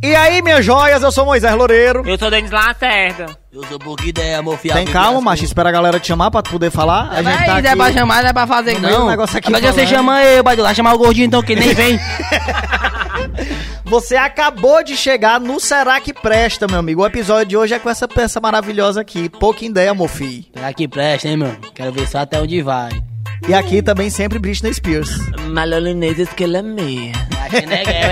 E aí, minhas joias, eu sou Moisés Loureiro. Eu sou Denis Lacerda. Eu sou pouca ideia, amor fiel. Tem calma, macho, espera a galera te chamar pra tu poder falar. A gente tá Aí, aqui... é pra chamar, não é pra fazer do não. negócio aqui Agora você falando. chama eu, Badu, lá chamar o gordinho então, que nem vem. Você acabou de chegar no Será Que Presta, meu amigo. O episódio de hoje é com essa peça maravilhosa aqui. Pouca ideia, meu filho. Será que presta, hein, meu? Quero ver só até onde vai. E aqui também sempre Britney Spears. Malolinezes que ela meia.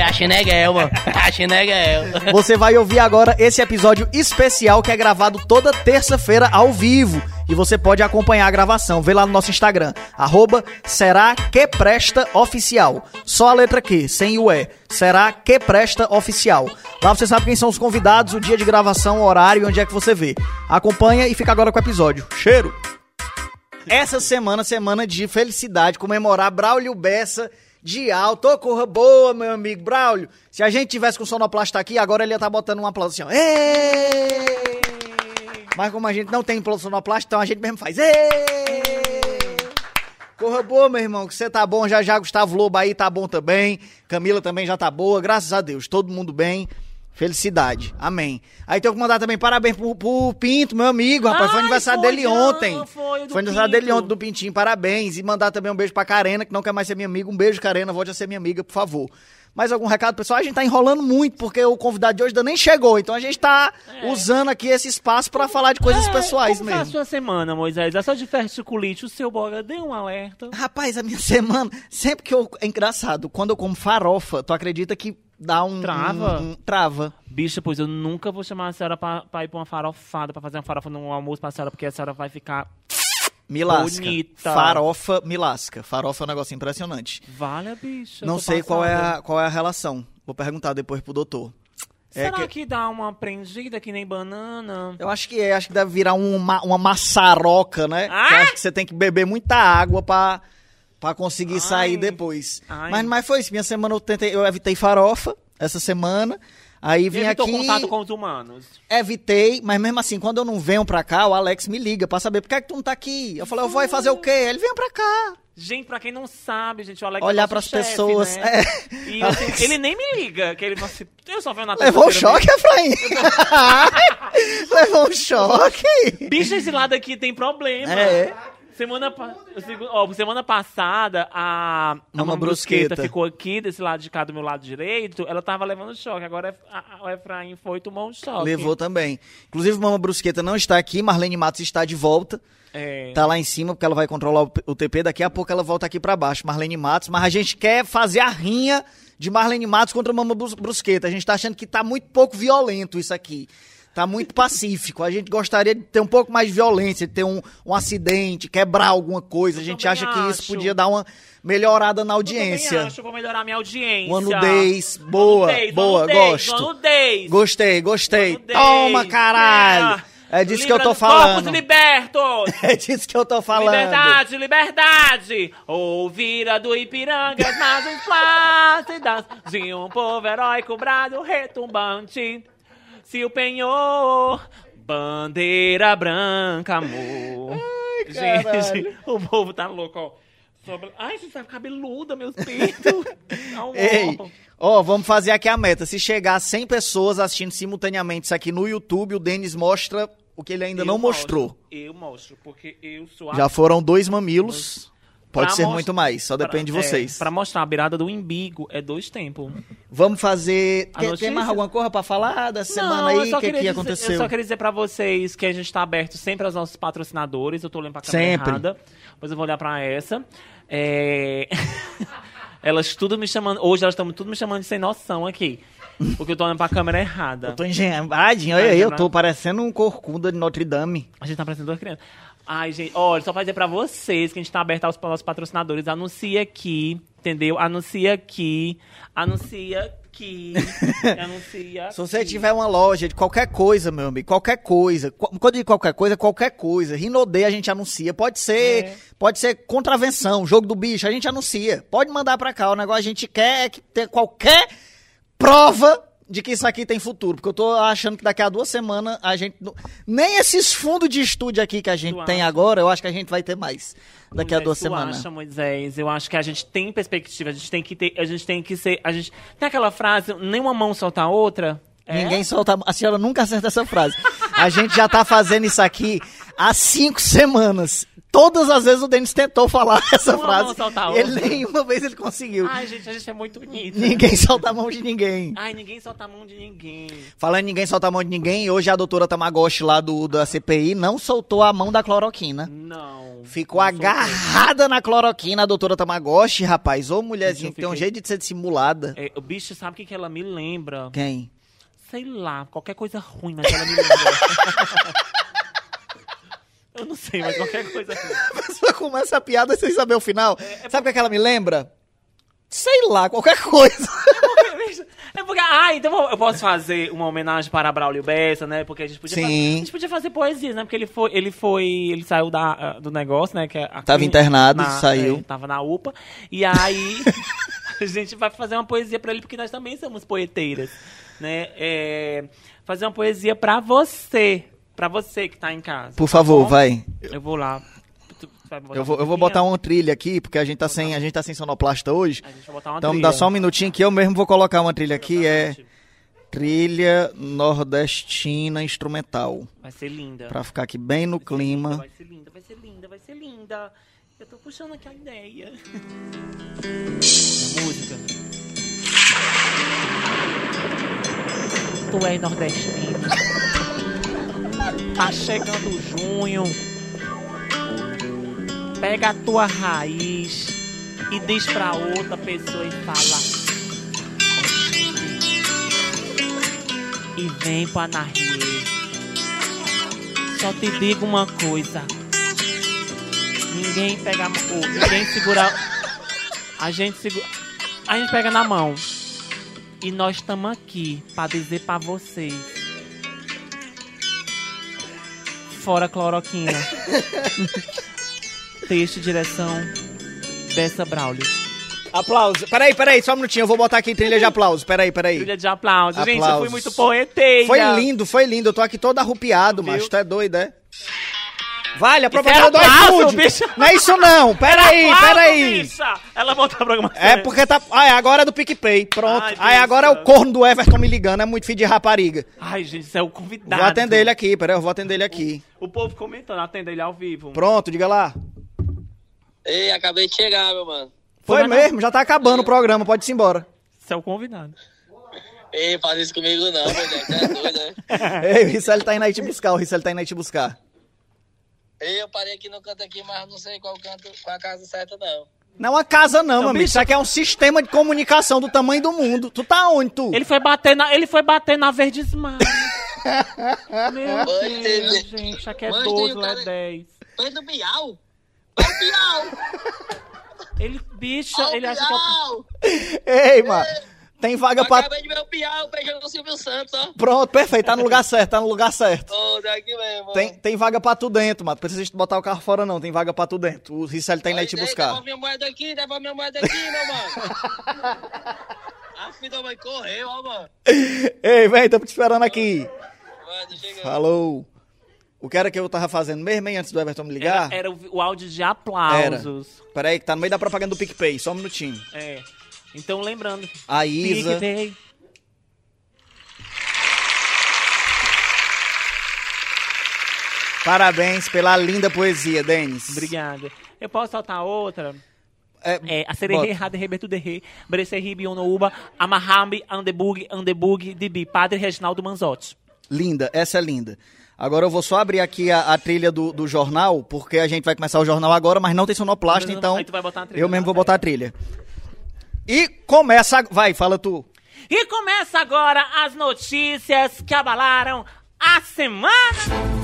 A Xeneguel, mano. A Xeneguel. Você vai ouvir agora esse episódio especial que é gravado toda terça-feira ao vivo. E você pode acompanhar a gravação. Vê lá no nosso Instagram. Arroba Será Que Presta Oficial. Só a letra Q, sem o E. Será Que Presta Oficial. Lá você sabe quem são os convidados, o dia de gravação, o horário e onde é que você vê. Acompanha e fica agora com o episódio. Cheiro! Essa semana, semana de felicidade, comemorar Braulio Bessa de alto. Ô, corra boa, meu amigo Braulio. Se a gente tivesse com o sonoplasta aqui, agora ele ia estar botando um aplauso assim, ó. Mas como a gente não tem sonoplasta, então a gente mesmo faz. Corra boa, meu irmão, que você tá bom. Já já Gustavo Lobo aí tá bom também. Camila também já tá boa. Graças a Deus, todo mundo bem. Felicidade. Amém. Aí tenho que mandar também parabéns pro, pro Pinto, meu amigo, rapaz. foi Ai, aniversário foi, dele não, ontem. foi do Foi aniversário dele Pinto. ontem, do Pintinho. Parabéns. E mandar também um beijo pra Karena, que não quer mais ser minha amiga. Um beijo, Karena. Volte a ser minha amiga, por favor. Mais algum recado, pessoal? A gente tá enrolando muito, porque o convidado de hoje ainda nem chegou. Então a gente tá usando aqui esse espaço pra falar de coisas pessoais É. como tá a mesmo. sua semana, Moisés? Essa diverticulite, o seu bora deu um alerta. Rapaz, a minha semana, sempre que eu. É engraçado, quando eu como farofa, tu acredita que dá um. Trava? um- um- trava. Bicha, pois eu nunca vou chamar a senhora pra, pra ir pra uma farofada, pra fazer uma farofa no almoço pra senhora, porque a senhora vai ficar... Me lasca. Bonita. Farofa me lasca. Farofa é um negócio impressionante. Vale a bicha. Não sei qual é, a, qual é a relação. Vou perguntar depois pro doutor. É Será que- que... dá uma prendida que nem banana? Eu acho que é, acho que deve virar uma, uma maçaroca, né? Ah! Que eu acho que você tem que beber muita água pra, pra conseguir Ai. sair depois. Ai. Mas, mas foi isso. Minha semana eu tentei, eu evitei farofa essa semana. Aí vim Evitou aqui. contato com os humanos. Evitei, mas mesmo assim, quando eu não venho pra cá, o Alex me liga pra saber por que, é que tu não tá aqui. Eu falei, eu vou fazer o quê? Ele vem pra cá. Gente, pra quem não sabe, gente, o Alex Olhar é pras chefe, pessoas. Né? É. E assim, ele nem me liga, que ele assim, eu só venho na Levou um choque, Efraim? Levou um choque. mesmo. Bicho, esse lado aqui tem problema. É. Semana, pa- sigo- ó, semana passada, a, a Mama Mama Brusqueta Brusqueta. ficou aqui, desse lado de cá, do meu lado direito. Ela tava levando choque. Agora a- a- o Efraim foi e tomou um choque. Levou também. Inclusive, Mama Brusqueta não está aqui, Marlene Matos está de volta. É. Tá lá em cima, porque ela vai controlar o, o TP. Daqui a pouco ela volta aqui pra baixo, Marlene Matos. Mas a gente quer fazer a rinha de Marlene Matos contra Mama Brus- Brusqueta. A gente tá achando que tá muito pouco violento isso aqui. Tá muito pacífico. A gente gostaria de ter um pouco mais de violência, de ter um, um acidente, quebrar alguma coisa. A gente acha que isso acho. podia dar uma melhorada na Eu audiência. acho, eu vou melhorar minha audiência. Uma nudez. Boa, nudez, boa, nudez, gosto. nudez. Gostei, gostei. Nudez. Toma, caralho. É disso que eu tô falando. Corpos libertos. É disso que eu tô falando. Liberdade, liberdade! Ouvira do Ipiranga as margens plácidas de um povo heróico brado retumbante. Se o penhor, bandeira branca, amor. caralho. Gente, o povo tá louco, ó. Sobre- Ai, você tá cabeluda, meus peitos. Ei, ó. ó, vamos fazer aqui a meta. Se chegar a 100 pessoas assistindo simultaneamente isso aqui no YouTube, o Denis mostra o que ele ainda Eu não mostro, mostrou. Eu mostro, porque eu sou a Já foram dois mamilos. Pode Pra ser muito mais, só depende de pra- vocês. É, pra mostrar a beirada do imbigo é dois tempos. Vamos fazer. Tem, tem mais alguma coisa pra falar dessa semana eu aí? O que, queria que dizer- aconteceu? Eu só queria dizer pra vocês que a gente tá aberto sempre aos nossos patrocinadores. Eu tô olhando pra câmera Sempre. errada. Depois eu vou olhar pra essa. É... elas tudo me chamando... Hoje elas estão tudo me chamando de sem noção aqui. Porque eu tô olhando pra câmera errada. Eu tô engenhadinho, olha aí, eu tô parecendo um corcunda de Notre Dame. A gente tá parecendo duas crianças. Ai, gente, olha, só pra dizer pra vocês que a gente tá aberto aos nossos patrocinadores. Anuncia aqui, entendeu? Anuncia aqui. Anuncia aqui. anuncia Se você aqui. tiver uma loja de qualquer coisa, meu amigo, qualquer coisa. qu- Quando eu digo qualquer coisa, qualquer coisa. Rinodê a gente anuncia. Pode ser, É. pode ser contravenção, jogo do bicho, a gente anuncia. Pode mandar pra cá. O negócio a gente quer é que ter qualquer prova de que isso aqui tem futuro, porque eu tô achando que daqui a duas semanas a gente. não- Nem esses fundos de estúdio aqui que a gente Tu tem acha? agora, eu acho que a gente vai ter mais daqui a Moisés, duas tu semanas. acha, Moisés? Eu acho que a gente tem perspectiva, a gente tem que ter, a gente tem que ser, a gente tem aquela frase, nenhuma mão solta a outra. É? Ninguém solta. A senhora nunca acerta essa frase. A gente já tá fazendo isso aqui há cinco semanas. Todas as vezes o Denis tentou falar essa Uma frase. e ele nenhuma vez ele conseguiu. Ai, gente, a gente é muito bonito. Ninguém solta a mão de ninguém. Ai, ninguém solta a mão de ninguém. Falando em ninguém solta a mão de ninguém, hoje a doutora Tamagotchi lá do, da CPI não soltou a mão da cloroquina. Não. Ficou não agarrada na cloroquina a doutora Tamagotchi, rapaz. Ô mulherzinha, eu que tem um fiquei- jeito de ser dissimulada. É, o bicho sabe o que, que ela me lembra? Quem? Sei lá, qualquer coisa ruim, mas ela me lembra. Eu não sei, mas qualquer coisa ruim. A pessoa começa a piada sem saber o final. Sabe o que, é que ela me lembra? Sei lá, qualquer coisa. É porque, ah, então eu posso fazer uma homenagem para Braulio Bessa, né? Porque a gente podia, Sim. fazer, a gente podia fazer poesias, né? Porque ele foi, ele foi, ele saiu da, ah, do negócio, né? Que é a Tava internado, na- saiu. é, tava na UPA. E aí a gente vai fazer uma poesia para ele, porque nós também somos poeteiras, né? É, fazer uma poesia para você, para você que tá em casa. Por favor, bom? vai. Eu vou lá. Vai Eu vou, eu vou botar uma trilha aqui, porque a gente tá sem, a gente tá sem sonoplasta hoje. A gente vai botar uma Então trilha. dá só um minutinho que eu mesmo vou colocar uma trilha aqui. É trilha nordestina instrumental. Vai ser linda. Pra ficar aqui bem no clima. Vai ser linda, vai ser linda, vai ser linda. Eu tô puxando aqui a ideia. É música. Tu és nordestino. Tá chegando junho. Pega a tua raiz e diz pra outra pessoa e fala. E vem pra Narrie. Só te digo uma coisa. Ninguém pega ou ninguém segura. A gente segura. A gente pega na mão. E nós estamos aqui pra dizer pra vocês. Fora cloroquina. Texto e direção dessa Braulio. Aplausos. Peraí, peraí, só um minutinho. Eu vou botar aqui trilha de aplausos. Peraí, peraí. Trilha de aplausos. Gente, eu fui muito poeteira. Foi lindo, foi lindo. Eu tô aqui todo arrupiado, Viu? macho. Tu é doido, é? Vale, a Isso propaganda do iFood. bicho. Não é isso não. Peraí, Aplauso, peraí. bicha! Ela botou a programação. É porque tá. Ah, é, agora é do PicPay. Pronto. Ai, Aí agora é o corno do Everton me ligando. É muito filho de rapariga. Ai, gente, isso é o convidado. Vou atender ele aqui, peraí, eu vou atender ele aqui. O povo comentando, atenda ele ao vivo. Pronto, diga lá. Ei, acabei de chegar, meu mano. Foi mesmo, já tá acabando o programa, pode ir embora. Você é o convidado. Ei, faz isso comigo não, meu Deus. É doido, né? Ei, o Ricelli tá indo aí te buscar, o Ricelli tá indo aí te buscar. Ei, eu parei aqui no canto aqui, mas não sei qual canto, qual a casa certa, não. Não é uma casa não, meu amigo. bicho- Isso aqui é um sistema de comunicação do tamanho do mundo. Tu tá onde, tu? Ele foi bater na, ele foi bater na Verdes Mar. Meu Mãe, Deus, gente, aqui é Mãe, 12, tem o lá é cara- 10. Foi do Bial? Foi do Bial! Ele, bicho, Ó, o ele acha que é o... Bial! Ei, mano. Tem vaga Eu pra. acabei de ver o beijando o Silvio Santos, ó. Pronto, perfeito, tá no lugar certo, tá no lugar certo. Ô, daqui mesmo. Tem, tem vaga pra tu dentro, mano. Precisa de botar o carro fora, não. Tem vaga pra tu dentro. O Ricelli tá indo aí te buscar. Devolve minha moeda aqui, devolve minha moeda aqui, meu mano. A filha da mãe correu, ó, mano. Ei, vem, tô te esperando aqui. Vai, deixa eu Falou. O que era que eu tava fazendo mesmo, hein, antes do Everton me ligar? Era, era o, o áudio de aplausos. Peraí, que tá no meio da propaganda do PicPay, só um minutinho. É. Então, lembrando. A Isa. Parabéns pela linda poesia, Denis. Obrigada. Eu posso soltar outra? É, É, a sererê, rade, rebetu, derre, brecerri, bionouba, amarrambi, andebug, andebug, dibi, padre Reginaldo Manzotti. Linda, essa é linda. Agora eu vou só abrir aqui a, a trilha do, do jornal, porque a gente vai começar o jornal agora, mas não tem sonoplasta, então aí tu vai botar uma trilha, eu mesmo vou botar a trilha. E começa... Vai, fala tu. E começa agora as notícias que abalaram a semana.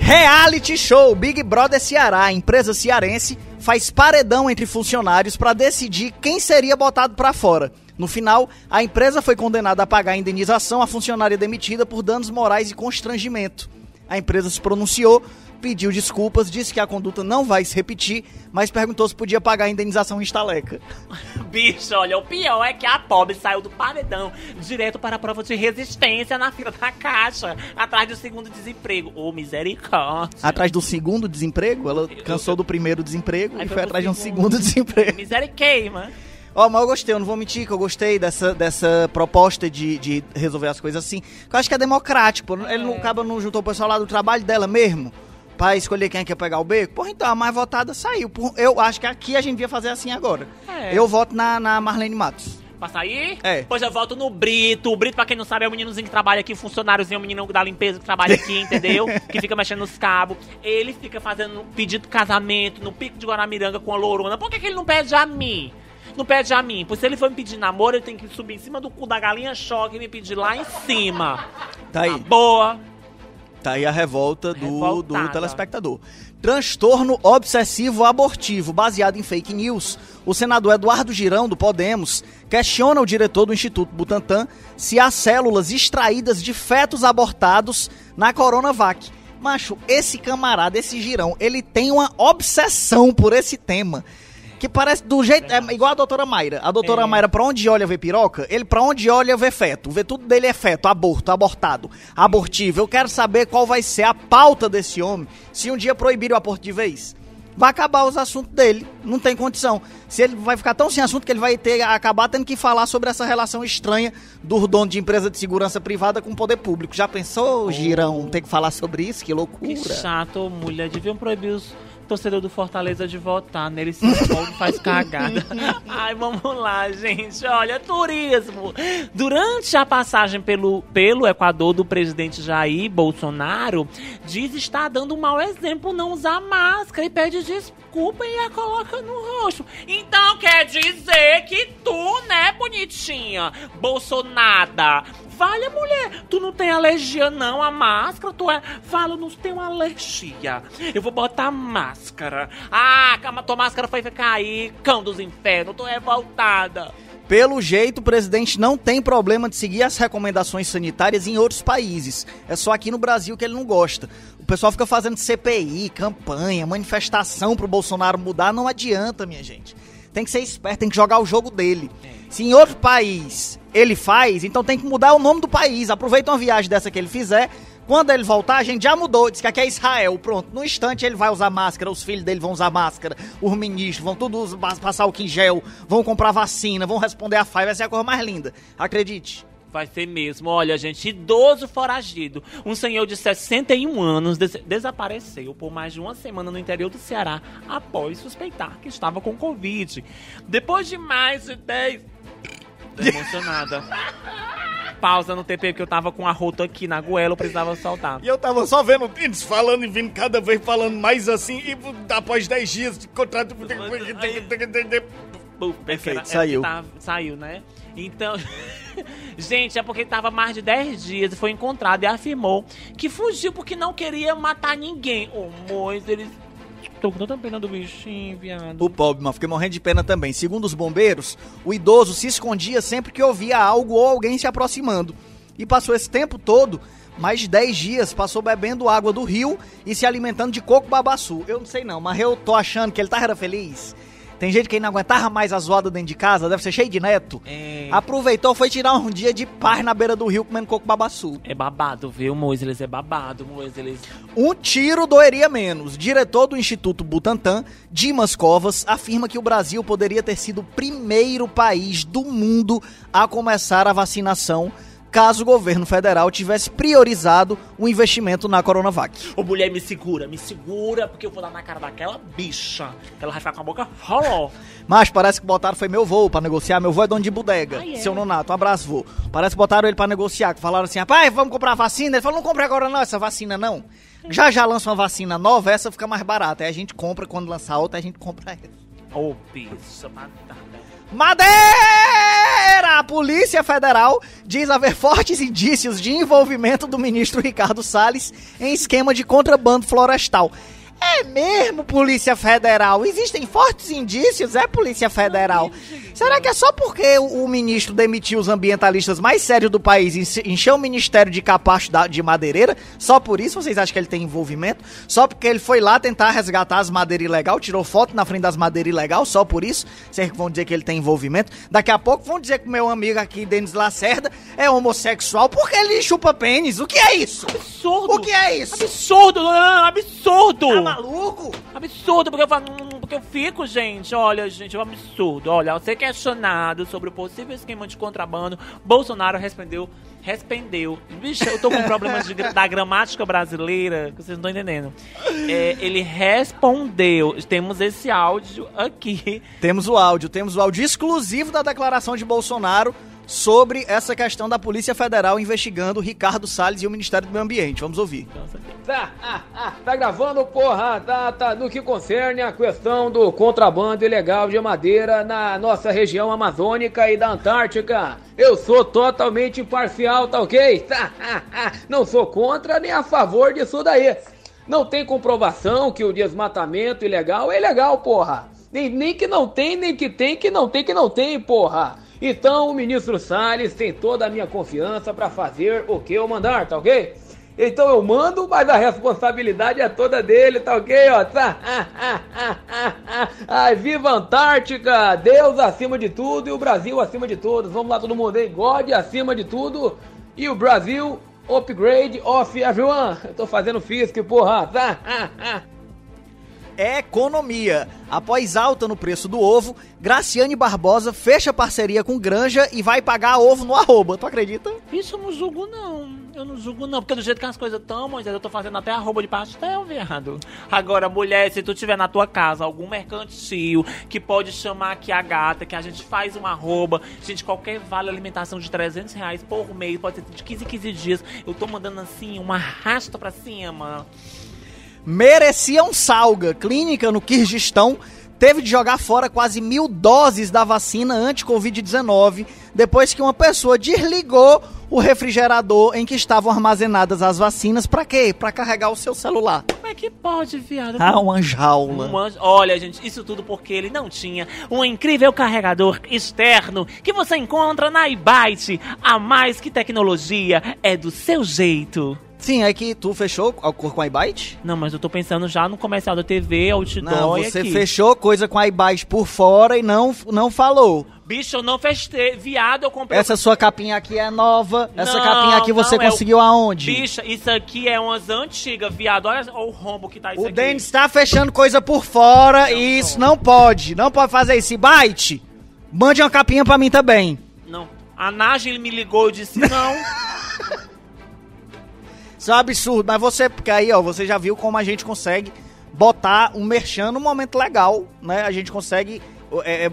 Reality Show Big Brother Ceará, a empresa cearense, faz paredão entre funcionários para decidir quem seria botado para fora. No final, a empresa foi condenada a pagar a indenização à funcionária demitida por danos morais e constrangimento. A empresa se pronunciou pediu desculpas, disse que a conduta não vai se repetir, mas perguntou se podia pagar a indenização em estaleca. Bicho, olha, o pior é que a pobre saiu do paredão direto para a prova de resistência na fila da caixa, atrás do segundo desemprego. Ô, misericórdia. Atrás do segundo desemprego, ela cansou do primeiro desemprego Aí e foi foi atrás de um segundo. segundo desemprego. Misericórdia. Ó, mas eu gostei, eu não vou mentir que eu gostei dessa, dessa proposta de, de resolver as coisas assim. Eu acho que é democrático. Ele não, acaba não juntou o pessoal lá do trabalho dela mesmo. Pra escolher quem é que ia pegar o beco. Porra, então, a mais votada saiu. Por- eu acho que aqui a gente devia fazer assim agora. É. Eu voto na, na Marlene Matos. Pra sair? É. Pois eu volto no Brito. O Brito, pra quem não sabe, é o meninozinho que trabalha aqui, funcionáriozinho, o menino da limpeza que trabalha aqui, entendeu? que fica mexendo nos cabos. Ele fica fazendo pedido de casamento no pico de Guaramiranga com a lourona. Por que, que ele não pede a mim? Não pede a mim. Pois se ele for me pedir namoro, ele tem que subir em cima do cu da galinha choque e me pedir lá em cima. Tá aí. Boa. Tá aí a revolta do, do telespectador. Transtorno obsessivo abortivo, baseado em fake news. O senador Eduardo Girão, do Podemos, questiona o diretor do Instituto Butantan se há células extraídas de fetos abortados na Coronavac. Macho, esse camarada, esse Girão, ele tem uma obsessão por esse tema. Que parece do jeito. É igual a doutora Mayra. A doutora É. Mayra, pra onde olha, vê piroca. Ele, pra onde olha, vê feto. Vê tudo dele é feto, aborto, abortado, abortivo. Eu quero saber qual vai ser a pauta desse homem se um dia proibir o aborto de vez. Vai acabar os assuntos dele. Não tem condição. Se ele vai ficar tão sem assunto que ele vai ter acabar tendo que falar sobre essa relação estranha do dono de empresa de segurança privada com o poder público. Já pensou, Girão, ter que falar sobre isso? Que loucura. Que chato, mulher. Deviam proibir os torcedores do Fortaleza de votar nele. Se não faz cagada. Ai, vamos lá, gente. Olha, turismo. Durante a passagem pelo, pelo Equador do presidente Jair Bolsonaro, diz estar dando um mau exemplo não usar máscara e pede desculpa e a coloca no rosto. Então quer dizer que tu, né, bonitinha, Bolsonada, Vale, mulher, tu não tem alergia não à máscara, tu é... Fala, não tenho alergia. Eu vou botar máscara. Ah, cama, tua máscara foi cair, cão dos infernos, tô revoltada. Pelo jeito, o presidente não tem problema de seguir as recomendações sanitárias em outros países. É só aqui no Brasil que ele não gosta. O pessoal fica fazendo CPI, campanha, manifestação pro Bolsonaro mudar. Não adianta, minha gente. Tem que ser esperto, tem que jogar o jogo dele. Se em outro país ele faz, então tem que mudar o nome do país. Aproveita uma viagem dessa que ele fizer. Quando ele voltar, a gente já mudou. Diz que aqui é Israel. Pronto. No instante ele vai usar máscara, os filhos dele vão usar máscara, os ministros vão todos passar o gel, vão comprar vacina, vão responder a FAI. Vai ser a coisa mais linda. Acredite. Vai ser mesmo. Olha, gente, idoso foragido. Um senhor de 61 anos des desapareceu por mais de uma semana no interior do Ceará após suspeitar que estava com Covid. Depois de mais de 10. Tô emocionada. Pausa no TP, porque eu tava com a rota aqui na goela, eu precisava soltar. E eu tava só vendo eles falando e vindo cada vez falando mais assim, e após 10 dias de contrato. Perfeito, é porque saiu. tá- saiu, né? Então, gente, é porque tava mais de 10 dias e foi encontrado e afirmou que fugiu porque não queria matar ninguém. Ô, Mois, eles. Tô com tanta pena do bichinho, viado. O pobre, mas fiquei morrendo de pena também. Segundo os bombeiros, o idoso se escondia sempre que ouvia algo ou alguém se aproximando. E passou esse tempo todo, mais de 10 dias, passou bebendo água do rio e se alimentando de coco babaçu. Eu não sei não, mas eu tô achando que ele tava feliz. Tem gente que não aguentava mais a zoada dentro de casa, deve ser cheio de neto. É. Aproveitou, foi tirar um dia de paz na beira do rio comendo coco babaçu. É babado, viu, Moisés? É babado, Moisés. Um tiro doeria menos. Diretor do Instituto Butantan, Dimas Covas, afirma que o Brasil poderia ter sido o primeiro país do mundo a começar a vacinação caso o governo federal tivesse priorizado o investimento na Coronavac. Ô, mulher, me segura, me segura, porque eu vou dar na cara daquela bicha. Que ela vai ficar com a boca roló. Mas parece que botaram foi meu vô pra negociar. Meu vô é dono de bodega. Ah, é? Seu Nonato, um abraço, vô. Parece que botaram ele pra negociar. Que falaram assim, rapaz, vamos comprar vacina. Ele falou, não compre agora não, essa vacina não. Já já lança uma vacina nova, essa fica mais barata. Aí a gente compra, quando lançar outra, a gente compra essa. Ô, bicha, matada. Madeira! A Polícia Federal diz haver fortes indícios de envolvimento do ministro Ricardo Salles em esquema de contrabando florestal. É mesmo, Polícia Federal? Existem fortes indícios, é, Polícia Federal? Será que é só porque o, o ministro demitiu os ambientalistas mais sérios do país e enche- encheu o ministério de capacho da- de madeireira? Só por isso vocês acham que ele tem envolvimento? Só porque ele foi lá tentar resgatar as madeiras ilegal, tirou foto na frente das madeiras ilegal? Só por isso? Vocês vão dizer que ele tem envolvimento? Daqui a pouco vão dizer que o meu amigo aqui, Denis Lacerda, é homossexual porque ele chupa pênis. O que é isso? Absurdo! O que é isso? Absurdo! Absurdo! Tá maluco? Absurdo, porque eu falo, hum, porque eu fico, gente, olha, gente, é um absurdo. Olha, ao ser questionado sobre o possível esquema de contrabando, Bolsonaro respondeu, respondeu. Bicho, eu tô com problemas de da gramática brasileira, que vocês não estão entendendo. É, ele respondeu, temos esse áudio aqui. Temos o áudio, temos o áudio exclusivo da declaração de Bolsonaro sobre essa questão da Polícia Federal investigando Ricardo Salles e o Ministério do Meio Ambiente. Vamos ouvir. Tá, ah, ah, tá gravando, porra, tá, tá, no que concerne a questão do contrabando ilegal de madeira na nossa região amazônica e da Antártica. Eu sou totalmente imparcial, tá ok? Tá, ah, não sou contra nem a favor disso daí. Não tem comprovação que o desmatamento ilegal é ilegal, porra. Nem, nem que não tem, nem que tem, que não tem, que não tem, porra. Então o ministro Salles tem toda a minha confiança pra fazer o que eu mandar, tá ok? Então eu mando, mas a responsabilidade é toda dele, tá ok? Ó, tá? Ai, viva Antártica! Deus acima de tudo e o Brasil acima de todos. Vamos lá, todo mundo aí. God acima de tudo e o Brasil upgrade of everyone. Eu tô fazendo fisc, porra, tá? Economia. Após alta no preço do ovo, Graciane Barbosa fecha parceria com Granja e vai pagar ovo no arroba. Tu acredita? Isso eu não julgo, não. Eu não julgo, não. Porque do jeito que as coisas estão, Moisés, eu tô fazendo até arroba de pastel, viado. Agora, mulher, se tu tiver na tua casa algum mercantil que pode chamar aqui a gata, que a gente faz um arroba, gente, qualquer vale alimentação de 300 reais por mês, pode ser de 15 em 15 dias, eu tô mandando assim, uma rasta pra cima. Merecia um salga. Clínica no Quirguistão teve de jogar fora quase mil doses da vacina anti-Covid-19 depois que uma pessoa desligou o refrigerador em que estavam armazenadas as vacinas. Pra quê? Pra carregar o seu celular. Como é que pode, viado? Ah, uma jaula. Um anjo- Olha, gente, isso tudo porque ele não tinha um incrível carregador externo que você encontra na iByte. A mais que tecnologia é do seu jeito. Sim, é que tu fechou a cor com a iByte? Não, mas eu tô pensando já no comercial da TV, outdoor Não, você aqui. fechou coisa com a iByte por fora e não, não falou. Bicho, eu não festei. Viado, eu comprei. Essa sua capinha aqui é nova. Essa Não, capinha aqui você não, é o- conseguiu aonde? Bicha, isso aqui é umas antigas, viado. Olha o rombo que tá isso O aqui. Denis tá fechando coisa por fora e isso não pode. Não pode fazer isso. Byte, mande uma capinha pra mim também. Não. A Nagel me ligou e disse não. Isso é um absurdo. Mas você, porque aí, ó, você já viu como a gente consegue botar um merchan no momento legal, né? A gente consegue é, é,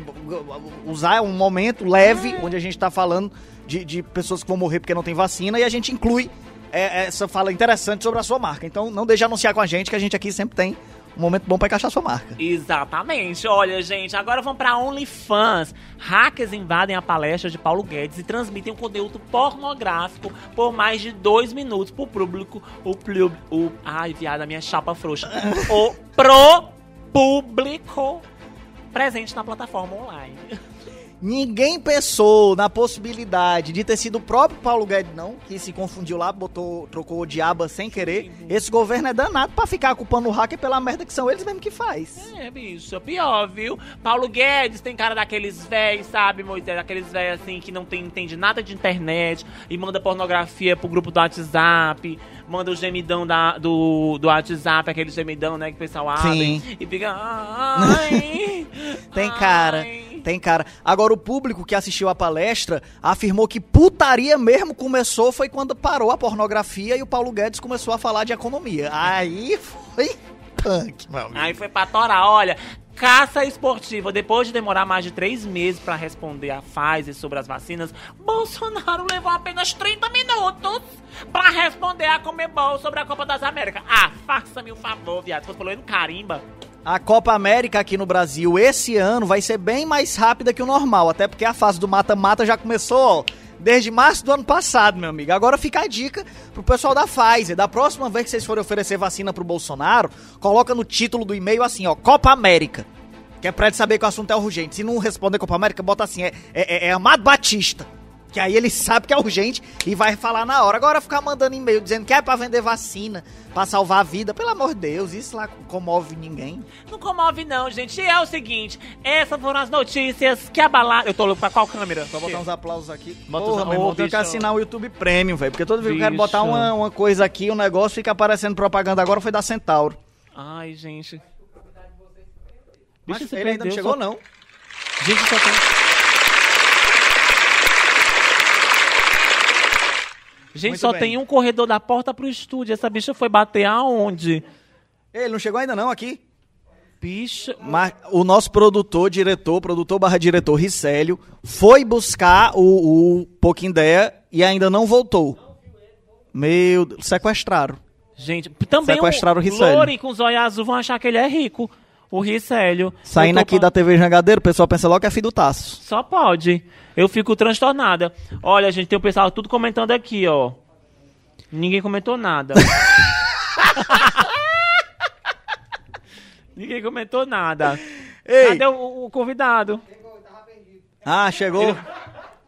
usar um momento leve, onde a gente tá falando de, de pessoas que vão morrer porque não tem vacina, e a gente inclui é, essa fala interessante sobre a sua marca. Então não deixe de anunciar com a gente, que a gente aqui sempre tem um momento bom pra encaixar sua marca. Exatamente. Olha, gente, agora vamos pra OnlyFans. Hackers invadem a palestra de Paulo Guedes e transmitem um conteúdo pornográfico por mais de dois minutos pro público. O público. O, ai, viado, a minha chapa frouxa. o pro público presente na plataforma online. Ninguém pensou na possibilidade de ter sido o próprio Paulo Guedes, não, que se confundiu lá, botou, trocou o diaba sem querer. Esse governo é danado pra ficar culpando o hacker pela merda que são eles mesmo que faz. É, bicho, é pior, viu? Paulo Guedes tem cara daqueles véis, sabe, Moisés? Aqueles véis assim que não tem, entende nada de internet e manda pornografia pro grupo do WhatsApp, manda o gemidão da, do, do WhatsApp, aquele gemidão, né, que o pessoal abre Sim. e fica. Ai, Tem cara, ai." Tem cara. Agora, o público que assistiu a palestra afirmou que putaria mesmo começou foi quando parou a pornografia e o Paulo Guedes começou a falar de economia. Aí foi punk, meu amigo. Aí foi pra torar, olha. Caça esportiva. Depois de demorar mais de três meses pra responder a Pfizer sobre as vacinas, Bolsonaro levou apenas 30 minutos pra responder a Comebol sobre a Copa das Américas. Ah, faça-me o favor, viado. Se fosse pelo carimba. A Copa América aqui no Brasil esse ano vai ser bem mais rápida que o normal, até porque a fase do mata-mata já começou ó, desde março do ano passado, meu amigo. Agora fica a dica pro pessoal da Pfizer. Da próxima vez que vocês forem oferecer vacina pro Bolsonaro, coloca no título do e-mail assim, ó, Copa América. Que é pra ele saber que o assunto é urgente. Se não responder Copa América, bota assim, é, é, é Amado Batista. Que aí ele sabe que é urgente e vai falar na hora. Agora ficar mandando e-mail dizendo que é pra vender vacina, pra salvar a vida, pelo amor de Deus, isso lá comove ninguém. Não comove não, gente. E é o seguinte, essas foram as notícias que abalaram... Eu tô louco pra qual câmera? Vou botar uns aplausos aqui. Bota Porra, os- meu irmão, tenho que assinar o YouTube Premium, velho. Porque toda vez que eu quero botar uma, uma coisa aqui, um negócio, fica aparecendo propaganda agora, foi da Centauro. Ai, gente. Mas ele ainda não chegou, só- não. Gente, só tem... Gente, Muito só bem. tem um corredor da porta pro estúdio. Essa bicha foi bater aonde? Ele não chegou ainda não aqui. Bicha... Mas o nosso produtor, diretor, produtor barra diretor, Ricélio, foi buscar o, o Pouquinho Ideia e ainda não voltou. Meu Deus, sequestraram. Gente, também Sequestraram o o Ricélio. Com os olhos azuis vão achar que ele é rico. O Ricélio. Saindo aqui da TV Jangadeiro, o pessoal pensa logo que é filho do Taço. Só pode. Eu fico transtornada. Olha, gente, tem o pessoal tudo comentando aqui, ó. Ninguém comentou nada. Ninguém comentou nada. Ei. Cadê o, o convidado? Ah, chegou.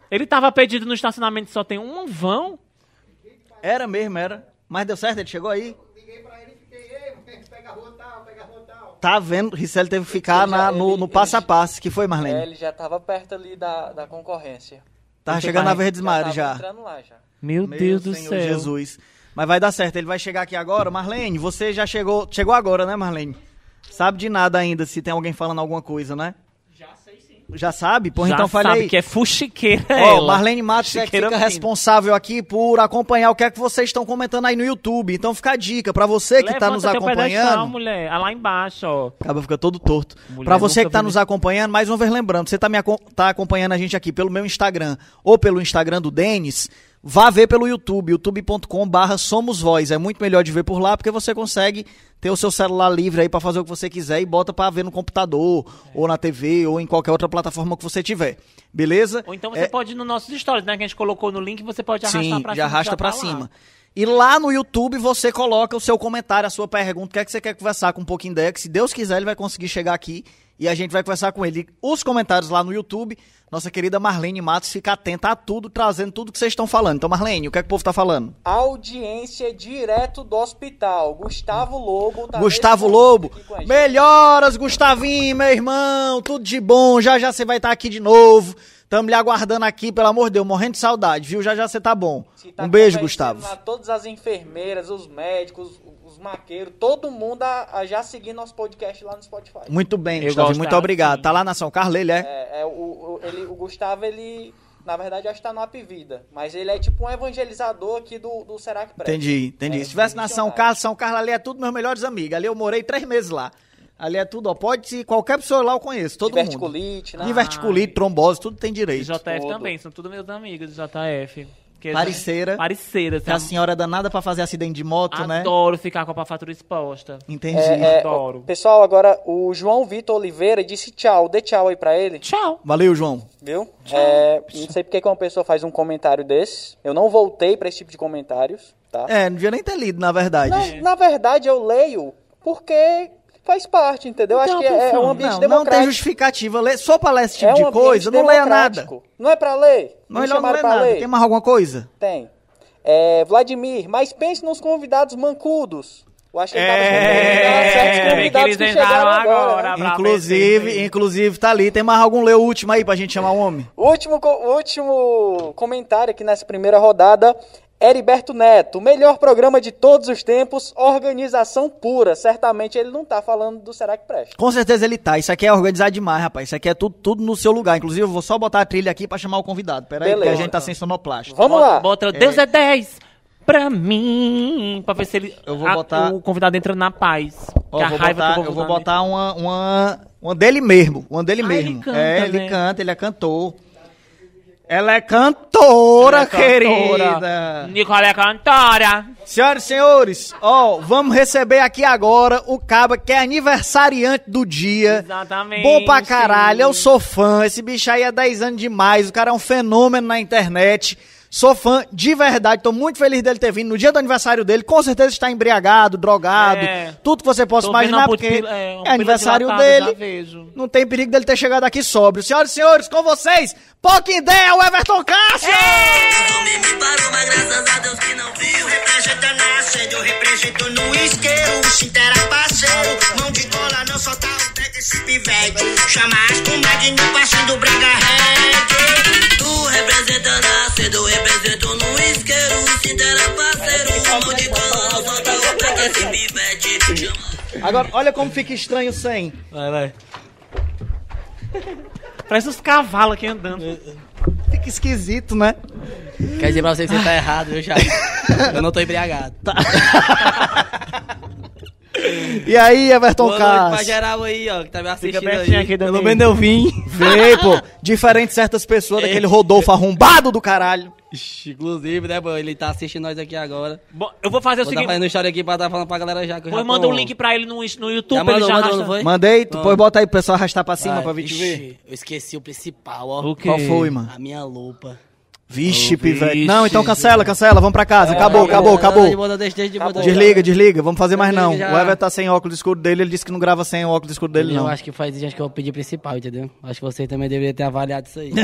Ele tava perdido no estacionamento, só tem um vão. Era mesmo, era. Mas deu certo, ele chegou aí. Tá vendo? Ricélio teve que ficar Ele já- na- no, ele- no ele passo a já- passo. que foi, É, Marlene? ele já tava perto ali da, da concorrência. Tava Porque chegando na Verdes Mares tava já. entrando lá já. Meu, Meu Deus do Senhor céu. Jesus. Mas vai dar certo, ele vai chegar aqui agora. Marlene, você já chegou, chegou agora, né, Marlene? Sabe de nada ainda, se tem alguém falando alguma coisa, né? Já sabe? Pô, Já então sabe aí. que é fuxiqueira Ó. Marlene Matos é que fica fina. responsável aqui por acompanhar o que é que vocês estão comentando aí no YouTube. Então fica a dica pra você que tá nos Levanta teu pedestal, acompanhando. mulher. Ah, lá embaixo, ó. Acaba fica todo torto. Pra você que tá vi nos acompanhando, mais uma vez lembrando, você tá, me tá acompanhando a gente aqui pelo meu Instagram ou pelo Instagram do Denis, vá ver pelo YouTube, youtube.com barra Somos Voz. É muito melhor de ver por lá, porque você consegue ter o seu celular livre aí pra fazer o que você quiser e bota pra ver no computador, ou na TV, ou em qualquer outra plataforma que você tiver. Beleza? Ou então você É- pode ir nos nossos stories, né? Que a gente colocou no link, você pode arrastar Sim, pra cima. arrasta pra tá lá. cima. E lá no YouTube você coloca o seu comentário, a sua pergunta, o que é que você quer conversar com um pouquinho que se Deus quiser ele vai conseguir chegar aqui e a gente vai conversar com ele. Os comentários lá no YouTube, nossa querida Marlene Matos fica atenta a tudo, trazendo tudo que vocês estão falando. Então Marlene, o que é que o povo tá falando? Audiência direto do hospital. Gustavo Lobo tá Gustavo Lobo, a melhoras Gustavinho, meu irmão, tudo de bom, já já você vai estar aqui de novo. Tamo lhe aguardando aqui, pelo amor de Deus, morrendo de saudade, viu? Já já você tá bom. Tá Um beijo, Gustavo. Lá, todas as enfermeiras, os médicos, os maqueiros, todo mundo a, a já seguir nosso podcast lá no Spotify. Muito bem, Eu Gustavo, muito obrigado. Tá lá na São Carlos, ele é? É, é, o, o- ele, o Gustavo, ele, na verdade, acho que tá no Up Vida. Mas ele é tipo um evangelizador aqui do, do Será que Presta. Entendi, entendi. É, Se tivesse na São. Carlos, São Carlos ali é tudo meus melhores amigos. Ali eu morei três meses lá. Ali é tudo, ó. Pode ir, qualquer pessoa lá eu conheço, todo mundo. Diverticulite, né? Diverticulite, trombose, tudo tem E direito. JF Todo. também, são todos meus amigos do JF. Que Pariceira. Pariceira. Que a senhora danada pra fazer acidente de moto, né? Adoro ficar com a papafatura exposta. Entendi. É, é, Adoro. Pessoal, agora o João Vitor Oliveira disse tchau. Dê tchau aí pra ele, Tchau. Valeu, João. viu? É, não sei porque que uma pessoa faz um comentário desse. Eu não voltei pra esse tipo de comentários, tá? É, não devia nem ter lido, na verdade. Na, na verdade, eu leio porque faz parte, entendeu? Acho que é, é um ambiente Não, não tem democrático. justificativa. Lê- Só pra ler esse tipo é um de coisa, não leia nada. democrático. Não é pra ler? Não, não pra nada. ler? Tem mais alguma coisa? Tem. É, Vladimir, mas pense nos convidados mancudos. Eu achei que tava É, é, certos que convidados eles que entraram agora. agora. né? Inclusive, ver inclusive, tá ali. Tem mais algum lê o último aí pra gente chamar o homem? Último, último comentário aqui nessa primeira rodada. Heriberto Neto, melhor programa de todos os tempos, organização pura. Certamente ele não tá falando do Será que Presta. Com certeza ele tá. Isso aqui é organizado demais, rapaz. Isso aqui é tudo, tudo no seu lugar. Inclusive, eu vou só botar a trilha aqui pra chamar o convidado. Pera aí, porque a gente tá sem sonoplasta. Vamos Bota- lá. Bota Deus é 10 pra mim. Pra ver se ele. Eu vou a- botar- o convidado entra na paz. Ó, que a vou raiva botar, que eu vou botar botar uma, uma, uma dele mesmo. Uma dele Ah, mesmo. ele canta, é, ele né? canta, ele é cantor. Ela é cantora, Ela é querida. Nicole é cantora. Senhoras e senhores, ó, vamos receber aqui agora o caba que é aniversariante do dia. Exatamente. Bom pra caralho, eu sou fã. Esse bicho aí é 10 anos demais. O cara é um fenômeno na internet. Sou fã de verdade, tô muito feliz dele ter vindo no dia do aniversário dele. Com certeza está embriagado, drogado, É. tudo que você possa imaginar, porque é, é aniversário já dele. Não tem perigo dele ter chegado aqui sóbrio. Senhoras e senhores, com vocês, pouca ideia, o Everton Castro! Dormi eu esse pivete. Chama as comadres no passinho do Braga Reggae. Tu representa na eu represento no isqueiro. O Xintera parceiro, mão de não solta o deck esse pivete. Chama Agora, olha como fica estranho sem. Vai, vai. Parece os cavalos aqui andando. Fica esquisito, né? Quer dizer pra você que você tá errado, viu, Charles? Eu não tô embriagado. E aí, Everton Boa noite pra Castro? geral aí, ó, que tá me assistindo aí. aqui, Pelo menos eu vim. Vê, pô. Diferente de certas pessoas, daquele Rodolfo arrombado do caralho. Ixi, Inclusive, né, pô, ele tá assistindo nós aqui agora. Bom, eu vou fazer o Vou tá seguinte. fazendo história aqui pra dar falando pra galera já que eu já Depois tô... manda um link pra ele no, no YouTube. Já ele mandou, já mandou, não foi? Mandei, tu bota aí pro pessoal arrastar pra cima Vai. pra vir te ver. Ixi, Eu esqueci o principal, ó. O quê? Qual foi, mano? A minha lupa. Vixe, pivete. vixe. Não, então cancela, cancela, vamos pra casa. Acabou, acabou, acabou. Desliga, desliga, vamos fazer mais não. O já. Everton tá sem óculos escuro dele, ele disse que não grava sem o óculos escuro dele, Eu não. acho que faz gente que eu pedi principal, entendeu? Acho que você também deveria ter avaliado isso aí.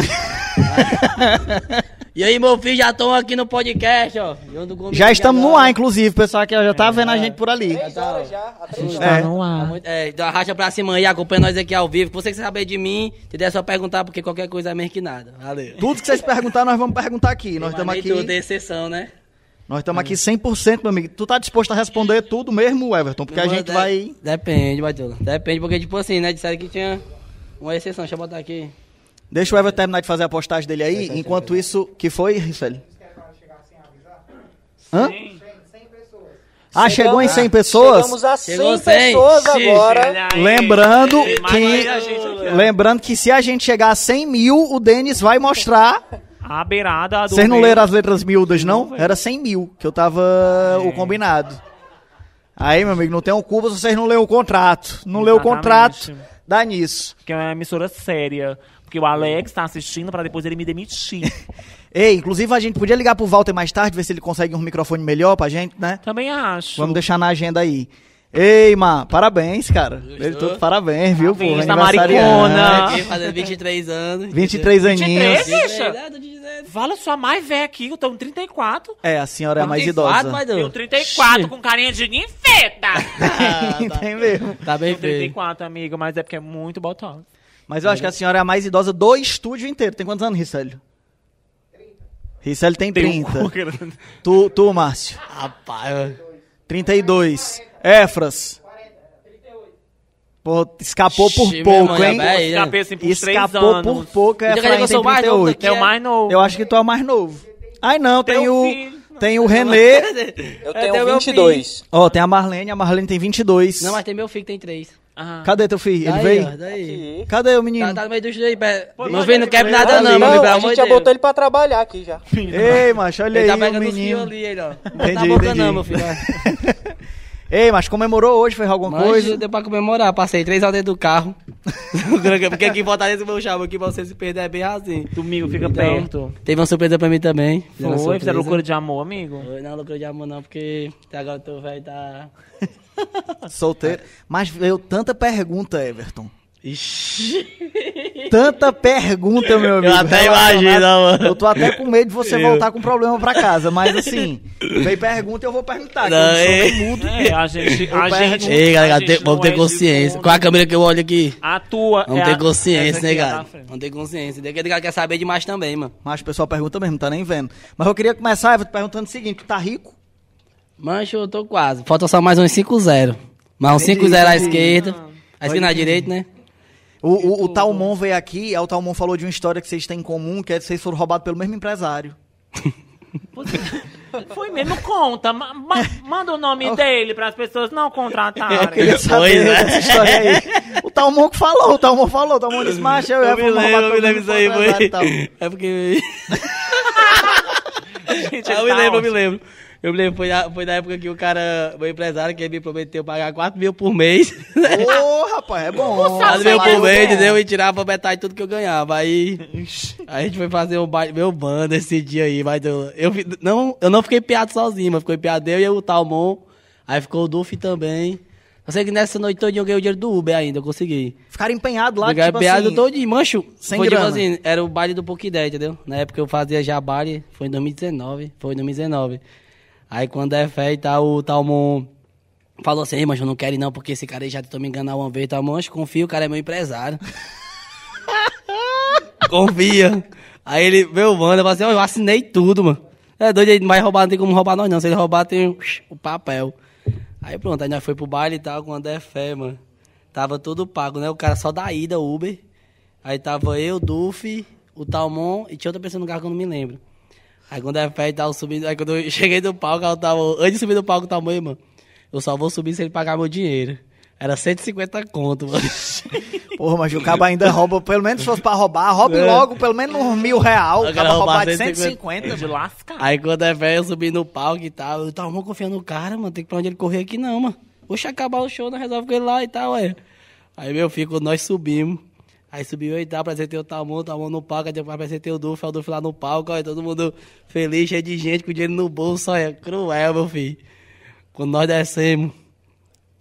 e aí, meu filho, já estão aqui no podcast, ó. Eu Já estamos no ar, inclusive, o pessoal aqui já tá vendo a gente por ali. Três horas já. há três Tá É. no ar. Muito- É, então arracha pra cima aí, acompanha nós aqui ao vivo. Se você quiser saber de mim, entendeu? É só perguntar, porque qualquer coisa é mesmo que nada. Valeu. Tudo que vocês perguntar, nós vamos perguntar aqui. Nós estamos aqui. tudo, tem exceção, né? Nós estamos aqui 100%, meu amigo. Tu tá disposto a responder tudo mesmo, Everton? Porque a Mas gente de- vai. Depende, Batula. Depende, porque, tipo assim, né? Disseram que tinha uma exceção. Deixa eu botar aqui. Deixa o Everton terminar de fazer a postagem dele aí. Enquanto isso, que foi, Ricelli? Hã? Ah, chegou em 100 pessoas? Chegamos a 100 Chegou 100. pessoas agora. Lembrando Tem que, a lembrando que se a gente chegar a 100 mil, o Denis vai mostrar. A beirada do. Vocês não leram as letras miúdas, não? velho. Era 100 mil, que eu tava o combinado. Aí, meu amigo, não tem culpa se vocês não leu o contrato. Não leu o contrato, dá nisso. Que é uma emissora séria. Porque o Alex tá assistindo pra depois ele me demitir. Ei, inclusive a gente podia ligar pro Walter mais tarde, ver se ele consegue um microfone melhor pra gente, né? Também acho. Vamos deixar na agenda aí. Ei, Má, parabéns, cara. Ele todo parabéns, viu, pô? Parabéns da Aniversariante. maricona. Fazendo 23 anos. 23 aninhos. 23? Bicha. Dizendo. Fala sua mais velha aqui, eu tenho 34. É, a senhora é a mais 34, idosa. mas Tenho não. 34 com carinha de ninfeta. Tem mesmo. Tá bem Tenho feio. 34, amiga, mas é porque é muito botox. Mas eu acho que a senhora é a mais idosa do estúdio inteiro. Tem quantos anos, Ricélio? Ricélio tem 30. Tu, tu, Márcio? Rapaz, 32. Éfras? Pô, escapou por Ixi, pouco, irmão, hein? vai, Escapei assim por Escapou 3 por anos. pouco, que Efraim eu tem sou mais novo 38. daqui? É o mais novo. Eu acho que tu é o mais novo. Ai, não, tem Teu o... filho. Tem o Renê. Eu É, tem tenho o meu 22. Ó, tem a Marlene. A Marlene tem 22. Não, mas tem meu filho que tem 3. Ah. Cadê teu filho? Ele Daí, veio? ó, daí. Cadê o menino? Tá, tá no meio dos dois. Pô, Meu filho não ele quer veio nada, ali. não, meu filho, a gente já botou ele pra trabalhar aqui já. Ei, macho, olha Ele aí tá o pegando os menino. fios ali, ele, ó. Não Entendi, tá boca entendi. não, meu filho. Ei, mas comemorou hoje? Fez alguma Mas coisa? deu pra comemorar. Passei três horas dentro do carro. Porque aqui em Fortaleza, meu chavo aqui pra você se perder é bem rasinho. Domingo fica Então, perto. Teve uma surpresa pra mim também. Foi, fizeram loucura de amor, amigo. Foi, não, loucura de amor não, porque até agora o teu velho tá... Solteiro. Mas veio tanta pergunta, Everton. Ixi. Tanta pergunta, meu amigo. Eu até imagino, mano. Eu tô até com medo de você voltar com problema pra casa. Mas assim, veio pergunta e eu vou perguntar. Não, eu sou é. É, a gente. A gente Ei, galera, a gente tem- vamos não ter é consciência. Qual a câmera que eu olho aqui? A tua. Vamos é ter a- consciência, né, é cara? frente. Vamos ter consciência. Tem aquele cara que quer saber demais também, mano. Mas o pessoal pergunta mesmo, tá nem vendo. Mas eu queria começar, Everton, perguntando o seguinte: tu tá rico? Mancho, eu tô quase. Falta só mais uns 5-0. Mais uns Entendi, 5-0 à entendi. esquerda. À esquerda à direita, né? O, o, o Talmon veio aqui, aí o Talmon falou de uma história que vocês têm em comum, que é que vocês foram roubados pelo mesmo empresário. Foi mesmo, conta. ma- ma- manda o nome dele para as pessoas não Eu contratarem. queria saber Pois é. dessa história aí. O Talmon que falou, o Talmon falou, o Talmon disse, macho, eu, Eu eu me lembro, roubar eu me lembro isso aí, foi. É porque. Gente, eu me lembro, eu me lembro. Eu me lembro, foi na, foi na época que o cara, o empresário, que me prometeu pagar 4 mil por mês. Ô, rapaz, é bom. 4 mil por mês, entendeu? E tirava metade de tudo que eu ganhava. Aí a gente foi fazer um baile, meu bando esse dia aí. Mas eu, eu, não, eu não fiquei piado sozinho, mas ficou piado eu e o Talmon. Aí ficou o Duff também. Eu sei que nessa noite toda eu ganhei o dinheiro do Uber ainda, eu consegui. Ficaram empenhados lá, Pegar tipo piada assim... todinho, mancho. sem foi tipo grana. assim, era o baile do Pokédex, entendeu? Na época eu fazia já baile, foi em 2019, foi em 2019. Aí quando é fé e tal, o Talmon falou assim, "Ei, mas eu não quero ir não, porque esse cara aí já tentou me enganar uma vez, Talmon, mancho, confia, o cara é meu empresário. confia. Aí ele, meu mano, eu falei assim, ó, eu assinei tudo, mano. É doido, ele não vai roubar, não tem como roubar nós não, se ele roubar tem o- o papel. Aí pronto, aí nós foi pro baile e tal, quando é fé, mano. Tava tudo pago, né? O cara só da ida, Uber. Aí tava eu, Duff, o Talmon e tinha outra pessoa no carro que eu não me lembro. Aí quando é fé e tal, subindo. Aí quando eu cheguei do palco, eu tava. Antes de subir do palco, Talmon, mano. Eu só vou subir se ele pagar meu dinheiro. Era 150 conto, mano. Porra, mas o cabo ainda rouba, pelo menos se fosse pra roubar, roube É. logo pelo menos uns mil real. O quero roubar de 150. 150. De. Aí quando é velho, eu subi no palco e tal. Eu tava confiando no cara, mano. Tem que pra onde ele correr aqui não, mano. Oxe, acabar o show, nós resolve com ele lá e tal, ué. Aí, meu filho, quando nós subimos. Aí subiu eu e tal, apresentei o Talmon, o Talmon no palco, aí depois apresentei o Duff, o Duff lá no palco, olha, todo mundo feliz, cheio de gente, com dinheiro no bolso, olha, cruel, meu filho. Quando nós descemos,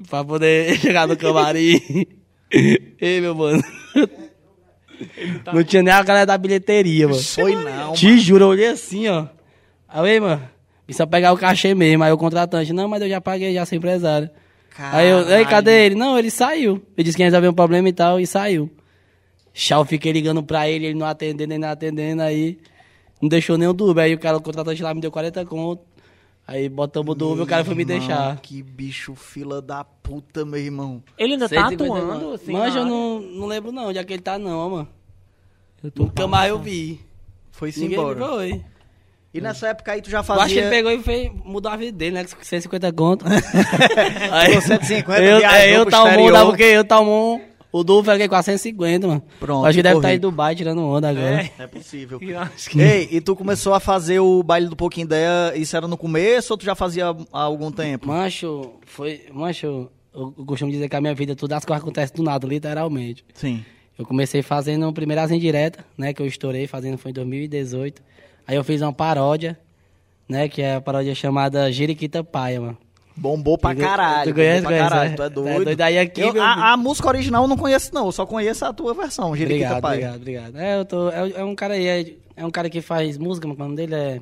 pra poder chegar no camarim. Ei, meu mano. Não tinha nem a galera da bilheteria, mano. Foi não, Te juro, eu olhei assim, ó. Aí, mano, precisa pegar o cachê mesmo. Aí o contratante, não, mas eu já paguei, já sou empresário. Aí eu, ei, cadê ele? Não, ele saiu. Ele disse que ia resolver um problema e tal, e saiu. Chau, fiquei ligando pra ele, ele não atendendo, ele não atendendo, aí não deixou do Uber. Aí o cara, o contratante lá me deu 40 conto. Aí botamos o do Uber, o cara foi me Irmão, deixar. Que bicho fila da puta, meu irmão. Ele ainda tá 150 atuando, assim. Mas na eu não, não lembro não, onde é que ele tá não, mano. Nunca mais eu vi. Foi-se embora. foi. E nessa época aí tu já Eu acho que fazia... ele pegou e fez, mudou a vida dele, né? Com 150 conto. Pegou 150, eu, viajou é, eu, Talmon, dava o quê? Eu, Talmon, o Dulce era o quê? 450, mano. Pronto, Acho que deve estar corri. em Dubai tirando onda agora. É possível. Eu acho que- Ei, e tu começou a fazer o baile do Pouquinho Ideia, isso era no começo ou tu já fazia há algum tempo? Mancho, foi... Mancho, eu, eu costumo dizer que a minha vida, tudo as coisas acontecem do nada, literalmente. Sim. Eu comecei fazendo primeiras indiretas, né? Que eu estourei fazendo foi em 2018. Aí eu fiz uma paródia, né? Que é a paródia chamada Jiriquita Paia, mano. Bombou pra caralho. tu conhece, bombou pra caralho, é? tu é Tu é doido. doido. Aí aqui, Eu- meu a, a música original eu não conheço não, eu só conheço a tua versão, Jeriquita Obrigado, Pai. obrigado, obrigado. É, eu tô, é, é um cara aí, é, é um cara que faz música, mas o nome dele é...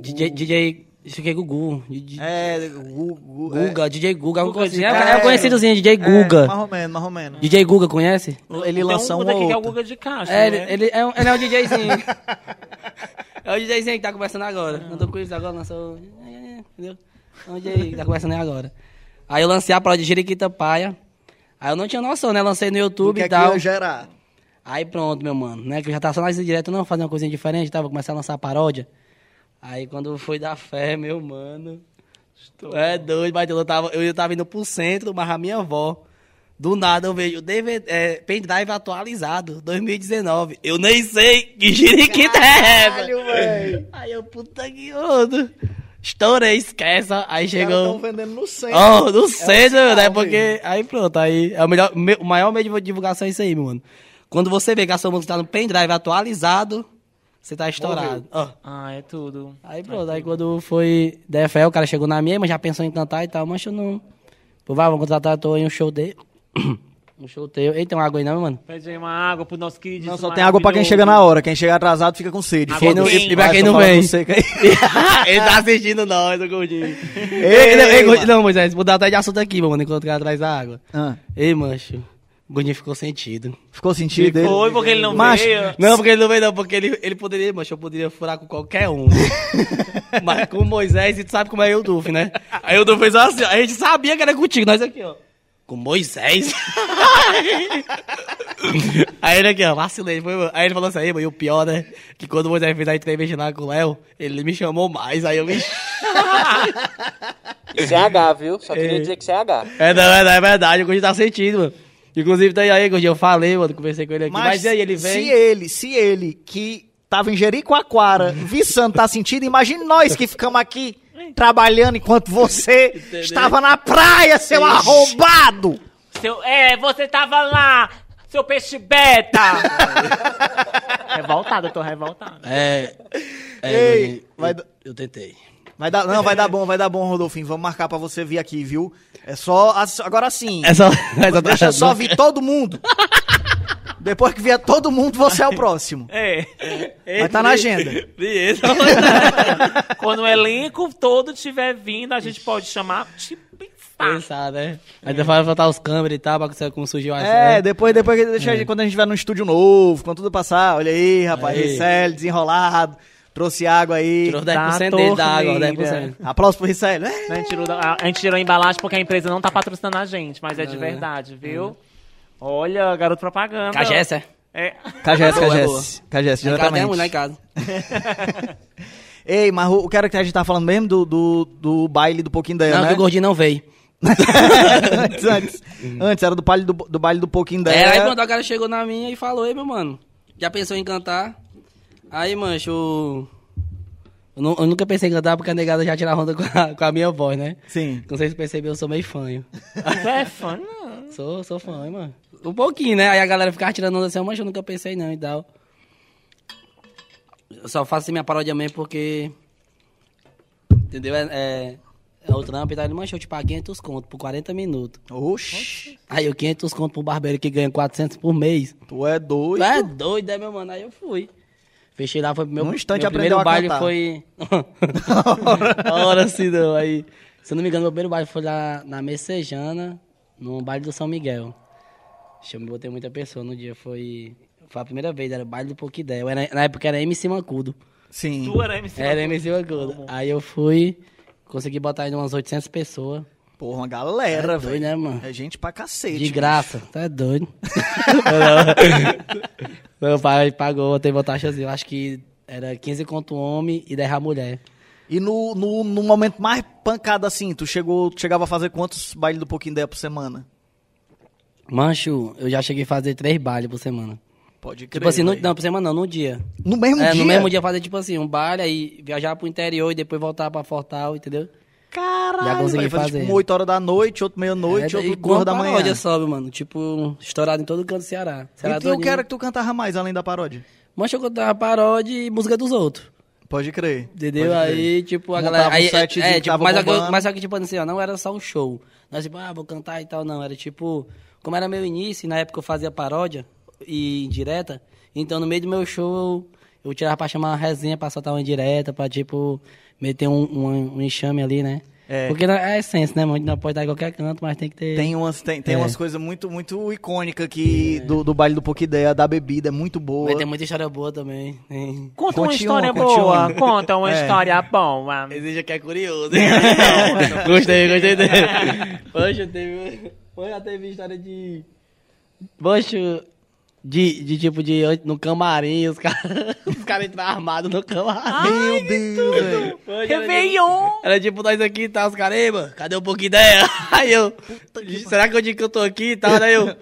DJ, DJ, isso aqui é Gugu. DJ, É, Gu- Gu- é, Guga, DJ Guga, coisa assim. É, Castro. é conhecidozinho, DJ é, Guga. mais ou menos, mais ou menos. DJ Guga, conhece? Ele lançou um um que é o. Guga de caixa, É, ele, né? ele é, um, ele é um DJzinho. é o DJzinho que tá conversando agora. Não tô com isso agora, lançou... Entendeu? É o DJ que tá conversando aí agora. Aí eu lancei a paródia de Jeriquita Paia. Aí eu não tinha noção, né? Lancei no Tu YouTube quer e tal. que eu gerar? Aí pronto, meu mano, né? Que eu já tava só nas direto, não, fazer uma coisinha diferente, tava começar a lançar paródia. Aí quando foi da fé, meu mano. É doido, mas eu tava, eu tava indo pro centro, mas a minha avó. Do nada eu vejo DVD, é, pendrive atualizado, 2019. Eu nem sei que giriquita é essa. Véi. Aí eu, puta que rodo. Estourei, esquece. Aí chegou. vendendo no centro. Oh, não sei, né? sinal, Porque. Aí pronto, aí. É o, melhor, me- o maior meio de divulgação é isso aí, meu mano. Quando você vê que a sua música tá no pendrive atualizado, você tá estourado. Ó. Ah, é tudo. Aí pronto, aí quando foi DFL, o cara chegou na minha, mas já pensou em cantar e tal, mas eu não. Pô, vai, vamos contratar, tô em um show dele. um show teu. Ei, tem uma água aí não, mano? Pede aí uma água pro nosso querido. Não, só tem água pra quem chega na hora. Quem chega atrasado fica com sede. Quem não- e pra quem não vem? Ele tá assistindo nós, o gordinho. Ei, Ei, não, ei, gordinho, não, Moisés, mudar até de assunto aqui, mano, enquanto o cara traz a água. Ah, Ei, mancho, o gordinho ficou sentido. ficou sentido dele? Foi porque ele não Macho, veio. Não, porque ele não veio, não, porque ele, ele poderia, mancho, eu poderia furar com qualquer um. Mas com o Moisés, e tu sabe como é eu, Duf, né? Aí o Duf fez assim, ó, a gente sabia que era contigo, nós aqui, ó. Com Moisés? aí ele aqui, ó, vacilei. Foi, aí ele falou assim, aí, mano, e o pior, né? Que quando o Moisés fez a entrevista lá com o Léo, ele me chamou mais, aí eu me... Isso é H, viu? Só queria dizer que isso é H. É, não, é, não, é verdade, o Gordinho tá sentindo, mano. Inclusive, daí aí, Gordinho, eu falei, mano, conversei com ele aqui. Mas, e aí, ele vem... Se ele, se ele, que tava em Jericoacoara, viçando, tá sentindo, imagine nós que ficamos aqui trabalhando enquanto você estava na praia, seu arrombado! Seu, é, você tava lá, seu peixe beta! revoltado, eu tô revoltado. É... é Ei, Gordinho, vai eu, dar- eu tentei. Vai dar, não, vai dar bom, vai dar bom, Rodolfinho. Vamos marcar pra você vir aqui, viu? É só. Agora sim. É só... é só- Deixa só vir todo mundo. Depois que vier todo mundo, você é o próximo. É. Vai estar na agenda. Esse, Quando o elenco todo estiver vindo, a gente pode chamar. Pensar, né? Aí depois vai faltar os câmeras e tal, pra que- como surgiu a É, depois, depois que deixa gente- quando a gente estiver num estúdio novo, quando tudo passar, olha aí, rapaz, Aí. Ricelli, desenrolado, trouxe água aí. Tirou Tá 10% dele da água, torneira. 10%. Aplausos pro Ricelli. É. A gente, tirou, a, a gente tirou a embalagem porque a empresa não tá patrocinando a gente, mas é de verdade, viu? Olha, garoto propaganda. Cajés, é? É. É boa, é Em casa tem diretamente. mulher em casa. Ei, mas o que era que a gente tá falando mesmo do, do, do baile do Pouquinho Ideia, Não, né? que o gordinho não veio. antes, antes. Antes, era do baile do, do, baile do Pouquinho. É, aí quando o cara chegou na minha e falou, ei, meu mano, já pensou em cantar? Aí, mancho, eu, eu, eu nunca pensei em cantar porque a negada já tira onda com a, com a minha voz, né? Sim. Não sei se percebeu, eu sou meio fanho. Tu é fã, não. Sou, sou fã, hein, mano. Um pouquinho, né? Aí a galera ficava tirando onda assim, mas eu nunca pensei não e tal. Eu só faço assim minha paródia mesmo porque... Entendeu? É, é, é o trampo e tal. Ele, mancha, eu te pago 500 conto por 40 minutos. Oxi, Aí eu 500 conto pro barbeiro que ganha 400 por mês. tu é doido. Tu é doido, é, meu mano? Aí eu fui. Fechei lá, foi meu, Num instante meu primeiro a baile cantar. foi... Na hora assim, não. Aí, se eu não me engano, meu primeiro baile foi lá na Messejana, no baile do São Miguel. Me botei muita pessoa no dia, foi... Foi a primeira vez, era o baile do Pouquidé. Eu era- Na época era MC Mancudo. Sim. Tu era MC. Era MC Mancudo. Aí eu fui, consegui botar aí umas 800 pessoas. Porra, uma galera, É doido, velho. né, mano? É gente pra cacete. De graça, tá é doido. Meu pai pagou, uma taxazinha, eu acho que era 15 conto homem e 10 a mulher. E no, no, no momento mais pancado assim, tu chegou, tu chegava a fazer quantos bailes do Pouquinho Ideia por semana? Mancho, eu já cheguei a fazer três bailes por semana. Pode crer. Tipo assim, no, não, por semana não, no dia. No mesmo é, dia? no mesmo dia fazer tipo assim, um baile, aí viajar pro interior e depois voltar pra Fortal, entendeu? Caralho, Já consegui velho, fazer. fazer. Tipo, 8 horas da noite, outro meia-noite, É, outro duas da manhã. paródia sobe, mano. Tipo, estourado em todo canto do Ceará. Ceará E tu, o que era que tu cantava mais além da paródia? Mancho, eu contava paródia e música dos outros. Pode crer. Entendeu? pode crer. Aí, tipo, a Montava galera. um Aí, setzinho é, que tipo, tava mas, só que, eu- bombando. mas só que, tipo assim, ó, não era só um show. Não era tipo, ah, vou cantar e tal, não. Era tipo, como era meu início, na época eu fazia paródia e indireta, então no meio do meu show eu, eu tirava pra chamar uma resenha pra soltar uma indireta, pra, tipo, meter um, um, um enxame ali, né? É. Porque é a essência, né, mano? Não pode dar em qualquer canto, mas tem que ter. Tem umas, tem, tem É. umas coisas muito, muito icônicas que do, do baile do Pouquideia, da bebida, é muito boa. Mas tem muita história boa também. Tem. Conta uma história uma, boa. uma. Conta uma É. história boa. Exige que é curioso. gostei, gostei dele. Poxa, teve. Poxa, já teve história de. Poxa, de, de tipo de. No camarim, os caras. Os caras entraram armados no camarim. Meu Deus, velho. Era tipo- Réveillon. Era tipo nós aqui e tal, os caras, "Ei, mano, cadê um pouquinho ideia? Aí eu, será que eu digo que eu tô aqui e tal? Daí eu,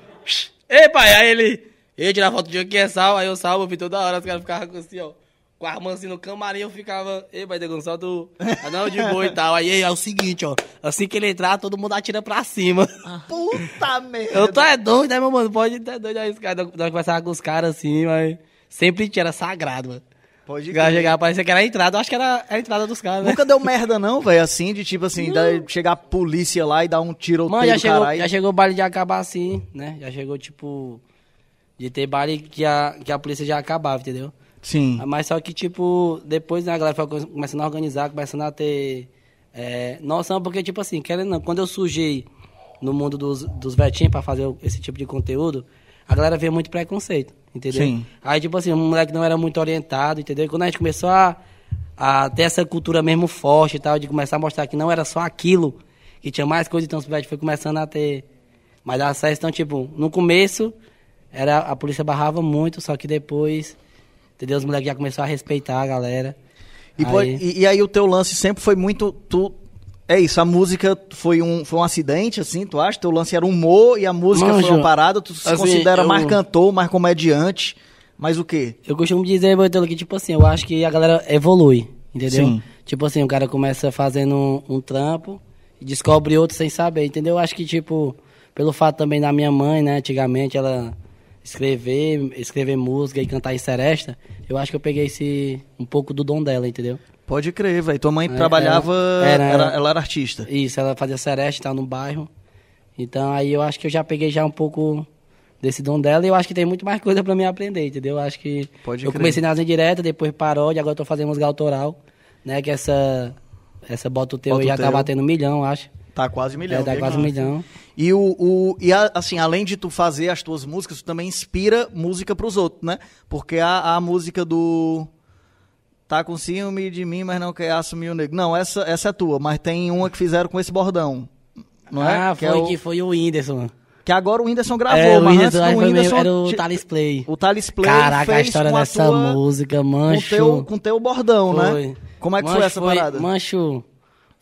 ei pai, aí ele, eu ia tirar foto de aqui é sal, aí eu salvo, vi toda hora, os caras ficavam com assim, ó, com a assim no camarim, eu ficava, ei pai, Degão, solta o anel de boa e tal. Aí, é o seguinte, ó, assim que ele entrar, todo mundo atira pra cima. Puta merda. Eu tô é doido, né, meu mano? Pode ter doido aí, os caras, nós conversava com os caras assim, mas sempre tinha, era sagrado, mano. Pode cara crer. chegava, parecia que era a entrada, eu acho que era a entrada dos caras, né? Nunca deu merda não, velho, assim, de tipo assim, da- chegar a polícia lá e dar um tiroteio Mano, já chegou, caralho. já chegou o baile de acabar assim, né? Já chegou, tipo, de ter baile que a, que a polícia já acabava, entendeu? Sim. Mas só que, tipo, depois, né, a galera foi co- começando a organizar, começando a ter é, noção, porque, tipo assim, querendo não, quando eu surgi no mundo dos, dos vetinhos pra fazer o- esse tipo de conteúdo, a galera via muito preconceito, entendeu? Sim. Aí, tipo assim, um moleque não era muito orientado, entendeu? E quando a gente começou a, a ter essa cultura mesmo forte e tal, de começar a mostrar que não era só aquilo, que tinha mais coisa, então os moleques foi começando a ter Mas dava certo, então, tipo, no começo, era, a polícia barrava muito, só que depois, entendeu? Os moleques já começaram a respeitar a galera. E, Aí- e- e aí o teu lance sempre foi muito. Tu, é isso, a música foi um, foi um acidente, assim, tu acha? Teu lance era humor e a música Manjo, foi uma parada, tu se assim, considera eu- mais cantor, mais comediante, mais o quê? Eu costumo dizer, Boitolo, que, tipo assim, eu acho que a galera evolui, entendeu? Sim. Tipo assim, o cara começa fazendo um, um trampo e descobre outro sem saber, entendeu? Eu acho que, tipo, pelo fato também da minha mãe, né, antigamente, ela escrever, escrever música e cantar em seresta, eu acho que eu peguei esse, um pouco do dom dela, entendeu? Pode crer, velho. Tua mãe É, trabalhava. era- era- era- ela era artista. Isso, ela fazia seresta, tal, no bairro. Então, aí eu acho que eu já peguei já um pouco desse dom dela e eu acho que tem muito mais coisa pra mim aprender, entendeu? Eu acho que Pode eu crer. comecei nas indiretas, depois paródia, agora eu tô fazendo música autoral, né? Que essa essa Bota o Teu Bota o já Teu. tá batendo um milhão, acho. Tá quase um milhão. é, dá quase um milhão. E, o, o, e a- assim, além de tu fazer as tuas músicas, tu também inspira música pros outros, né? Porque a, a música do. Tá com ciúme de mim, mas não quer assumir o negro. Não, essa, essa é tua, mas tem uma que fizeram com esse bordão. Não é? ah, que, foi é o- que foi o Whindersson. que agora o Whindersson gravou, é, o mas Whindersson, antes do foi meio- Whindersson. era o Thales Play. o Thales Play Caraca, a fez história com a dessa tua- música, Com mancho. teu, com teu bordão, Foi. né? Como é que foi Mancho, essa parada? Mancho,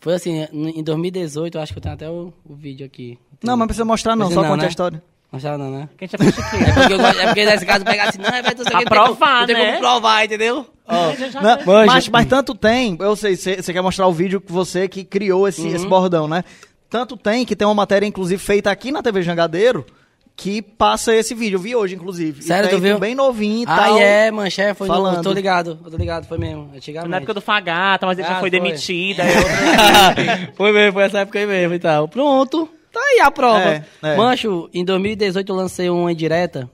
foi assim, em 2018, eu acho que eu tenho até o, o vídeo aqui. Não, mas não precisa mostrar não, Precisa só não, conta a né? história. Mostrar não, né? Quem te acha o quê? É porque, eu é porque nesse caso pegar assim, não, vai tu Pra provar, não tem né? como provar, entendeu? Ó, Não, Manja. mas, mas tanto tem, eu sei, você quer mostrar o vídeo que você que criou esse, Uhum. esse bordão, né? Tanto tem que tem uma matéria, inclusive, feita aqui na TV Jangadeiro, que passa esse vídeo. Eu vi hoje, inclusive. Sério, tem, tu viu? bem novinho e ah, tal. é, manché, foi falando. no, eu tô ligado, eu tô ligado, foi mesmo, antigamente. Na época do Fagata, mas ele já Ah, foi foi. demitido. aí outro- foi mesmo, foi essa época aí mesmo e tal. Pronto, tá aí a prova. É, é. Mancho, em 2018 eu lancei uma indireta,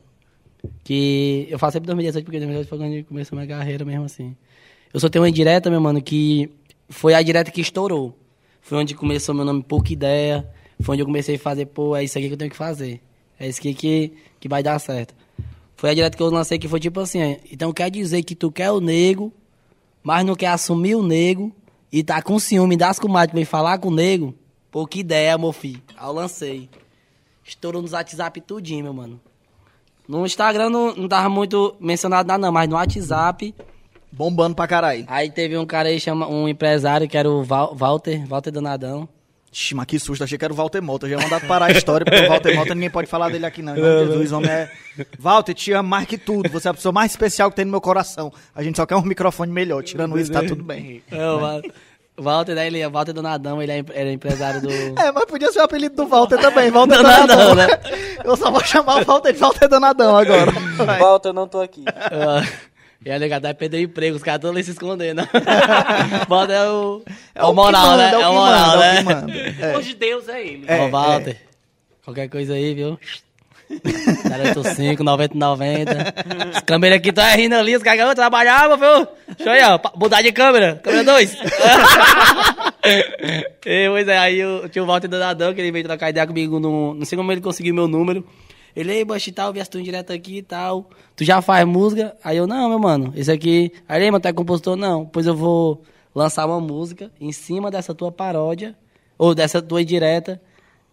que eu faço sempre 2018 porque 2018 foi quando começou minha carreira mesmo assim. Eu só tenho uma indireta, meu mano, que foi a direta que estourou. Foi onde começou meu nome Pouca Ideia, foi onde eu comecei a fazer, pô, é isso aqui que eu tenho que fazer. É isso aqui que, que vai dar certo. Foi a direta que eu lancei que foi tipo assim, então quer dizer que tu quer o nego, mas não quer assumir o nego e tá com ciúme das comadres vem falar com o nego? Pô, que ideia, meu filho. Aí eu lancei. Estourou nos WhatsApp tudinho, meu mano. No Instagram não, não tava muito mencionado nada não, mas no WhatsApp... Bombando pra caralho. Aí teve um cara aí, chama, um empresário, que era o Val- Walter, Walter Donadão. Ixi, mas que susto, achei que era o Walter Mota. Eu já ia mandar parar a história, porque o Walter Mota ninguém pode falar dele aqui, não. Em nome de Jesus, o homem é. Walter, te amo mais que tudo. Você é a pessoa mais especial que tem no meu coração. A gente só quer um microfone melhor. Tirando isso, tá tudo bem. É, Walter, né, ele é Walter Donadão, ele é, empre- ele é empresário do... É, mas podia ser o apelido do Walter também, Walter Donadão, Donadão. né? Eu só vou chamar o Walter de Walter Donadão agora. Vai. Walter, eu não tô aqui. E a negada vai perder o emprego, os caras estão ali se escondendo. Walter é o... É, o o moral, né? é o É moral, é né? É. Hoje Deus é ele. É, Ó, Walter, qualquer coisa aí, viu? 45, 90, 90. As câmeras aqui estão rindo ali, os caras vão trabalhar, meu filho. Deixa eu aí, ó, mudar de câmera. Câmera 2. e, pois é, aí o tio Walter Donadão, que ele veio trocar ideia comigo, no, não sei como ele conseguiu meu número. Ele, ei, Bush, e tal, vi tu direto aqui e tal. Tu já faz música? Aí eu, não, meu mano, esse aqui... Aí ele, mano, tu é compositor? Não. Pois eu vou lançar uma música em cima dessa tua paródia, ou dessa tua indireta.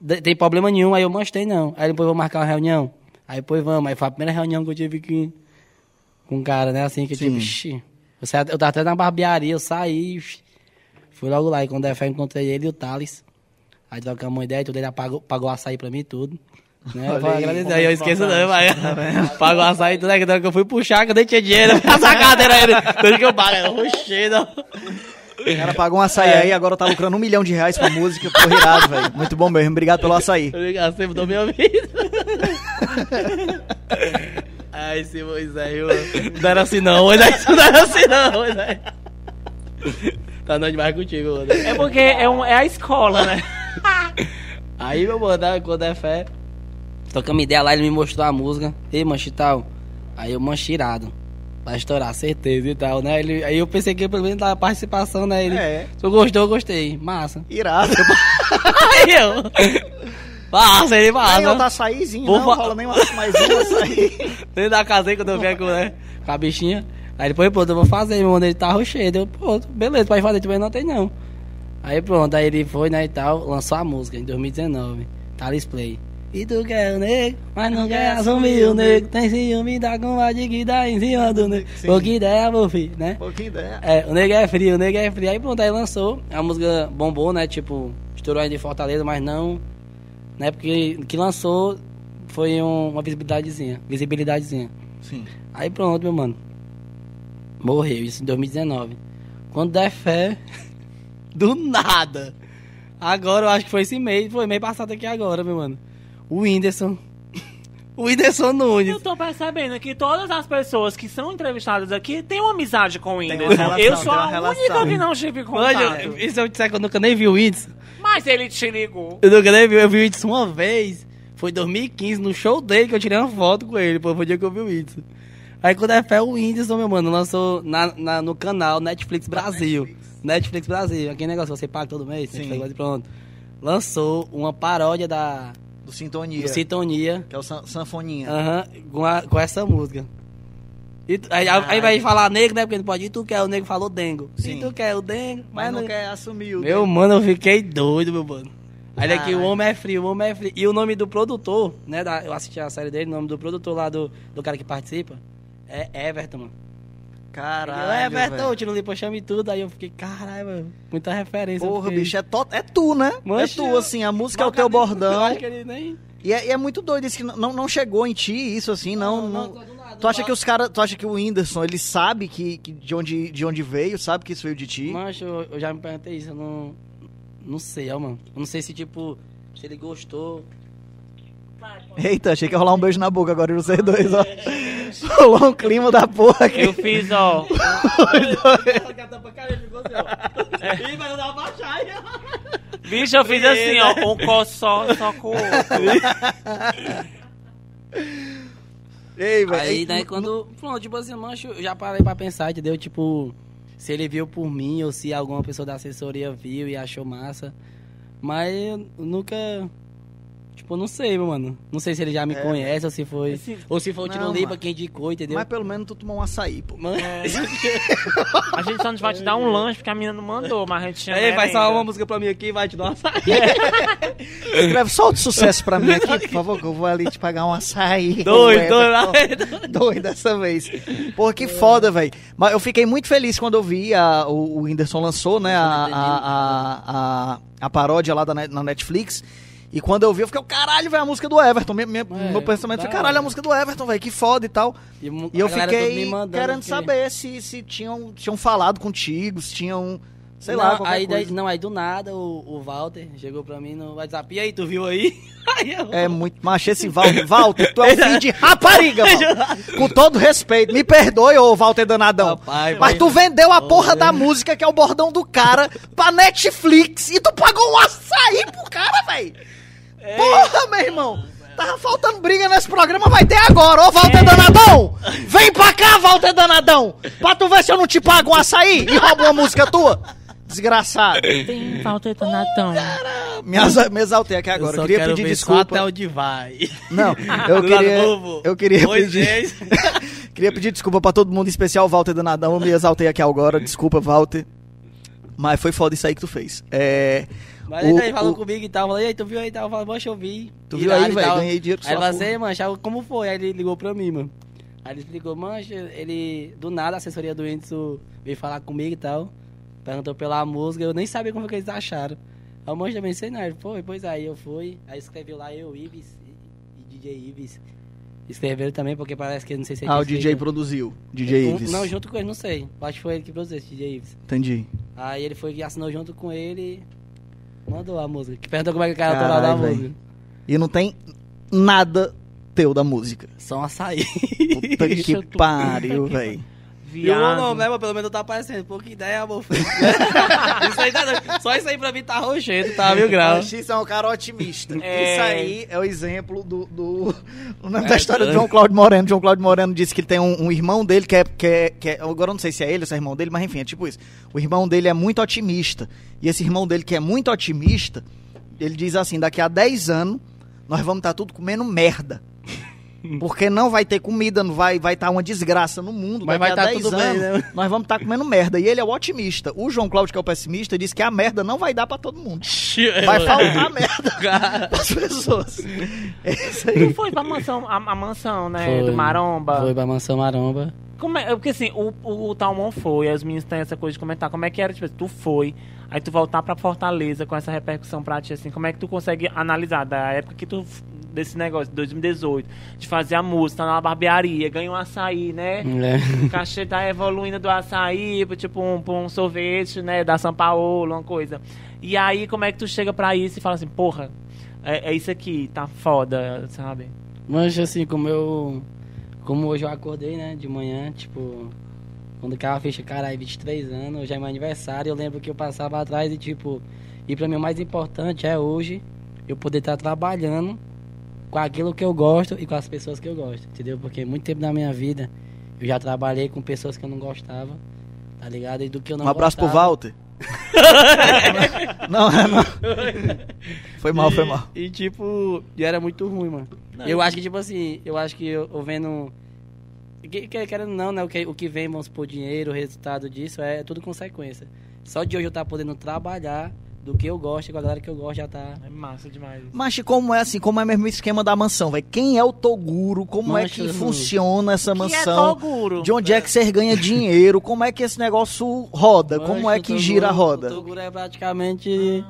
De- tem problema nenhum, aí eu mostrei não. Aí depois eu vou marcar uma reunião. Aí depois vamos. Aí foi a primeira reunião que eu tive que, com um cara, né? Assim, que Sim. tipo, xixi. Eu, saí- eu tava até na barbearia, eu saí, fui logo lá. E quando eu encontrei ele e o Thales. Aí trocamos uma ideia, tudo ele pagou, pagou açaí pra mim e tudo. Né? Eu vou agradecer. Aí eu esqueço não, mas pagou açaí e tudo. Aí quando eu fui puxar, que eu nem tinha dinheiro, a sacada era ele. Tudo que eu pago, eu oxê, não. O cara pagou um açaí aí, agora tá lucrando um milhão de reais com música. Tô irado, velho. Muito bom mesmo. Obrigado pelo açaí. Obrigado, você mudou minha vida. Ai, esse Moisés, mano. Não era assim não, Moisés. Não era assim não, Moisés. Tá não demais contigo, mano. É porque é, um, é a escola, né? Aí, meu mano, quando é fé, tocamos ideia lá, ele me mostrou a música. Ei, mancho e tal. Aí eu, mancho irado. Vai estourar, certeza e tal, né? Ele, aí eu pensei que pelo menos da participação, né? Ele, É. tu gostou, eu gostei. Massa. Irado. Aí eu... Massa, ele massa. Nem outro açaízinho, Vou não. fa- Rola nem mais um açaí. Dentro da casa quando eu vier com, né, com a bichinha. Aí depois, pronto, eu vou fazer, meu mano, ele tá cheio. Eu, pronto, beleza, pode fazer, também não tem não. Aí pronto, aí ele foi, né, e tal, lançou a música em 2019, Thales Play. E tu quer o negro, mas não quer assumir o negro. Tem ciúme da comadre que dá em cima do negro. Pouquinho ideia, meu filho, né? pouquinho ideia. É, o negro é frio, o negro é frio. Aí pronto, aí lançou. A música bombou, né? Tipo, estourou ainda em Fortaleza, mas não. Né? Porque o que lançou foi um- uma visibilidadezinha. Visibilidadezinha. Sim. Aí pronto, meu mano. Morreu, isso em 2019. Quando der fé, do nada. Agora eu acho que foi esse mês, foi mês passado aqui agora, meu mano. O Whindersson. O Whindersson Nunes. Eu tô percebendo que todas as pessoas que são entrevistadas aqui têm uma amizade com o Whindersson. relação, eu sou a relação. única que não tive contato. Olha, e se eu disser que eu nunca nem vi o Whindersson? Mas ele te ligou. Eu nunca nem vi, eu vi o Whindersson uma vez. Foi em 2015, no show dele, que eu tirei uma foto com ele, pô, foi o dia que eu vi o Whindersson. Aí quando é fé, o Whindersson, meu mano, lançou na, na- no canal Netflix Brasil. Netflix Brasil, aquele negócio você paga todo mês, Sim. Netflix pronto. Lançou uma paródia da Do Sintonia. do Sintonia, Que é o san- Sanfoninha. aham, com, a- com essa música. E tu- aí, aí vai falar negro, né? Porque não pode. E tu quer? O negro falou dengo. Sim. E tu quer o dengo? Mas não quer assumir o Meu dedo. mano, eu fiquei doido, meu mano. Aí daqui, o Caralho. homem é frio, o homem é frio. E o nome do produtor, né? da- eu assisti a série dele, o nome do produtor lá do, do cara que participa é Everton, mano. Caralho, Everton, velho. tiro limpo, chame tudo. Aí eu fiquei, caralho, muita referência. Porra, bicho, é, to... é tu, né? Mancha, é tu, assim, a música é o teu Eu bordão. acho que ele nem... E é, e é muito doido isso que não, não chegou em ti, isso assim, não. Não, não- não, do nada, Tu acha que os caras. Tu acha que o Whindersson, ele sabe que, que de, onde, de onde veio, sabe que isso veio de ti? Mancho, eu, eu já me perguntei isso, eu não... Não sei, ó, mano. Eu não sei se, tipo, se ele gostou. Eita, achei que ia rolar um beijo na boca agora de vocês dois, ó. Rolou um clima da porra aqui. Eu fiz, ó. Ih, vai dar uma baixada. Bicho, eu fiz assim, ó. Um coçó só com o outro. Ei, velho. Aí, né, quando. Pronto, tipo assim, mancho, eu já parei pra pensar, entendeu? Tipo, se ele viu por mim ou se alguma pessoa da assessoria viu e achou massa. Mas eu nunca. Tipo, não sei, meu mano. Não sei se ele já me conhece ou se foi. Esse- Ou se foi o Não, Tiro Lipa mano. quem indicou, entendeu? Mas pelo menos tu tomou um açaí, pô. Mano, A gente só não vai te dar um lanche porque a menina não mandou, mas a gente tinha. Ei, vai salvar uma música pra mim aqui, vai te dar uma saída. Escreve só o de sucesso pra mim aqui, por favor, que eu vou ali te pagar um açaí. Dois, Ué, dois, lá. dois dessa vez. Porra, que foda, velho. Mas eu fiquei muito feliz quando eu vi a, o, o Whindersson lançou, né, a, a, a, a, a paródia lá da, na Netflix. E quando eu vi, eu fiquei, caralho, velho, a música do Everton. Minha, minha- É, meu pensamento foi, caralho, a música do Everton, velho, que foda e tal. E, E eu fiquei querendo porque- saber se, se tinham, tinham falado contigo, se tinham, sei não, lá, aí, daí- não, aí do nada o, o Walter chegou pra mim no WhatsApp. E aí, tu viu aí? Aí eu- É muito macho esse Walter. Walter, tu é um filho de rapariga, Walter. Com todo respeito. Me perdoe, ô Walter Danadão. Rapaz, mas tu vendeu a porra da música, que é o bordão do cara, pra Netflix. E tu pagou um açaí pro cara, Porra, meu irmão. Tava faltando briga nesse programa, vai ter agora. Ô, Walter Danadão. Vem pra cá, Walter Danadão. Pra tu ver se eu não te pago um açaí e roubo uma música tua. Desgraçado. Tem falta de Natão. Me, me exaltei aqui agora. eu Eu só queria quero pedir ver desculpa. Só até onde vai. Não, eu Do queria, eu queria pedir, Moisés. queria pedir desculpa pra todo mundo, em especial o Walter Danadão, eu me exaltei aqui agora, desculpa, Walter. Mas foi foda isso aí que tu fez. É, Mas o- ele aí falou o- comigo e tal. Falei, e aí, tu viu aí e tal? Eu falei, poxa, eu vi. Tu viu aí, velho? Ganhei dinheiro com Aí falou, mancha, como foi? Aí ele ligou pra mim, mano. Aí ele explicou, mancha, ele, do nada, a assessoria do Whindersson veio falar comigo e tal. Perguntou pela música, eu nem sabia como foi que eles acharam. Aí o mancha também sei nada. Pô, depois aí eu fui, aí escreveu lá eu, Ives e, e DJ Ives. Escreveram também, porque parece que não sei se ele Ah, o DJ produziu, DJ Um- Ives. Não, junto com ele, não sei. Acho que foi ele que produziu esse DJ Ives. Entendi. Aí ele foi que assinou junto com ele mandou a música. Que perguntou como é que o cara tá lá da música. E não tem nada teu da música. Só um açaí. Puta que pariu, velho. E o Viado. né, mas pelo menos tá aparecendo. Pô, que ideia, amor. isso aí tá, só isso aí pra mim tá rochendo, tá, mil graus. Isso é um cara otimista. É. Isso aí é o exemplo do, do, o nome da história do João Cláudio Moreno. João Cláudio Moreno disse que ele tem um, um irmão dele que é, que, é, que é- Agora eu não sei se é ele ou se é irmão dele, mas enfim, é tipo isso. O irmão dele é muito otimista. E esse irmão dele que é muito otimista, ele diz assim: daqui a 10 anos nós vamos estar tudo comendo merda. Porque não vai ter comida, não vai vai estar uma desgraça no mundo. Mas vai a tá 10 tudo bem, anos, né? Nós vamos estar comendo merda. E ele é o otimista. O João Cláudio, que é o pessimista, disse que a merda não vai dar pra todo mundo. Vai faltar merda pras pessoas. É. Tu foi pra mansão, a, a mansão, né? Foi. Do Maromba. Foi pra Mansão Maromba. Como é, porque assim, o, o, o Talmon foi, aí os meninos têm essa coisa de comentar. Como é que era, tipo, tu foi, aí tu voltar pra Fortaleza com essa repercussão pra ti, assim, como é que tu consegue analisar da época que tu, desse negócio, de 2018, de fazer a música, tá na barbearia, ganha um açaí, né? É. O cachê tá evoluindo do açaí, tipo, um, um sorvete, né, da São Paulo, uma coisa. E aí, como é que tu chega pra isso e fala assim, porra, é, é isso aqui, tá foda, sabe? Mas assim, como eu. Como hoje eu acordei, né, de manhã, tipo. Quando caiu a ficha, caralho, 23 anos, hoje é meu aniversário, eu lembro que eu passava atrás e tipo. E pra mim o mais importante é hoje eu poder estar trabalhando com aquilo que eu gosto e com as pessoas que eu gosto, entendeu? Porque muito tempo da minha vida eu já trabalhei com pessoas que eu não gostava, tá ligado? E do que eu não Um abraço pro gostava. Walter. não, é, não. Foi mal, foi mal. E tipo, e era muito ruim, mano. eu acho que, tipo assim, eu acho que eu, eu vendo. que- que- Querendo não, né? O que, o que vem, vamos supor, dinheiro, o resultado disso é tudo consequência. Só de hoje eu estar podendo trabalhar do que eu gosto, com a galera que eu gosto já tá. É massa demais. isso. Mas como é assim, como é mesmo o esquema da mansão, velho? Quem é o Toguro? Como é Mancha, que mano. funciona essa Que é mansão? Toguro? De onde é que você ganha dinheiro? Como é que esse negócio roda? Como Mancha, é o que Toguro- gira a roda? O Toguro é praticamente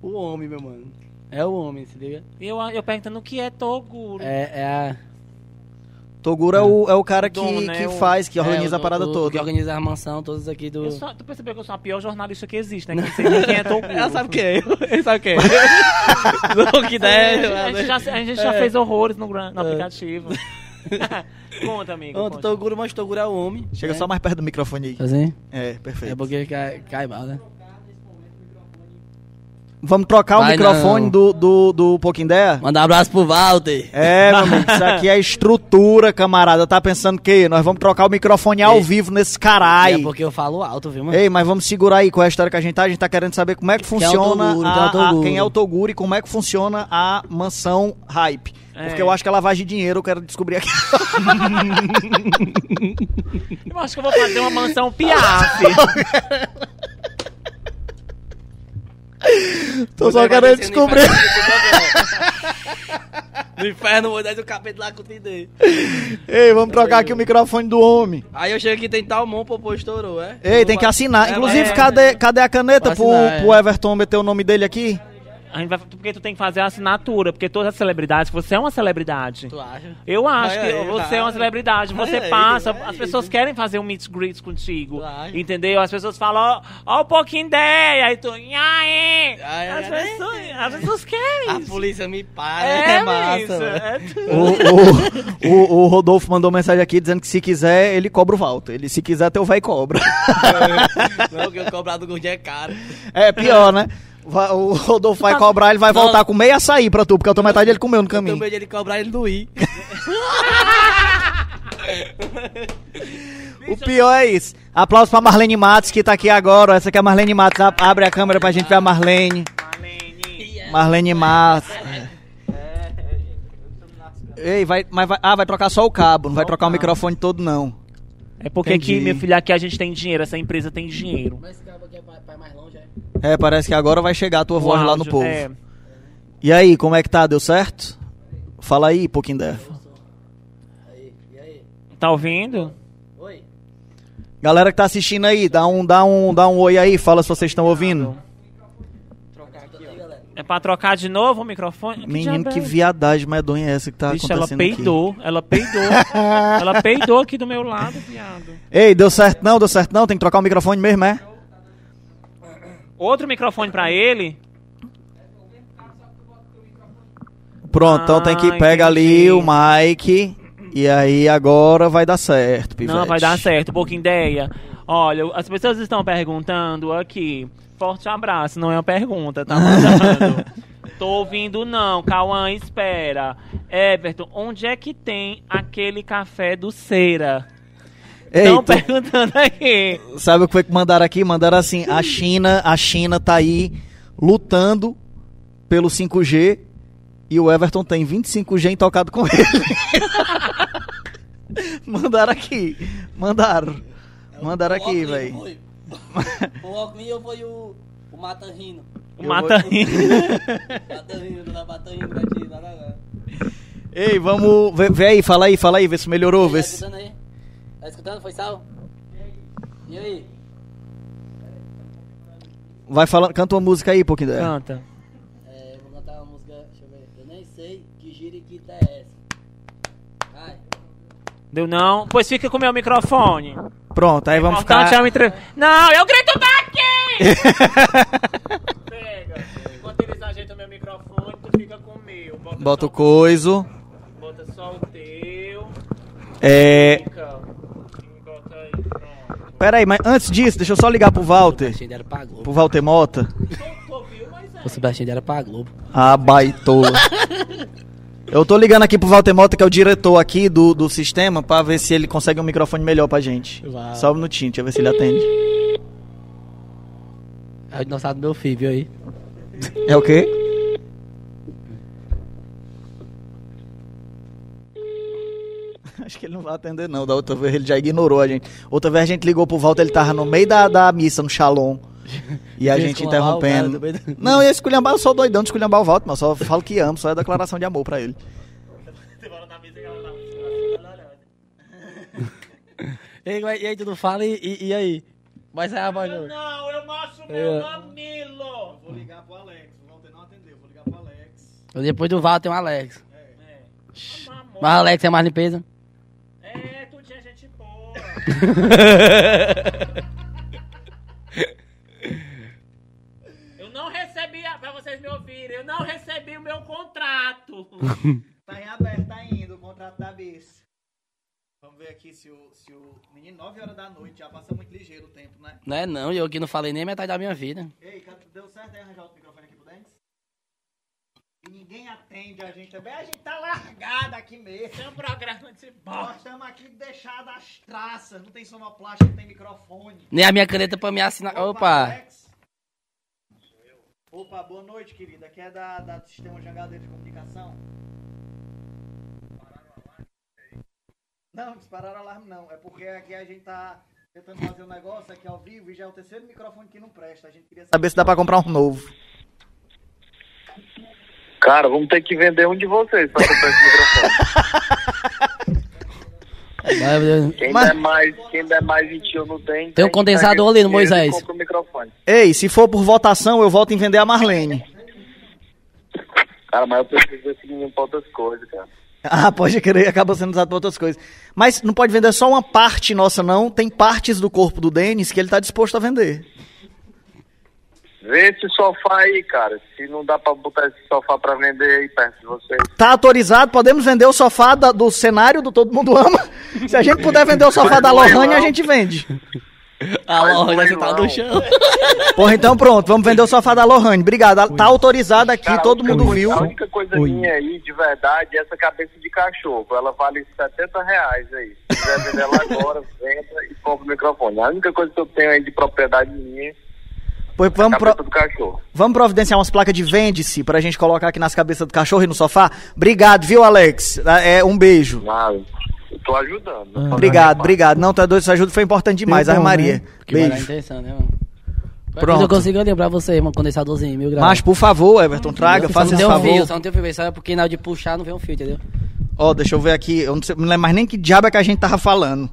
o homem, meu mano. É o homem, se liga? Eu, eu perguntando o que é Toguro. É, é a. Toguro é o, é o cara que, Dom, né? que faz, que é, organiza o- a parada o- toda. Que organiza a mansão, todos aqui do. Eu sou- tu percebeu que eu sou a pior jornalista que existe, né? Que não quem é Toguro. Ela sabe quem é, ele sabe quem é. Não, que A ideia. gente já, a gente já É. fez horrores no, no aplicativo. conta, amigo. Onde conta. Toguro, mas Toguro é o homem. Chega né? só mais perto do microfone aí. Assim? É, perfeito. É porque cai, cai mal, né? Vamos trocar o Vai microfone não. do, do, do Pouquinho Ideia? Mandar um abraço pro Walter. É, meu amigo, isso aqui é estrutura, camarada. Tá pensando que nós vamos trocar o microfone ao Ei. vivo nesse É caralho. porque eu falo alto, viu, mano? Ei, mas vamos segurar aí com a história que a gente tá. A gente tá querendo saber como é que Quem é o funciona Toguro, a- quem é o a- quem é o Toguro e como é que funciona a mansão hype. É. Porque eu acho que é lavagem de dinheiro, eu quero descobrir aqui. Eu acho que eu vou fazer uma mansão Piaf. Tô só querendo descobrir. inferno, No inferno, vou dar o capeta lá com o TD. Ei, vamos trocar aqui o microfone do homem. Aí eu chego aqui tem tal mão, popô estourou, é? Ei, tem que assinar. É, Inclusive, cadê, cadê a caneta pro, é. pro Everton meter o nome dele aqui? A gente vai, porque tu tem que fazer a assinatura, porque todas as celebridades, você é uma celebridade. Tu acha? Eu acho Vai que aí, você vai. é uma celebridade, você aí, passa, as pessoas querem fazer um meet and greet contigo, Vai. entendeu? As pessoas falam, ó, ó um pouquinho ideia, aí tu? Ai, As ai, pessoas, as pessoas querem A polícia me para, É, é, massa, é tudo. O, o, o, o Rodolfo mandou mensagem aqui dizendo que se quiser, ele cobra o Walter. Ele, se quiser, teu vai cobra. Não, que eu cobrar do gordinho é caro. É pior, né? Va- O Rodolfo vai cobrar, ele vai Não. voltar com meio açaí pra tu, porque a tua metade ele comeu no Eu caminho. de ele cobrar ele ir. O pior é isso. Aplausos pra Marlene Matos, que tá aqui agora. Essa aqui é a Marlene Matos. A- Abre a câmera pra gente ver a Marlene. Marlene. Matos. Ei, vai, mas vai, ah, vai trocar só o cabo, não vai trocar o microfone todo, não. É porque Entendi. aqui, meu filho, aqui a gente tem dinheiro, essa empresa tem dinheiro. Mas esse cabo aqui é vai mais longe, é? É, parece que agora vai chegar a tua O voz lá no áudio, povo. é. E aí, como é que tá? Deu certo? Fala aí, pouquinho e aí? Tá ouvindo? Oi? Galera que tá assistindo aí, dá um, dá um, dá um oi aí, fala se vocês estão ouvindo. É pra trocar de novo o microfone? Menino, diabo que é? viadagem medonha é essa que tá ela acontecendo aqui? peidou, ela peidou. ela peidou aqui do meu lado, viado. Ei, deu certo não? Deu certo não? Tem que trocar o microfone mesmo, é? Outro microfone pra ele? Pronto, então tem que Ah, pega ali entendi. o mic e aí agora vai dar certo, pivete. Não, vai dar certo, pouca ideia. Olha, as pessoas estão perguntando aqui. Forte abraço, não é uma pergunta, tá mandando. Tô ouvindo não, Cauã, espera. Everton, onde é que tem aquele café do Cera? Ei, Estão tu- perguntando aqui. sabe o que foi que mandaram aqui? Mandaram assim, a China, a China tá aí lutando pelo 5G E o Everton tem 25G intocado com ele. Mandaram aqui. Mandaram. Mandaram aqui, velho. O Oclinho foi o, o Mata Rino. O Mata Rino, da Mata Rino pra ti, lá na lá. Ei, vamos. Vê, vê aí, fala aí, fala aí, vê se melhorou. Tá Vê se... aí? Tá escutando? Foi sal? E aí? Vai falando, canta uma música aí, pouquinho. Canta. É, vou cantar uma música, deixa eu ver. Eu nem sei que giriquita é essa. Vai. Deu não? Pois fica com o meu microfone. Pronto, aí vamos Importante ficar. é entre... Não, eu grito daqui! Pega. Enquanto eles ajeitam meu microfone, tu fica com o meu. Bota, Bota o coiso. bota só o teu. É. Fica. E Bota aí, pronto. Pera aí, mas antes disso, deixa eu só ligar pro Walter. Sebastião era pra Globo. Pro Walter Mota. O Sebastião era pra Globo. Ah, baitola. Eu tô ligando aqui pro Walter Mota, que é o diretor aqui do, do sistema, pra ver se ele consegue um microfone melhor pra gente. Vai. Só um minutinho, deixa eu ver se ele atende. É o dinossauro do meu filho, viu aí? É o quê? Acho que ele não vai atender, não. Da outra vez ele já ignorou a gente. Outra vez a gente ligou pro Walter, ele tava no meio da, da missa, no Shalom. E a gente o cara interrompendo. da- Não, eu esculhambar, eu sou doidão de esculhambar o Walter, mas só falo que amo, só é declaração de amor pra ele. E aí, e tu não fala e, e, e aí? Vai sair a voz não. Não, eu mostro meu mamilo. Vou ligar pro Alex, o Walter não atendeu, vou ligar pro Alex. Depois do Val tem o Alex. Mas o Alex é mais limpeza. É, tu tinha gente boa. Eu não recebi, a- pra vocês me ouvirem, eu não recebi o meu contrato. Tá em aberto, tá indo o contrato da bis. Vamos ver aqui se o, se o menino, 9 horas da noite, já passa muito ligeiro o tempo, né? Não é não, eu que não falei nem metade da minha vida. Ei, deu certo aí arranjar outro microfone aqui pro Dentes? E ninguém atende a gente também. A gente tá largado aqui mesmo. Tem um programa de Nós bosta. estamos aqui deixados as traças. Não tem sonoplasta, não tem microfone. Nem a minha caneta pra me assinar. Opa! Alex. Opa, boa noite, querida. Aqui é da, da do Sistema Jangadeiro de Comunicação. Não, dispararam o alarme não. É porque aqui a gente tá tentando fazer um negócio aqui ao vivo e já é o terceiro microfone que não presta. A gente queria saber se dá pra comprar um novo. Cara, vamos ter que vender um de vocês pra comprar esse microfone. Quem Mas- der mais, quem der mais 21 no dente. Tem um a gente condensador ali no Moisés. compra o microfone. Ei, se for por votação, eu volto em vender a Marlene. Cara, mas eu preciso desse menino pra outras coisas, cara. Ah, pode querer, acaba sendo usado pra outras coisas. Mas não pode vender só uma parte nossa, não. Tem partes do corpo do Denis que ele tá disposto a vender. Vê esse sofá aí, cara. Se não dá pra botar esse sofá pra vender aí perto de vocês. Tá autorizado, podemos vender o sofá da- do cenário do Todo Mundo Ama. Se a gente puder vender o sofá da é Lohane, a gente vende. A Lohane é sentada não. no chão. Porra, então pronto, vamos vender o sofá da Lohane. Obrigado. Tá autorizado aqui, Cara, todo mundo coisa- viu. A única coisa minha aí, de verdade, é essa cabeça de cachorro. Ela vale 70 reais aí. Se quiser vender ela agora, venda e compra o microfone. A única coisa que eu tenho aí de propriedade minha é Pois vamos, pro- do cachorro. vamos providenciar umas placas de vende-se pra gente colocar aqui nas cabeças do cachorro e no sofá. Obrigado, viu, Alex? É, um beijo. Mas eu tô ajudando. tô Obrigado, obrigado. Não, tá doido, essa ajuda foi importante demais, bom, Maria. né? Beijo. né, mano? Pronto. Pronto. Eu consigo lembrar você, mano, condensadorzinho, mil graus. Mas, por favor, Everton, traga, só faça não esse tem um favor. fio, só não tem um fio, sabe? Porque na hora de puxar não vem um fio, entendeu? Ó, deixa eu ver aqui. Eu não, sei, não lembro mais nem que diabo é que a gente tava falando.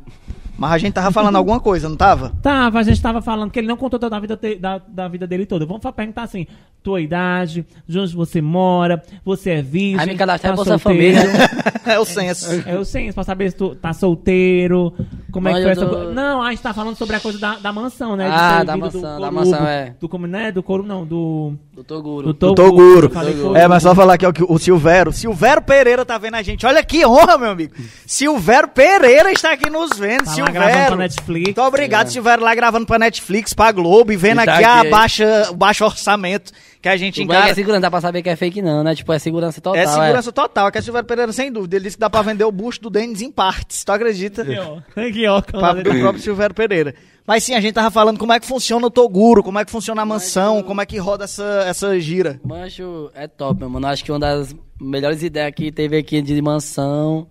Mas a gente tava falando alguma coisa, não tava? Tava, a gente tava falando que ele não contou toda a vida, te- da, da vida dele toda. Vamos perguntar assim: tua idade, de onde você mora, você é virgem. Aí me cadastrar tá Bolsa solteiro. Família. é o censo. É o censo pra saber se tu tá solteiro. Como é que foi eu essa tô- coisa? Não, a gente tá falando sobre a coisa da, da mansão, né? De Ah, da do mansão, da Corubo, mansão, é. Do como, né? Do couro, não, do. Do Toguro. Toguro. Eu falei Corubo. É, mas só falar aqui, ó, que o Silvério. Silvério Pereira tá vendo a gente. Olha que honra, meu amigo. Silvério Pereira está aqui nos vendo. Tá lá gravando Silvério. pra Netflix. Muito obrigado, Silvério, lá gravando pra Netflix, pra Globo e vendo E tá aqui a aqui. baixa, o baixo orçamento que a gente O bom é que é segurança, dá pra saber que é fake não, né? Tipo, é segurança total. É segurança total, é que a Silvério Pereira, sem dúvida. Ele disse que dá pra vender o busto do Denis em partes, tu acredita? Aqui, ó. Aqui, ó. Pra- do próprio Silvério Pereira. Mas sim, a gente tava falando como é que funciona o Toguro, como é que funciona a mansão, como é que roda essa, essa gira. Mancho, é top, meu mano. Acho que uma das melhores ideias que teve aqui de mansão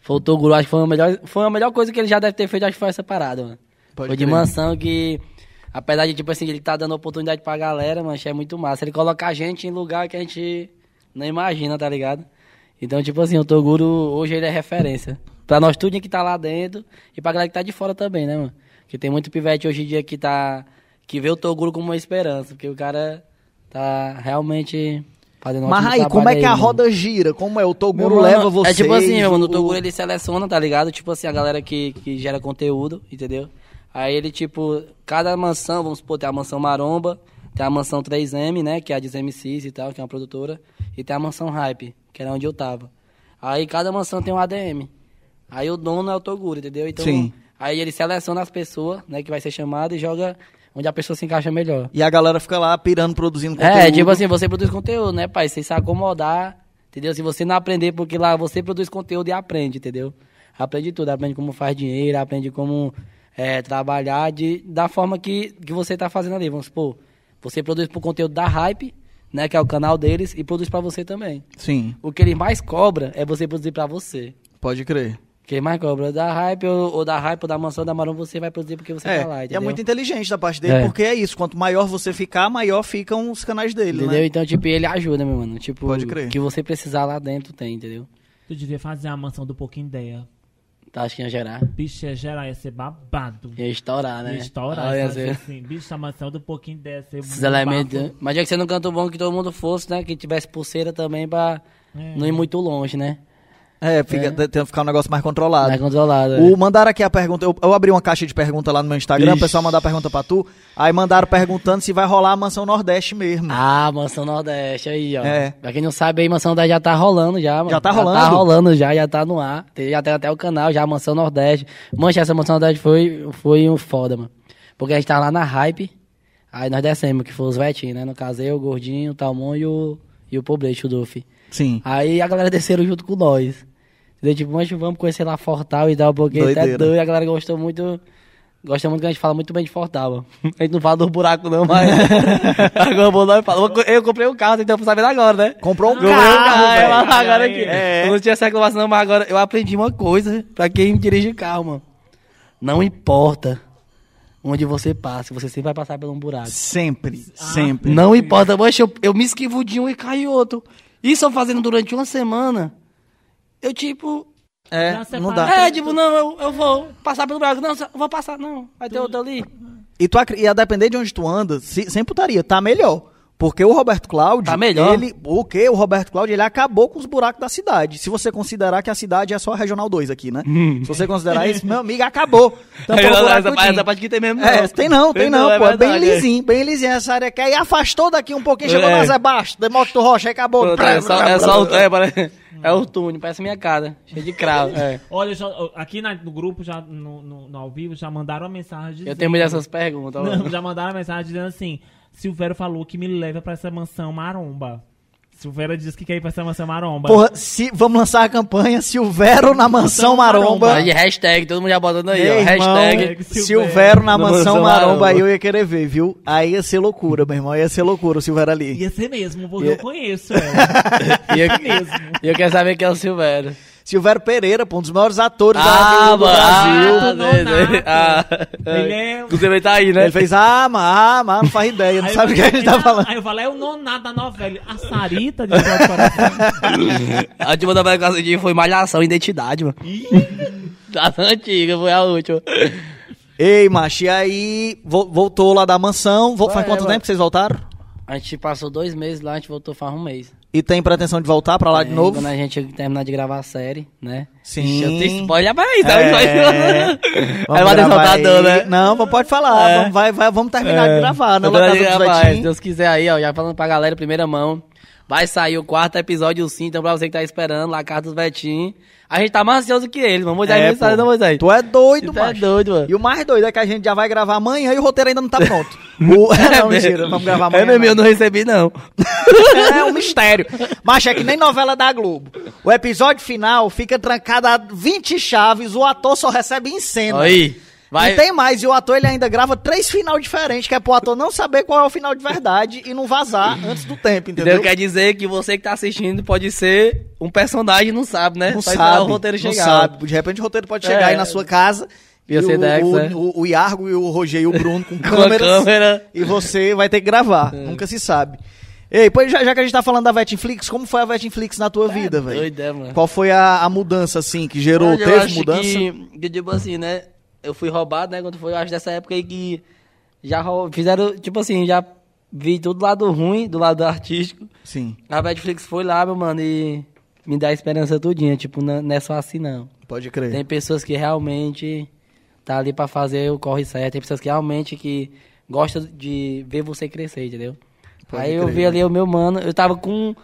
foi o Toguro. Acho que foi a melhor, foi a melhor coisa que ele já deve ter feito, acho que foi essa parada, mano. Pode foi de crer. mansão que, apesar de, tipo assim, ele tá dando oportunidade pra galera, mancho, é muito massa. Ele coloca a gente em lugar que a gente não imagina, tá ligado? Então, tipo assim, o Toguro hoje ele é referência. Pra nós tudo que tá lá dentro e pra galera que tá de fora também, né, mano? Porque tem muito pivete hoje em dia que tá. que vê o Toguro como uma esperança. Porque o cara tá realmente fazendo Mas aí, como é que a aí, mano. roda gira? Como é? O Toguro mano, leva você. É tipo assim, mano, o Toguro ele seleciona, tá ligado? Tipo assim, a galera que, que gera conteúdo, entendeu? Aí ele, tipo, cada mansão, vamos supor, tem a mansão Maromba, tem a mansão 3M, né? Que é a dos MCs e tal, que é uma produtora. E tem a mansão Hype, que era onde eu tava. Aí cada mansão tem um ADM. Aí o dono é o Toguro, entendeu? Então, Sim. aí ele seleciona as pessoas, né, que vai ser chamado e joga onde a pessoa se encaixa melhor. E a galera fica lá pirando, produzindo conteúdo. É, tipo assim, você produz conteúdo, né, pai? Você se acomodar, entendeu? Se você não aprender, porque lá você produz conteúdo e aprende, entendeu? Aprende tudo, aprende como faz dinheiro, aprende como é, trabalhar de, da forma que, que você tá fazendo ali. Vamos supor, você produz pro conteúdo da Hype, né, que é o canal deles, e produz pra você também. Sim, O que eles mais cobra é você produzir pra você. pode crer. O que eles mais cobra da Hype ou, ou da Hype ou da Mansão da Marão, você vai produzir porque você É, tá lá, e é entendeu? muito inteligente da parte dele, É. porque é isso. Quanto maior você ficar, maior ficam os canais dele, Entendeu? né? Então, tipo, ele ajuda, meu mano. Tipo, Pode crer. o que você precisar lá dentro tem, entendeu? Tu devia fazer a mansão do Pouquinho Ideia. Tá, acho que ia gerar. Bicho, ia gerar, ia ser babado. Ia estourar, né? Ia estourar. Ah, ia ser assim, bicho, a mansão do Pouquinho ser Esses elementos. bafo. Mas já que você não canta bom que todo mundo fosse, né? Que tivesse pulseira também pra É. não ir muito longe, né? É, fica, tem que ficar um negócio mais controlado. Mais controlado. O, é. mandaram aqui a pergunta. Eu, eu abri uma caixa de pergunta lá no meu Instagram, o pessoal mandar pergunta pra tu. Aí mandaram perguntando se vai rolar a mansão Nordeste mesmo. Ah, Mansão Nordeste aí, ó. É. Pra quem não sabe aí, Mansão Nordeste já tá rolando já, mano. Já tá Já rolando? tá rolando já, já tá no ar. Já tem até o canal já, Mansão Nordeste. Mancha, essa Mansão Nordeste foi, foi um foda, mano. Porque a gente tava lá na hype, aí nós descemos, que foi os vetinhos, né? No caso, eu, o Gordinho, o Talmon e o, e o Poblete, o Duff. Sim. Aí a galera desceram junto com nós. Entendeu? Tipo, mas vamos conhecer lá Fortal e tal, porque Doideira. até doido. A galera gostou muito. Gosta muito que a gente fala muito bem de Fortal. A gente não fala dos buracos, não, mas. agora o nome fala. Eu comprei um carro, então sabendo agora, né? Comprou um Comprei um carro, carro, velho. eu- agora aqui. É. Eu não tinha essa reclamação, mas agora eu aprendi uma coisa pra quem dirige carro, mano. Não importa onde você passa, você sempre vai passar por um buraco. Sempre, sempre. Não importa, mas eu, eu me esquivo de um e caio outro. Isso eu fazendo durante uma semana. Eu, tipo. É, não dá. É, tipo, não, eu, eu vou passar pelo buraco. Não, eu vou passar, não. Vai ter outro ali. E, tu, e a depender de onde tu anda, se, sem putaria, tá melhor. Porque o Roberto Cláudio. Tá melhor. Ele, o que? O Roberto Cláudio, ele acabou com os buracos da cidade. Se você considerar que a cidade é só a Regional 2 aqui, né? Se você considerar isso, meu amigo, acabou. Então, essa, parte- essa parte aqui tem mesmo. É, tem não, tem não, é pô. É bem é. lisinho, bem lisinho essa área aqui. Aí afastou daqui um pouquinho, chegou É. na Zé Baixo, Demócrito Rocha, aí acabou. Pronto, É só, é só o, é, parece- é o túnel, parece minha cara. Cheio de cravo. É. Olha, já- aqui na- no grupo, já no, no- no ao vivo, já mandaram uma mensagem dizendo... Eu tenho dessas perguntas. ó. Não, já mandaram uma mensagem dizendo assim: Silvério falou que me leva pra essa mansão maromba. Silvério disse que quer ir pra essa mansão maromba. Porra, se, vamos lançar a campanha Silvero na Mansão Maromba. Aí, hashtag, todo mundo já botando aí, ó. irmão, Hashtag. Silvério na Na Mansão Maromba, Maromba. aí eu ia querer ver, viu? Aí ia ser loucura, meu irmão, ia ser loucura o Silvério ali. Ia ser mesmo, porque Ia- eu conheço ela. E eu, mesmo. e eu quero saber quem é o Silvério. Silvério Pereira, pô, um dos maiores atores da Ah, do mano. Brasil. Ah, Nonato. ah, Ele é- Inclusive ele tá aí, né? Ele fez, ah, mas, ah, mas não faz ideia, não Aí sabe o que a gente tá falando. Aí eu falei, é o nonato da novela. A Sarita de do. A última da Brasil foi Malhação Identidade, mano. Das antigas, foi a última. Ei, macho, e aí vo- voltou lá da mansão, vo- faz É, quanto mano. tempo que vocês voltaram? A gente passou dois meses lá, a gente voltou faz um mês. E tem pretensão de voltar pra lá de É, novo? Quando a gente terminar de gravar a série, né? Sim. Eu tenho spoiler, mas não, É. Aí vai soltador, aí. né? Não, pode falar. É. Vamos, vai, vai, vamos terminar de gravar, né? De gravar. Se Deus quiser aí, ó, já falando pra galera, primeira mão. Vai sair o quarto episódio sim, então pra você que tá esperando, lá Casa dos. A gente tá mais ansioso que eles, mano. Moisés, É, não sabe, não, Moisés. Tu é doido, Tu é doido, mano. E o mais doido é que a gente já vai gravar amanhã e o roteiro ainda não tá pronto. O... não, mentira, vamos gravar amanhã. É mesmo, eu não. não recebi, não. É um mistério. Mas é que nem novela da Globo. O episódio final fica trancado a 20 chaves, o ator só recebe em cena. Aí, vai. E tem mais, e o ator ele ainda grava três final diferentes, que é pro ator não saber qual é o final de verdade e não vazar antes do tempo, entendeu? Entendeu? Quer dizer que você que tá assistindo pode ser um personagem e não sabe, né? Não Só sabe, o roteiro não chegar. sabe. De repente o roteiro pode chegar É. aí na sua casa e o, Dex, o, né? o, o Iargo e o Roger e o Bruno com câmeras câmera. e você vai ter que gravar. Nunca se sabe. Ei, pois já, já que a gente tá falando da Vetinflix, como foi a Vetinflix na tua vida, velho? É, mano. Qual foi a, a mudança, assim, que gerou? Olha, Teve mudança? Que, que, tipo assim, né? Eu fui roubado, né? Quando foi, eu acho dessa época aí que já fizeram, tipo assim, já vi tudo do lado ruim, do lado artístico. Sim, A Netflix foi lá, meu mano, e me dá esperança tudinha. Tipo, não, é só assim, não. pode crer. Tem pessoas que realmente tá ali pra fazer o corre certo. Tem pessoas que realmente que gostam de ver você crescer, entendeu? Pode Aí eu crer. vi ali o meu mano, eu tava com.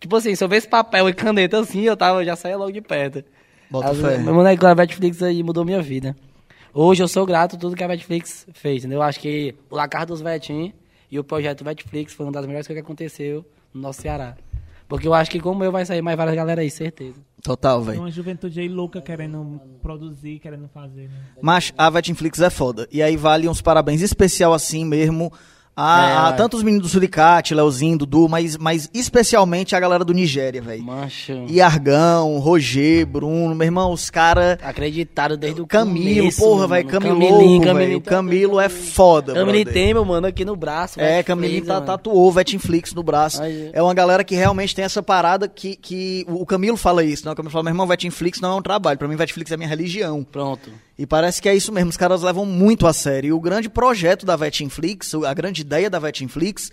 Tipo assim, se eu visse papel e caneta assim, eu tava, eu já saía logo de perto. Bota As- fé. Meu mano, a Netflix aí mudou minha vida. Hoje eu sou grato a tudo que a Netflix fez, entendeu? Eu acho que o Lacar dos Vetinhos e o projeto Netflix foi uma das melhores coisas que aconteceu no nosso Ceará. Porque eu acho que como eu vai sair mais várias galera aí, certeza. Total, Tem velho. uma juventude aí louca querendo produzir, querendo fazer, né? Mas a Vetinflix é foda. E aí vale uns parabéns especial assim mesmo a, a É. tanto os meninos do Suricate, Leozinho, Dudu, mas, mas especialmente a galera do Nigéria, velho. Mancho. Iargão, Roger, Bruno, meu irmão, os caras... Acreditaram desde o Camilo, começo, porra, velho, Camilo Camilinho, velho. tá- Camilo é foda, Camilinho brother. tem, meu mano, aqui no braço. É, Camilinho tá, mano. tatuou Vetinflix no braço. Aí. É uma galera que realmente tem essa parada que, que o Camilo fala isso, né? O Camilo fala, meu irmão, Vetinflix não é um trabalho. Pra mim, Vetinflix é minha religião. Pronto. E parece que é isso mesmo, os caras levam muito a sério. E o grande projeto da Vetinflix, a grande ideia da Vetinflix,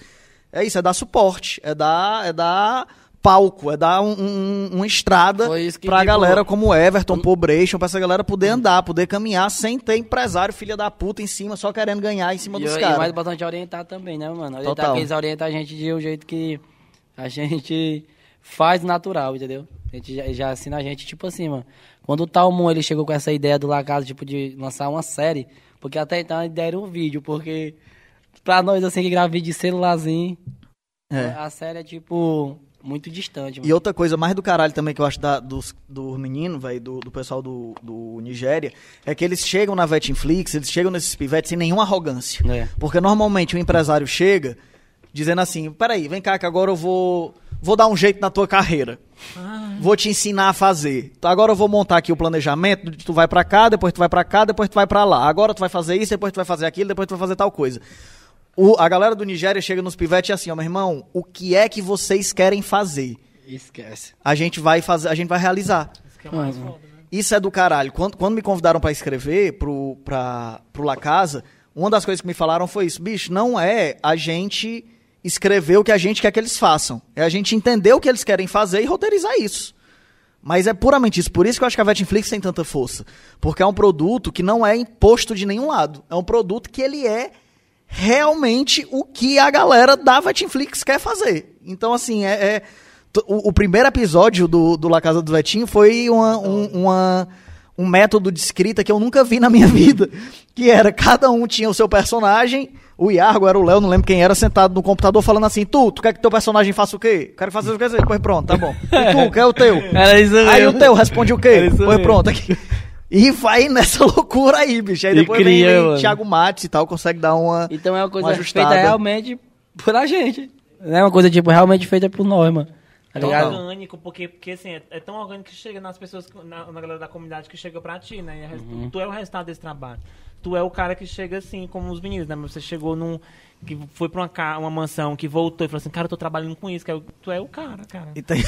é isso, é dar suporte, é dar, é dar palco, é dar um, um- uma estrada pra tipo, galera como Everton, Pobration, pra essa galera poder andar, poder caminhar sem ter empresário, filha da puta em cima, só querendo ganhar em cima E, dos e caras. mais importante é orientar também, né, mano? Orientar Total. eles orientam a gente de um jeito que a gente faz natural, entendeu? A gente já, já ensina a gente, tipo assim, mano. Quando o Talmon ele chegou com essa ideia do La Casa, tipo, de lançar uma série, porque até então a ideia era um vídeo, porque pra nós, assim, que grava vídeo de celularzinho, É. a série é, tipo, muito distante, mano. E outra coisa mais do caralho também que eu acho da, dos, do menino, velho, do, do pessoal do, do Nigéria, é que eles chegam na Vetinflix, eles chegam nesses pivetes sem nenhuma arrogância. É. Porque normalmente o empresário chega dizendo assim, peraí, vem cá que agora eu vou, vou dar um jeito na tua carreira. Vou te ensinar a fazer. Então, Agora eu vou montar aqui o planejamento, tu vai pra cá, depois tu vai pra cá, depois tu vai pra lá. Agora tu vai fazer isso, depois tu vai fazer aquilo, depois tu vai fazer tal coisa. O- a galera do Nigéria chega nos pivetes e assim, ó, meu irmão, o que é que vocês querem fazer? Esquece. a gente vai fazer, a gente vai realizar. Isso é do caralho. Quando, quando me convidaram pra escrever pro, pra, pro La Casa, uma das coisas que me falaram foi isso, bicho, não é a gente escrever o que a gente quer que eles façam. É a gente entender o que eles querem fazer e roteirizar isso. Mas é puramente isso. Por isso que eu acho que a Netflix tem tanta força. Porque é um produto que não é imposto de nenhum lado. É um produto que ele é realmente o que a galera da Netflix quer fazer. Então, assim, é... é- o, o primeiro episódio do, do La Casa do Vetinho foi uma, um, uma- um método de escrita que eu nunca vi na minha vida. Que era, cada um tinha o seu personagem... O Iargo era o Léo, não lembro quem era, sentado no computador falando assim: Tu, tu quer que teu personagem faça o quê? Quero fazer o quê? Pois pronto, tá bom. E tu, quer o teu? Era isso Aí mesmo. o teu responde o quê? Pois pronto, aqui. E vai nessa loucura aí, bicho. Aí E depois cria, vem, vem. Thiago Matos e tal, consegue dar uma. Então é uma coisa uma feita ajustada. realmente por a gente. Não é uma coisa, tipo, realmente feita por nós, mano. Tá É orgânico, porque, porque assim, é, é tão orgânico que chega nas pessoas, na, na galera da comunidade que chega pra ti, né? E é Uhum. Tu é o resultado desse trabalho. Tu é o cara que chega assim, como os meninos, né? Mas Você chegou num. que foi pra uma, uma mansão, que voltou e falou assim, cara, eu tô trabalhando com isso. Que é tu é o cara, cara. Então, eu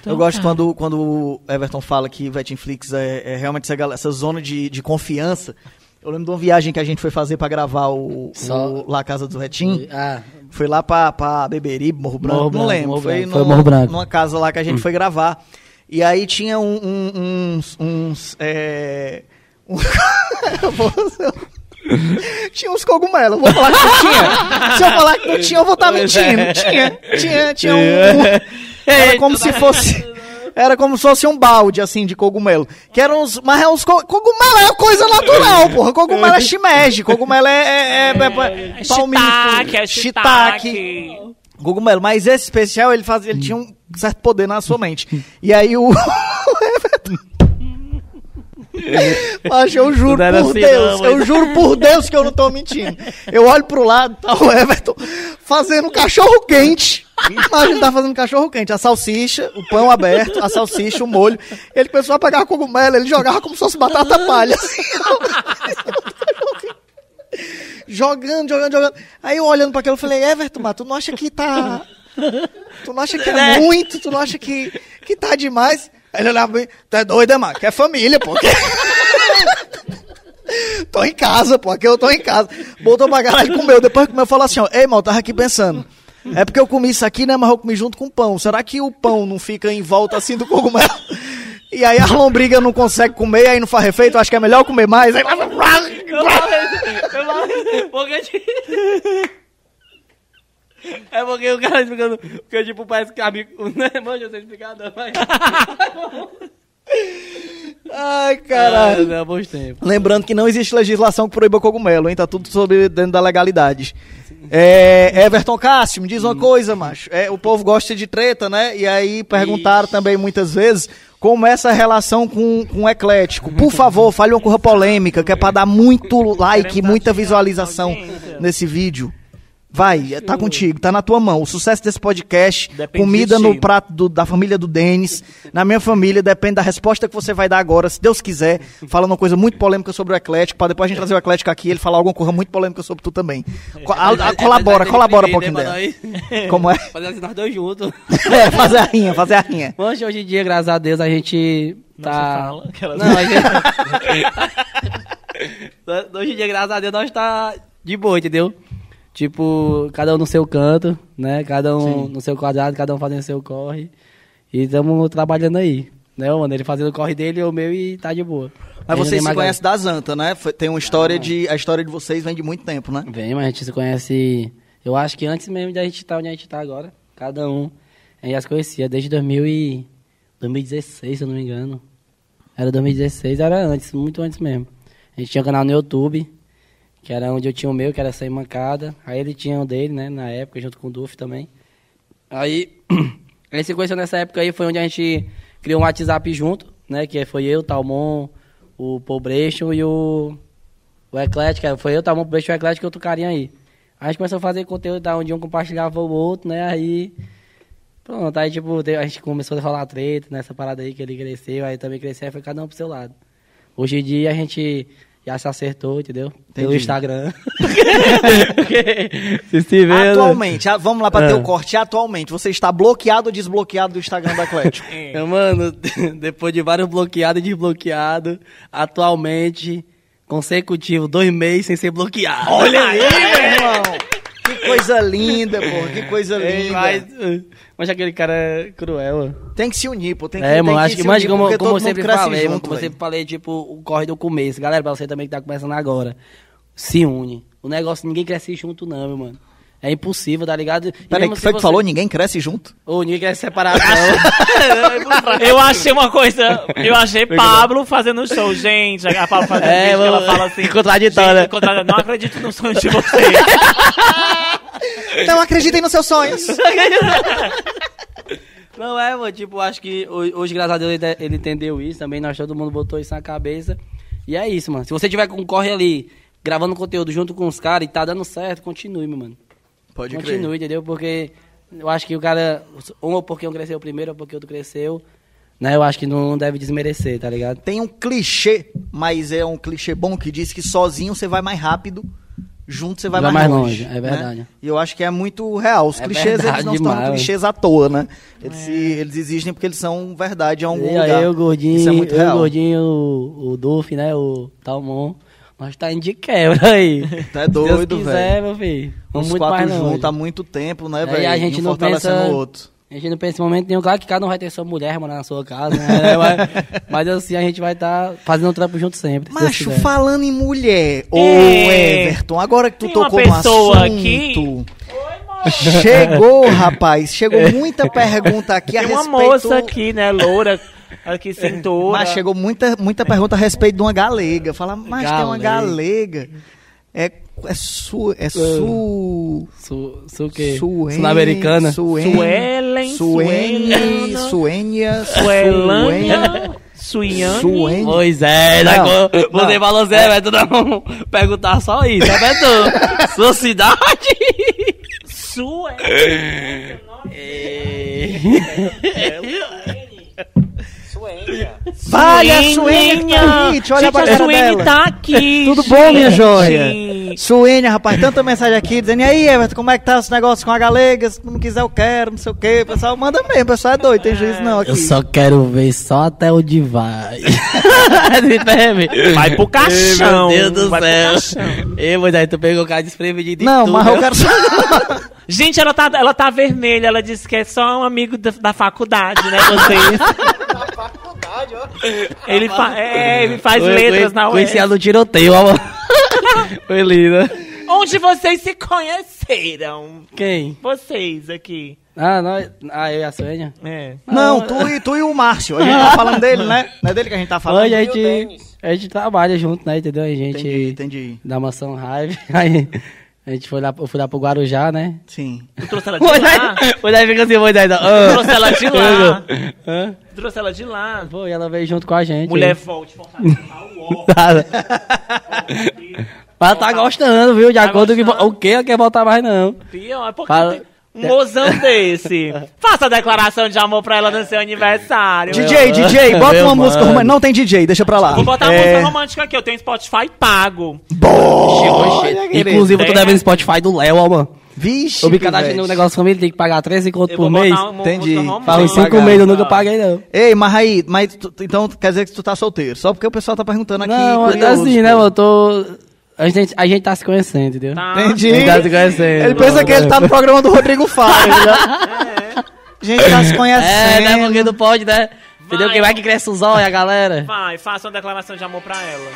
Então, gosto cara. quando, quando o Everton fala que Vetinflix é, é realmente essa, essa zona de, de confiança. Eu lembro de uma viagem que a gente foi fazer pra gravar o, Só- o La Casa do Retim. Ah, Foi lá pra, pra Beberibe, Morro Branco, Morro não Branco, lembro. Morro foi Branco. no- Foi Morro Branco. Hum. numa casa lá que a gente foi gravar. E aí tinha um- um- uns. uns é, Eu tinha uns cogumelos. Vou falar que não tinha. Se eu falar que não tinha, eu vou estar mentindo. Tinha, tinha, tinha um. um- era como se fosse. Era como se fosse um balde, assim, de cogumelo. Que eram uns. Mas é uns. co- Cogumelo é coisa natural, porra. Cogumelo é shimeji. Cogumelo é. é, é, é, é palmito, Shiitake, é shiitake. shiitake. Cogumelo. Mas esse especial, ele, fazia, ele tinha um certo poder na sua mente. E aí o. Mas eu juro por assim, Deus, não, eu mas- juro por Deus que eu não tô mentindo. Eu olho pro lado, tá o Everton fazendo cachorro quente. Imagina, ele tá fazendo cachorro quente. A salsicha, o pão aberto, a salsicha, o molho. Ele começou a pegar cogumelo, ele jogava como se fosse batata palha. assim. jogando, jogando, jogando. Aí eu olhando pra aquilo, eu falei, Everton, mas tu não acha que tá. Tu não acha que é muito? Tu não acha que, que tá demais? Aí ele olhava bem, tu é doido, é, mano? Que é família, pô. tô em casa, pô. Aqui eu tô em casa. Botou pra caralho e comeu. Depois comeu, falou assim, ó. Ei, mal, tava aqui pensando. É porque eu comi isso aqui, né? Mas eu comi junto com o pão. Será que o pão não fica em volta assim do cogumelo? E aí a lombriga não consegue comer, aí não faz refeito, eu acho que é melhor comer mais. Aí... Porque, tipo- É porque o cara explicando. Porque, tipo, parece que amigo. Né? Mano, eu sei explicar, não, mas. Ai, caralho. não, bons tempos. Lembrando que não existe legislação que proíba cogumelo, hein? Tá tudo sobre dentro da legalidade. É, Everton Cássio, me diz uma coisa, macho. É, o povo gosta de treta, né? E aí perguntaram também muitas vezes como é essa relação com, com o eclético. Por favor, fale uma coisa polêmica, que é pra dar muito like, muita visualização nesse vídeo. Vai, tá contigo, tá na tua mão. O sucesso desse podcast, Depende comida de no prato do- da família do Denis, na minha família, depende da resposta que você vai dar agora, se Deus quiser, falando uma coisa muito polêmica sobre o Eclético, pra depois a gente trazer o Eclético aqui e ele falar alguma coisa muito polêmica sobre tu também. Co- a- a- colabora, colabora um pouquinho dela. Como é? Fazer assim nós dois juntos. É, fazer a rinha, fazer a rinha. Mas hoje em dia, graças a Deus, a gente tá. fala, aquelas- Não, a gente... hoje em dia, graças a Deus, nós tá de boa, entendeu? Tipo, cada um no seu canto, né? Cada um no seu quadrado, cada um fazendo seu corre. E estamos trabalhando aí. Né, mano? Ele fazendo o corre dele, o meu e tá de boa. Mas vocês se conhecem da Zanta, né? Tem uma história de. A história de vocês vem de muito tempo, né? Vem, mas a gente se conhece. Eu acho que antes mesmo de a gente estar onde a gente tá agora, cada um, a gente já se conhecia desde 2000 e 2016, se eu não me engano. Era 2016, era antes, muito antes mesmo. A gente tinha um canal no YouTube, que era onde eu tinha o meu, que era Sem Mancada. Aí ele tinha o dele, né, na época, junto com o Duf também. Aí, gente se conheceu nessa época aí, foi onde a gente criou um WhatsApp junto, né, que foi eu, Talmon, o Paul e o o Eclético, foi eu, Talmon, o e o Eclético e outro carinha aí. Aí a gente começou a fazer conteúdo da onde um compartilhava o outro, né, aí... Pronto, aí tipo, a gente começou a falar treta nessa parada aí que ele cresceu, aí também cresceu, aí foi cada um pro seu lado. Hoje em dia a gente já se acertou, entendeu? Pelo Entendi. Instagram. se se vê, né? Atualmente, ah, vamos lá pra ter É. o corte. Atualmente, você está bloqueado ou desbloqueado do Instagram do Eclético? Meu mano, depois de vários bloqueados e desbloqueados, atualmente, consecutivo, dois meses sem ser bloqueado. Olha aí, meu irmão! Que coisa linda, pô, que coisa Ei, linda. Mas, mas aquele cara é cruel, mano. Tem que se unir, pô, tem que, É, mano, acho que, se mas unir, como, como eu sempre falei, mano, junto, como eu sempre falei, tipo, o corre do começo. Galera, pra você também que tá começando agora, se une. O negócio, ninguém cresce junto não, meu mano. É impossível, tá ligado? Peraí, que foi que você- falou? Ninguém cresce junto? Ou ninguém quer separar, não. Eu achei uma coisa. Eu achei Pablo fazendo show. Gente, a Pablo fazendo É, vídeo que ela fala assim. contraditória. gente, contra- Não acredito nos sonhos de vocês. Não acreditem nos seus sonhos. Não é, mano, tipo, acho que hoje, hoje, graças a Deus, ele, ele entendeu isso também, nós todo mundo botou isso na cabeça. E é isso, mano. Se você tiver com corre ali, gravando conteúdo junto com os caras e tá dando certo, continue, meu mano. Pode continue, entendeu? Porque eu acho que o cara, um ou porque um cresceu primeiro, ou porque outro cresceu, né? Eu acho que não deve desmerecer, tá ligado? Tem um clichê, mas é um clichê bom que diz que sozinho você vai mais rápido, junto você vai, Vai mais, mais longe. longe, é né? verdade. E eu acho que é muito real. Os É clichês, eles não estão demais, clichês à toa, né? Eles, se- eles existem porque eles são verdade em algum E lugar. aí, o gordinho, Isso é muito eu, o real. gordinho, o, o Duff, né? O Talmon. Nós tá indo de quebra aí. Tá Se Deus doido, quiser, velho. meu filho. Vamos Os muito quatro juntos há muito tempo, né, É, velho? e a gente um não pensa- o outro. A gente não pensa em momento nenhum. Claro que cada um vai ter sua mulher morar na sua casa, né? mas, mas assim, a gente vai estar fazendo o trampo junto sempre. se Macho, quiser. falando em mulher, ô É. Everton, agora que tu Tem uma tocou no pessoa assunto. aqui. Chegou, rapaz, chegou muita pergunta aqui a Tem uma respeito... moça aqui, né, loura, aqui cintura. Mas chegou muita, muita pergunta a respeito de uma galega. Fala, mas tem uma Galega. galega. É, é su... É su... Su, su o quê? Suen- Sul-Americana? Suen- Suelen, Suene, Suênia, Suelânia, Suiane. Suene. Pois é, Não, não, você falou assim, é, Beto, não perguntar só isso, é Beto? Sua cidade? Sue... Suênia. Vale, a Suênia que tá Gente, pra a cara Suene dela. tá aqui. Tudo bom, minha gente. joia? Suênia, rapaz, tanta mensagem aqui dizendo, e aí, Everton, como é que tá esse negócio com a galega? Se tu não quiser, eu quero, não sei o quê. O pessoal manda mesmo, o pessoal é doido, tem juízo não aqui. Eu só quero ver só até onde vai. Vai pro caixão, Meu Deus do vai céu. Ei, mas aí tu pegou o cara desprevenido e Não, tudo, mas eu quero só... Gente, ela tá, ela tá vermelha. Ela disse que é só um amigo da, da faculdade, né, vocês? Faculdade, ó. ele, fa é, ele faz Eu- eu- letras na Conheci UES. ela no tiroteio, ó. Foi linda. Onde vocês se conheceram? Quem? Vocês aqui. Ah, nós. Ah, eu e a Sônia. É. Não, tu e, tu e o Márcio. A gente tá falando dele, né? Não é dele que a gente tá falando? Hoje a gente, a gente trabalha junto, né? Entendeu? A gente Entendi, entendi. da mansão raiva. Aí a gente foi lá, eu fui lá pro Guarujá, né? Sim. Tu trouxe ela de lá? daí fica assim, foi daí. Tu Ah. trouxe ela de lá? Hã? Tu trouxe ela de lá? Foi, ela veio junto com a gente. Mulher volte, fortalecer o Nada. Mas ela tá gostando, viu? De Tá acordo com gostando? o que ela quer voltar mais, não. Pior, porque Fala- tem um mozão desse. Faça a declaração de amor pra ela no seu aniversário. DJ, DJ, bota Meu uma música mano. romântica. Não tem DJ, deixa pra lá. Vou botar uma É, música romântica aqui, eu tenho Spotify pago. querido. Inclusive, eu tô devendo Spotify do Léo, ó, mano. Vixe, O pivete. no negócio família tem que pagar 13 conto por mês. uma Entendi. música romântica. Faz uns 5 pagar. meses, eu nunca paguei, não. Ei, mas aí, mas tu- então quer dizer que tu tá solteiro? Só porque o pessoal tá perguntando aqui. Não, é curioso, assim, pô. né, mano? Eu tô. A gente, a gente tá se conhecendo, entendeu? Tá. Entendi. A gente tá se conhecendo. Ele pensa que ele tá no programa do Rodrigo Faro, né? A gente tá se conhecendo. É, né? Porque não pode, né? Entendeu? Vai. Quem vai que cresce os olhos, a galera. Vai, faça uma declaração de amor pra ela.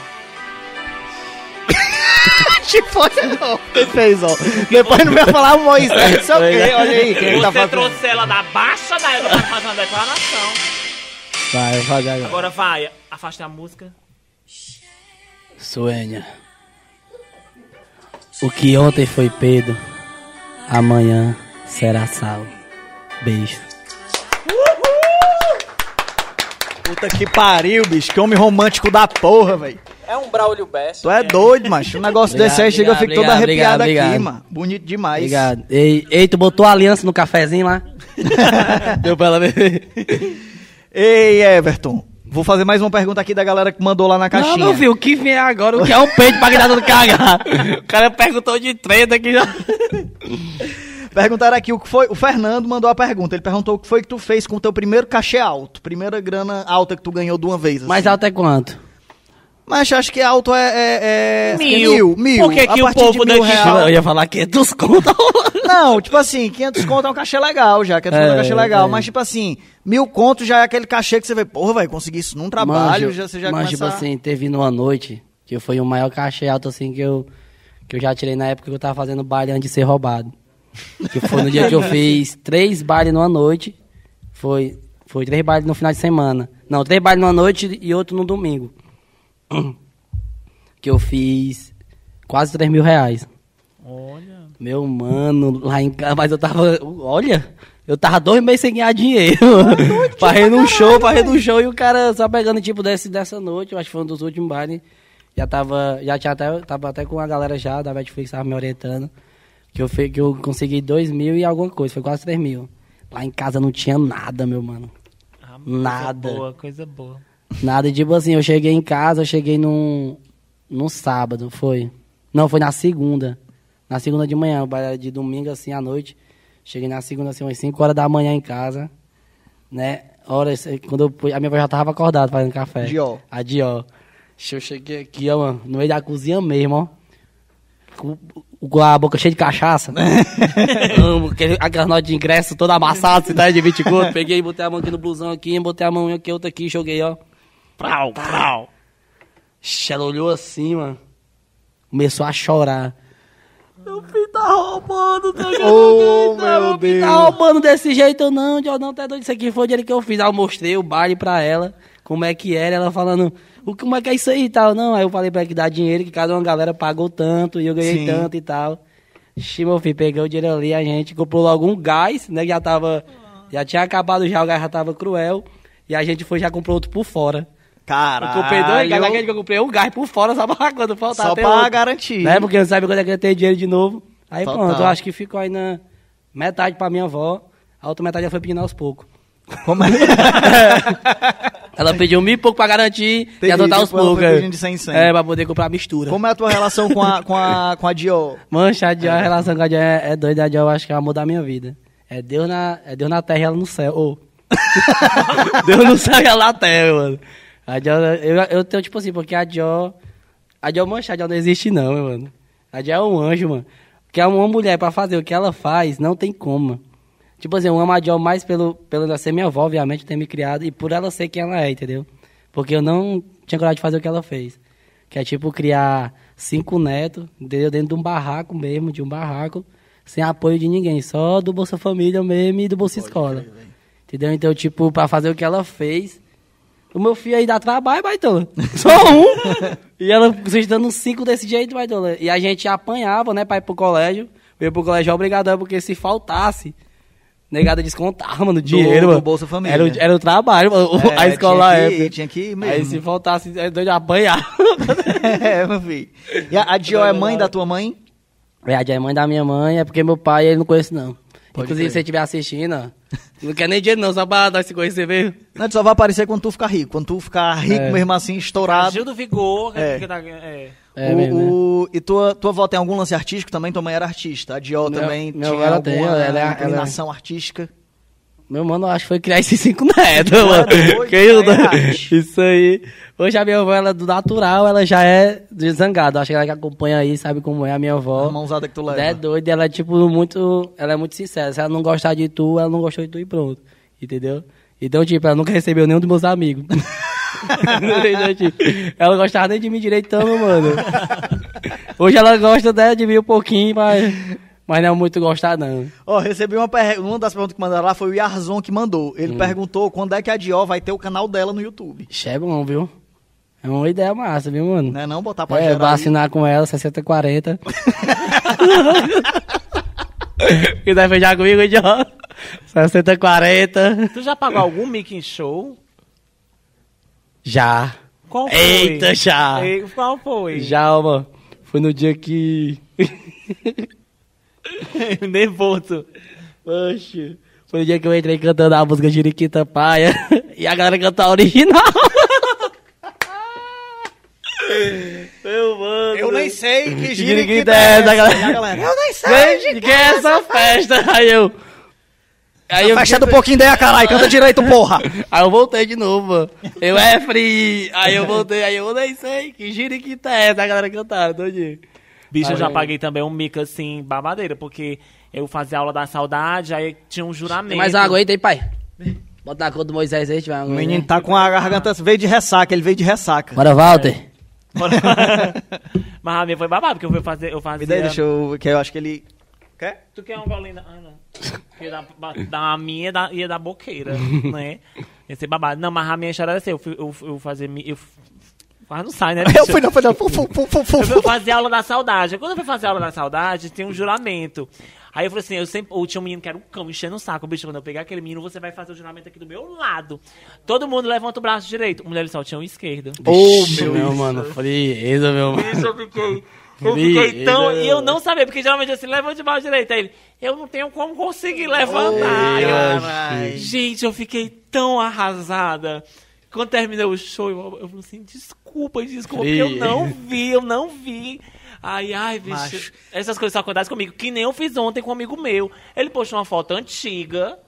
Tipo, olha não. Quem fez, ó. Depois não vai falar o Moisés, sei o quê. Olha aí, quem tá Você fazendo. trouxe ela da baixa da ela pra fazer uma declaração. Vai, vou fazer agora. Agora vai, afaste a música. Suênia. O que ontem foi Pedro, amanhã será sal. Beijo. Puta que pariu, bicho. Que homem romântico da porra, velho. É um Braulio Best. Tu é doido, macho. Um negócio Obrigado, desse aí chega, eu fico todo arrepiado obrigado, aqui, obrigado. mano. Bonito demais. Obrigado. Ei, ei, tu botou a aliança no cafezinho lá? Deu pra ela ver. Ei, Everton. Vou fazer mais uma pergunta aqui da galera que mandou lá na Não, caixinha. não, filho. O que vem agora? O que é um peito pra gritar do cagar? O cara perguntou de treta aqui já. Perguntaram aqui o que foi. O Fernando mandou a pergunta. Ele perguntou o que foi que tu fez com o teu primeiro cachê alto. Primeira grana alta que tu ganhou de uma vez. assim. Mais alto é quanto? Mas eu acho que alto é. é, é Mil. Mil. mil. Por que que o povo daqui real- Eu ia falar 500 conto. Não, tipo assim, 500 conto é um cachê legal já. 500 conto é um É, cachê legal. é. Mas, tipo assim, mil conto já é aquele cachê que você vê, porra, vai conseguir isso num trabalho. Manjo, já, você já manjo, começa... tipo assim, teve numa noite que foi o maior cachê alto assim que eu, que eu já tirei na época que eu tava fazendo baile antes de ser roubado. Que foi no dia que eu fiz três bailes numa noite. Foi, foi três bailes no final de semana. Não, três bailes numa noite e outro no domingo. Que eu fiz quase três mil reais. Olha. Meu mano, lá em casa, mas eu tava. Olha, eu tava dois meses sem ganhar dinheiro. Parrendo um show, parrendo um show e o cara só pegando tipo desse, dessa noite, eu acho que foi um dos últimos bailes. Já tava. Já tinha até. Tava até com a galera já da Netflix, tava me orientando. Que eu, que eu consegui dois mil e alguma coisa, foi quase três mil. Lá em casa não tinha nada, meu mano. Ah, Nada. Coisa boa, coisa boa. Nada, e, tipo assim, eu cheguei em casa, eu cheguei num, num sábado, foi? Não, foi na segunda. Na segunda de manhã, de domingo assim à noite. Cheguei na segunda assim, umas 5 horas da manhã em casa, né? Horas, quando eu, fui- a minha avó já tava acordada fazendo café. Dió. A Dió. Eu cheguei aqui, ó, mano, no meio da cozinha mesmo, ó. com, com a boca cheia de cachaça. Aquelas notas de ingresso toda amassada, cidade de 20 conto. Peguei, botei a mão aqui no blusão aqui, botei a mão aqui, outra aqui, joguei, ó. Prau, prau. Ixi, Ela olhou assim, mano. Começou a chorar. Meu filho tá roubando, tá Oh, Meu meu filho tá roubando desse jeito, não, John, não, tá doido. Isso aqui foi o dinheiro que eu fiz. Aí eu mostrei o baile pra ela, como é que era. Ela falando, o, como é que é isso aí e tal. Não, aí eu falei pra ela que dá dinheiro, que cada uma galera pagou tanto e eu ganhei Sim. tanto e tal. Ixi, meu filho, peguei o dinheiro ali, a gente comprou logo um gás, né, que já tava... Já tinha acabado já, o gás já tava cruel. E a gente foi já comprou outro por fora. Caralho. Eu comprei dois que eu comprei um gás por fora, só pra quando faltar. Só pra outro. garantir. Né? Porque não sabe quando é que eu tenho dinheiro de novo. Aí Total. pronto, eu acho que ficou aí na metade pra minha avó. A outra metade ela foi pedindo aos poucos. Como é? Ela pediu mil e pouco pra garantir Entendi, e adotar aos ela foi poucos. pedindo de 100 em 100. É, pra poder comprar mistura. Como é a tua relação com a, com a, com a Dior? Mancha, a, Dior, a relação com a Dior é, é doida. A Dior eu acho que é o amor da minha vida. É Deus na, é Deus na terra e ela no céu. Ô. Deus no céu e ela na terra, mano. A Dior, eu, eu tenho tipo assim, porque a Dior... A Dior mancha, a Dior não existe não, meu mano. A Dior é um anjo, mano. Porque é uma mulher pra fazer o que ela faz, não tem como. mano. Tipo assim, eu amo a Dior mais pelo, pelo ela ser minha avó, obviamente, ter me criado, e por ela ser quem ela é, entendeu? Porque eu não tinha coragem de fazer o que ela fez. Que é tipo criar cinco netos, entendeu? Dentro de um barraco mesmo, de um barraco, sem apoio de ninguém, só do Bolsa Família mesmo e do Bolsa Escola. Entendeu? Então, tipo, pra fazer o que ela fez, o meu filho aí dá trabalho, baitola. Só um. e ela sustentando cinco desse jeito, baitola. E a gente apanhava, né, pra ir pro colégio. Eu ia pro colégio obrigadão, porque se faltasse, negada descontava, mano, dinheiro, do mano. Bolsa Família. Era, o- era o trabalho, mano. É, a escola tinha é. que ir, tinha que ir mesmo. Aí se faltasse, é doido de apanhar. é, meu filho. E a, a Dior é mãe da tua mãe? É, a Jay é mãe da minha mãe, é porque meu pai, ele não conhece, não. Pode Inclusive, crer. se você estiver assistindo, não quer nem dinheiro não, só pra nós se conhecer mesmo. Não, tu só vai aparecer quando tu ficar rico. Quando tu ficar rico É. mesmo assim, estourado. Gil do Vigor. É. que tá- é. É o, mesmo, né? e tua, tua avó tem algum lance artístico também? Tua mãe era artista. A Dior também minha tinha ela alguma tem, ela é- ela é- inclinação artística. Meu mano, eu acho que foi criar esses cinco netos, mano. é. Isso aí. Hoje a minha avó, ela é do natural, ela já é de zangado. Acho que ela que acompanha aí, sabe como é a minha A avó. mãozada que tu leva. É doida, ela é tipo muito. Ela é muito sincera. Se ela não gostar de tu, ela não gostou de tu e pronto. Entendeu? Então, tipo, ela nunca recebeu nenhum dos meus amigos. Tipo? ela não gostava nem de mim direito, então, meu mano. Hoje ela gosta né, de mim um pouquinho, mas, mas não é muito gostar, não. Ó, recebi uma, per- uma das perguntas que mandaram lá foi o Yarzon que mandou. Hum. Ele perguntou quando é que a Dior vai ter o canal dela no YouTube. Ixi, é bom, viu? É uma ideia massa, viu, mano? Né não? Botar pra É, gerar aí. vacinar com ela, 60-40. que deve fechar comigo, John? 60-40. Tu já pagou algum Mickey Show? Já. Qual foi? Eita, já. Ei, Qual foi? Já, mano. Foi no dia que. Nervoso. Oxe. Foi no dia que eu entrei cantando a música Jiriquita Paia. E a galera cantou a original. Meu mano. Eu nem sei que Jiriquita é é essa. galera? Eu nem sei. Vem, que é essa festa? Aí eu. Aí eu Festa do pouquinho ideia, caralho. Canta direito, porra. Aí eu voltei de novo, mano. Eu é free. Aí eu voltei, aí eu nem sei que jiriquita é essa, a galera cantaram, todinho. Bicho, eu já paguei também um mico assim, babadeira, porque eu fazia aula da saudade, aí tinha um juramento. Tem mais água aí, tem, pai? Bota na conta do Moisés aí, tiver O água menino tá com a garganta, veio de ressaca, ele veio de ressaca. Bora, Walter. Mas a minha foi babado, porque eu fui fazer. Eu fazia... Me dê, deixa eu, que eu acho que ele... Quer? Tu quer um golinho da. Ah, não. Ia dar, ba- dar a minha ia dar, ia dar boqueira, né? Ia ser babado. Não, mas a minha história era assim, eu, fui, eu, eu fazia. Eu, mas não sai, né? Eu fui, não, foi não. Fu, fu, fu, fu, fu, Eu fui fu. fazer aula da saudade. Quando eu fui fazer aula da saudade, tem um juramento. Aí eu falei assim, eu sempre. Ou tinha um menino que era um cão enchendo o saco. Bicho, quando eu pegar aquele menino, você vai fazer o juramento aqui do meu lado. Todo mundo levanta o braço direito. Mulher só tinha um esquerdo. Oh, meu, meu mano, frieza, meu mano. Isso eu fiquei. Eu fiquei tão. E eu não sabia, porque geralmente assim, levante o braço direito. Aí ele, eu não tenho como conseguir levantar. Aí eu-. Gente, eu fiquei tão arrasada. Quando terminou o show, eu, eu falei assim, desculpa, desculpa, porque eu não vi, eu não vi. Ai, ai, bicho. Macho. Essas coisas só acontecem comigo, que nem eu fiz ontem com um amigo meu. Ele postou uma foto antiga,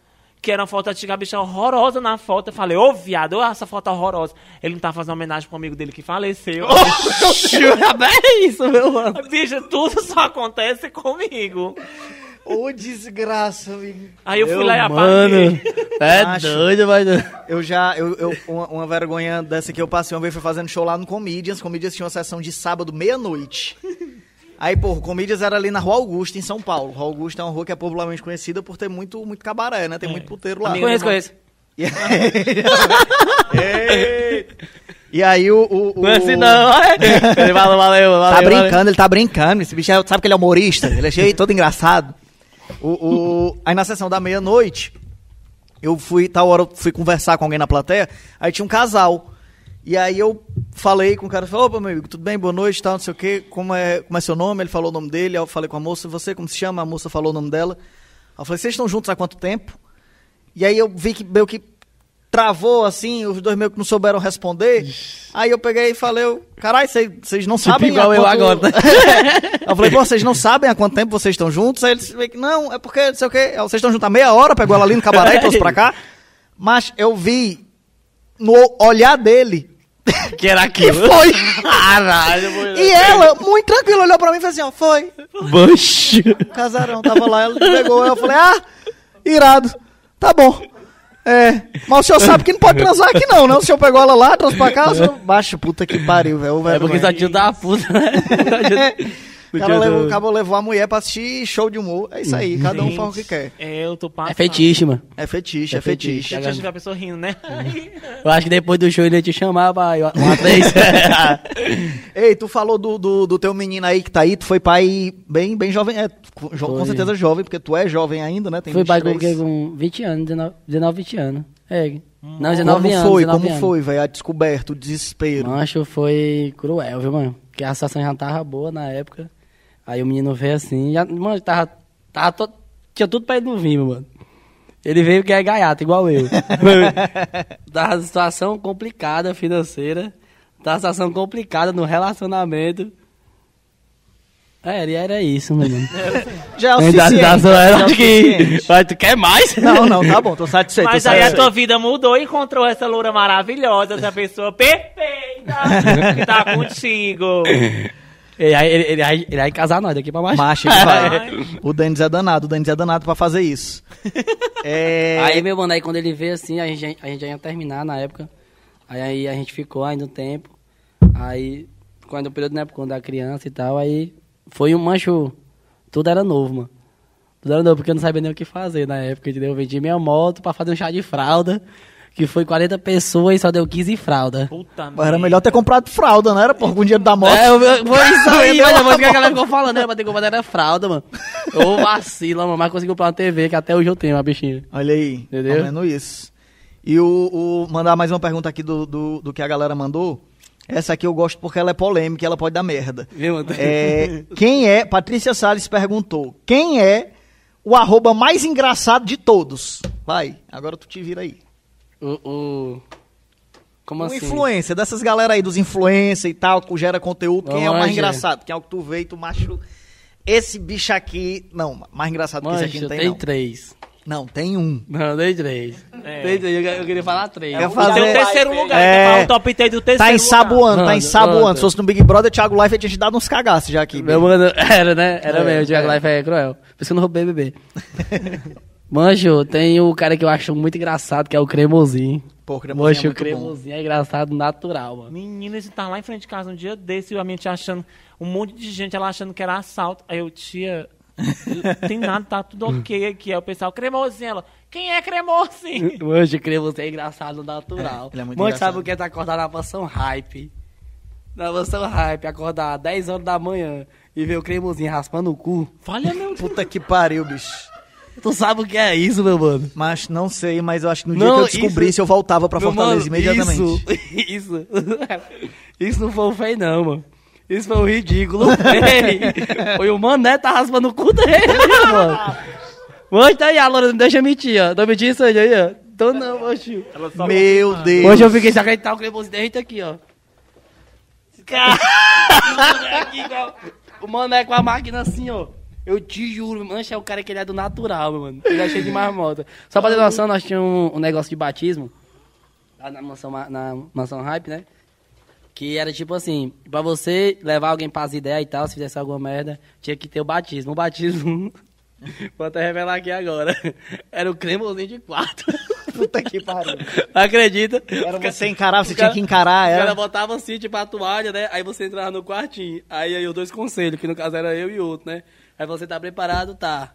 que era uma foto antiga, a bicha horrorosa na foto. Eu falei, ô viado, olha essa foto horrorosa. Ele não tá fazendo homenagem pro amigo dele que faleceu. é isso, meu mano. Bicha, tudo só acontece comigo. Ô, desgraça, amigo. Aí eu fui Meu lá e mano, apaguei. é doido, mas... Eu já, eu, eu- uma, uma vergonha dessa que eu passei uma vez foi fazendo show lá no Comedians. Comedians tinha uma sessão de sábado, meia-noite. Aí, pô, o Comedians era ali na Rua Augusta, em São Paulo. Rua Augusta é uma rua que é popularmente conhecida por ter muito, muito cabaré, né? Tem muito puteiro lá. Amigo, Conheço, conheço. E aí, o... o, o Conhece não, olha. Ele falou, valeu, valeu. Tá valeu. brincando, ele tá brincando. Esse bicho é- sabe que ele é humorista. Ele é cheio, todo engraçado. O, o- aí na sessão da meia-noite, eu fui, tal hora, fui conversar com alguém na plateia, aí tinha um casal. E aí eu falei com o cara, falou, opa, meu amigo, tudo bem, boa noite, tal, não sei o quê, como é, como é seu nome? Ele falou o nome dele, aí eu falei com a moça, você, como se chama? A moça falou o nome dela. Aí eu falei, vocês estão juntos há quanto tempo? E aí eu vi que meio que travou, assim, os dois meio que não souberam responder. Aí eu peguei e falei, caralho, vocês- não sabem igual há eu quanto- agora, né? eu falei, vocês não sabem há quanto tempo vocês estão juntos? Aí eles meio que, não, é porque, não sei o quê, vocês estão juntos há meia hora, pegou ela ali no cabaré e trouxe pra cá. Mas eu vi no olhar dele Que era que aquilo. foi. Caralho, mulher. E ela, muito tranquila, olhou pra mim e fez assim, ó, foi. Bush. Casarão, tava lá, ela pegou, eu falei, ah, irado, tá bom. É, mas o senhor sabe que não pode transar aqui não, né? O senhor pegou ela lá, trouxe pra casa, baixo, puta que pariu, velho. É porque só tinha da puta, né? O cara levou, acabou levou a mulher pra assistir show de humor. É isso aí, cada um faz o que quer. Eu tô passando. É fetiche, mano. É fetiche, é, É fetiche. fetiche. Já a pessoa rindo, né? Eu acho que depois do show ele ia te chamar pra uma vez. Ei, tu falou do, do, do teu menino aí que tá aí, tu foi pai bem, bem jovem, é, com, Foi. certeza jovem, porque tu é jovem ainda, né? Tem Foi pai com, 23. com 20 anos, 19, 19 20 anos. É. Não, Como 19 anos. foi, 19 como anos. foi, velho, a descoberta, o desespero. Mancho foi cruel, viu, mano? Porque a situação já tava boa na época. Aí o menino veio assim, já, mano, tava, tava to- tinha tudo pra ele não vir, meu mano. Ele veio que é gaiato, igual eu. tava uma situação complicada financeira, tava uma situação complicada no relacionamento. É, ele era isso, meu irmão. Já é o Ainda- suficiente. já é o que. Mas tu quer mais? Não, não, tá bom, tô satisfeito. Mas tô aí a tua vida mudou e encontrou essa loura maravilhosa, essa pessoa perfeita que tá contigo. Ele, vai- ele, ele, vai- ele vai casar nós daqui pra baixo. Macho, ele vai. O Denis é danado, o Denis é danado pra fazer isso. É... Aí, meu mano, aí quando ele veio assim, a gente, a gente já ia terminar na época. Aí, aí a gente ficou ainda um tempo. Aí, quando o período, né, quando da criança e tal, aí foi um mancho. Tudo era novo, mano. Tudo era novo, porque eu não sabia nem o que fazer na época, entendeu? Eu vendi minha moto pra fazer um chá de fralda, que foi 40 pessoas e só deu 15 fralda. Puta Mas Era melhor ter comprado fralda, não era? Por com o dinheiro da moto. É, eu, eu- foi isso aí, mas a depois que a galera ficou falando, era pra ter comprado era fralda, mano. Ô vacila, mano, mas consegui comprar uma TV, que até hoje eu tenho, uma bichinha. Olha aí, Entendeu? tá vendo isso. E o, o- mandar mais uma pergunta aqui do, do, do que a galera mandou. Essa aqui eu gosto porque ela é polêmica e ela pode dar merda. Viu? É, quem é, Patrícia Salles perguntou, quem é o arroba mais engraçado de todos? Vai, agora tu te vira aí. O, o... Como Um assim? influencer, dessas galera aí, dos influencers e tal, que gera conteúdo, quem é o mais engraçado? Quem é o que tu vê e tu macho... Esse bicho aqui... Não, mais engraçado que esse aqui não tem, tem não. três. Não, tem um. Não, tem três. Tem três, eu, eu queria falar três. O fazer- teu terceiro lugar, É. é. o top 10 do terceiro Tá lugar. ensaboando, tá ensaboando. Se fosse no Big Brother, Thiago Life tinha te dado uns cagaços já aqui. Meu mano, era, né? Era É, mesmo, o Thiago é. Life é cruel. Por isso que eu não roubei bebê. Mancho, tem o cara que eu acho muito engraçado, que é o Cremosinho. Pô, cremosinho Mancho, é o muito bom. Cremosinho é engraçado natural, mano. Menina, esse tá lá em frente de casa um dia desse, e a minha tia achando, um monte de gente, ela achando que era assalto. Aí eu, tia, tem nada, tá tudo ok aqui. Aí o pessoal, cremosinho, ela, quem é cremosinho? Mancho, o Cremosinho é engraçado natural. É, ele é muito Mancho, engraçado. sabe o que é tá acordado na mansão hype? Na mansão hype, acordar às 10 horas da manhã e ver o Cremosinho raspando o cu. Falha, meu Puta que pariu, bicho. Tu sabe o que é isso, meu mano? Mas não sei, mas eu acho que no dia Não, que eu descobrisse, isso- eu voltava pra Meu Fortaleza mano, imediatamente. Isso, isso. Isso não foi o feio, não, mano. Isso foi o ridículo feio. Foi o mané tá raspando o cu dele, mano. Mano, tá aí, a Laura, não deixa mentir, ó. Tô mentindo isso aí, ó. Tô não, mocho. Meu Deus. Hoje eu fiquei se acreditar o cremoso dente aqui, ó. Cara, aqui, ó. O mané com a máquina assim, ó. Eu te juro, mancha é o cara que ele é do natural, mano. Ele é cheio de marmota. Só pra ter noção, nós tínhamos um, um negócio de batismo. Lá na mansão, Ma- na mansão Hype, né? Que era tipo assim, pra você levar alguém pras ideias e tal, se fizesse alguma merda, tinha que ter o batismo. O batismo, vou até revelar aqui agora, era o cremosinho de quarto. Puta que pariu. Acredita? Era você encarar, você o tinha cara- que encarar, cara era. botava assim, tipo, a toalha, né? Aí você entrava no quartinho. Aí aí os dois conselhos, que no caso era eu e outro, né? Aí você tá preparado? Tá.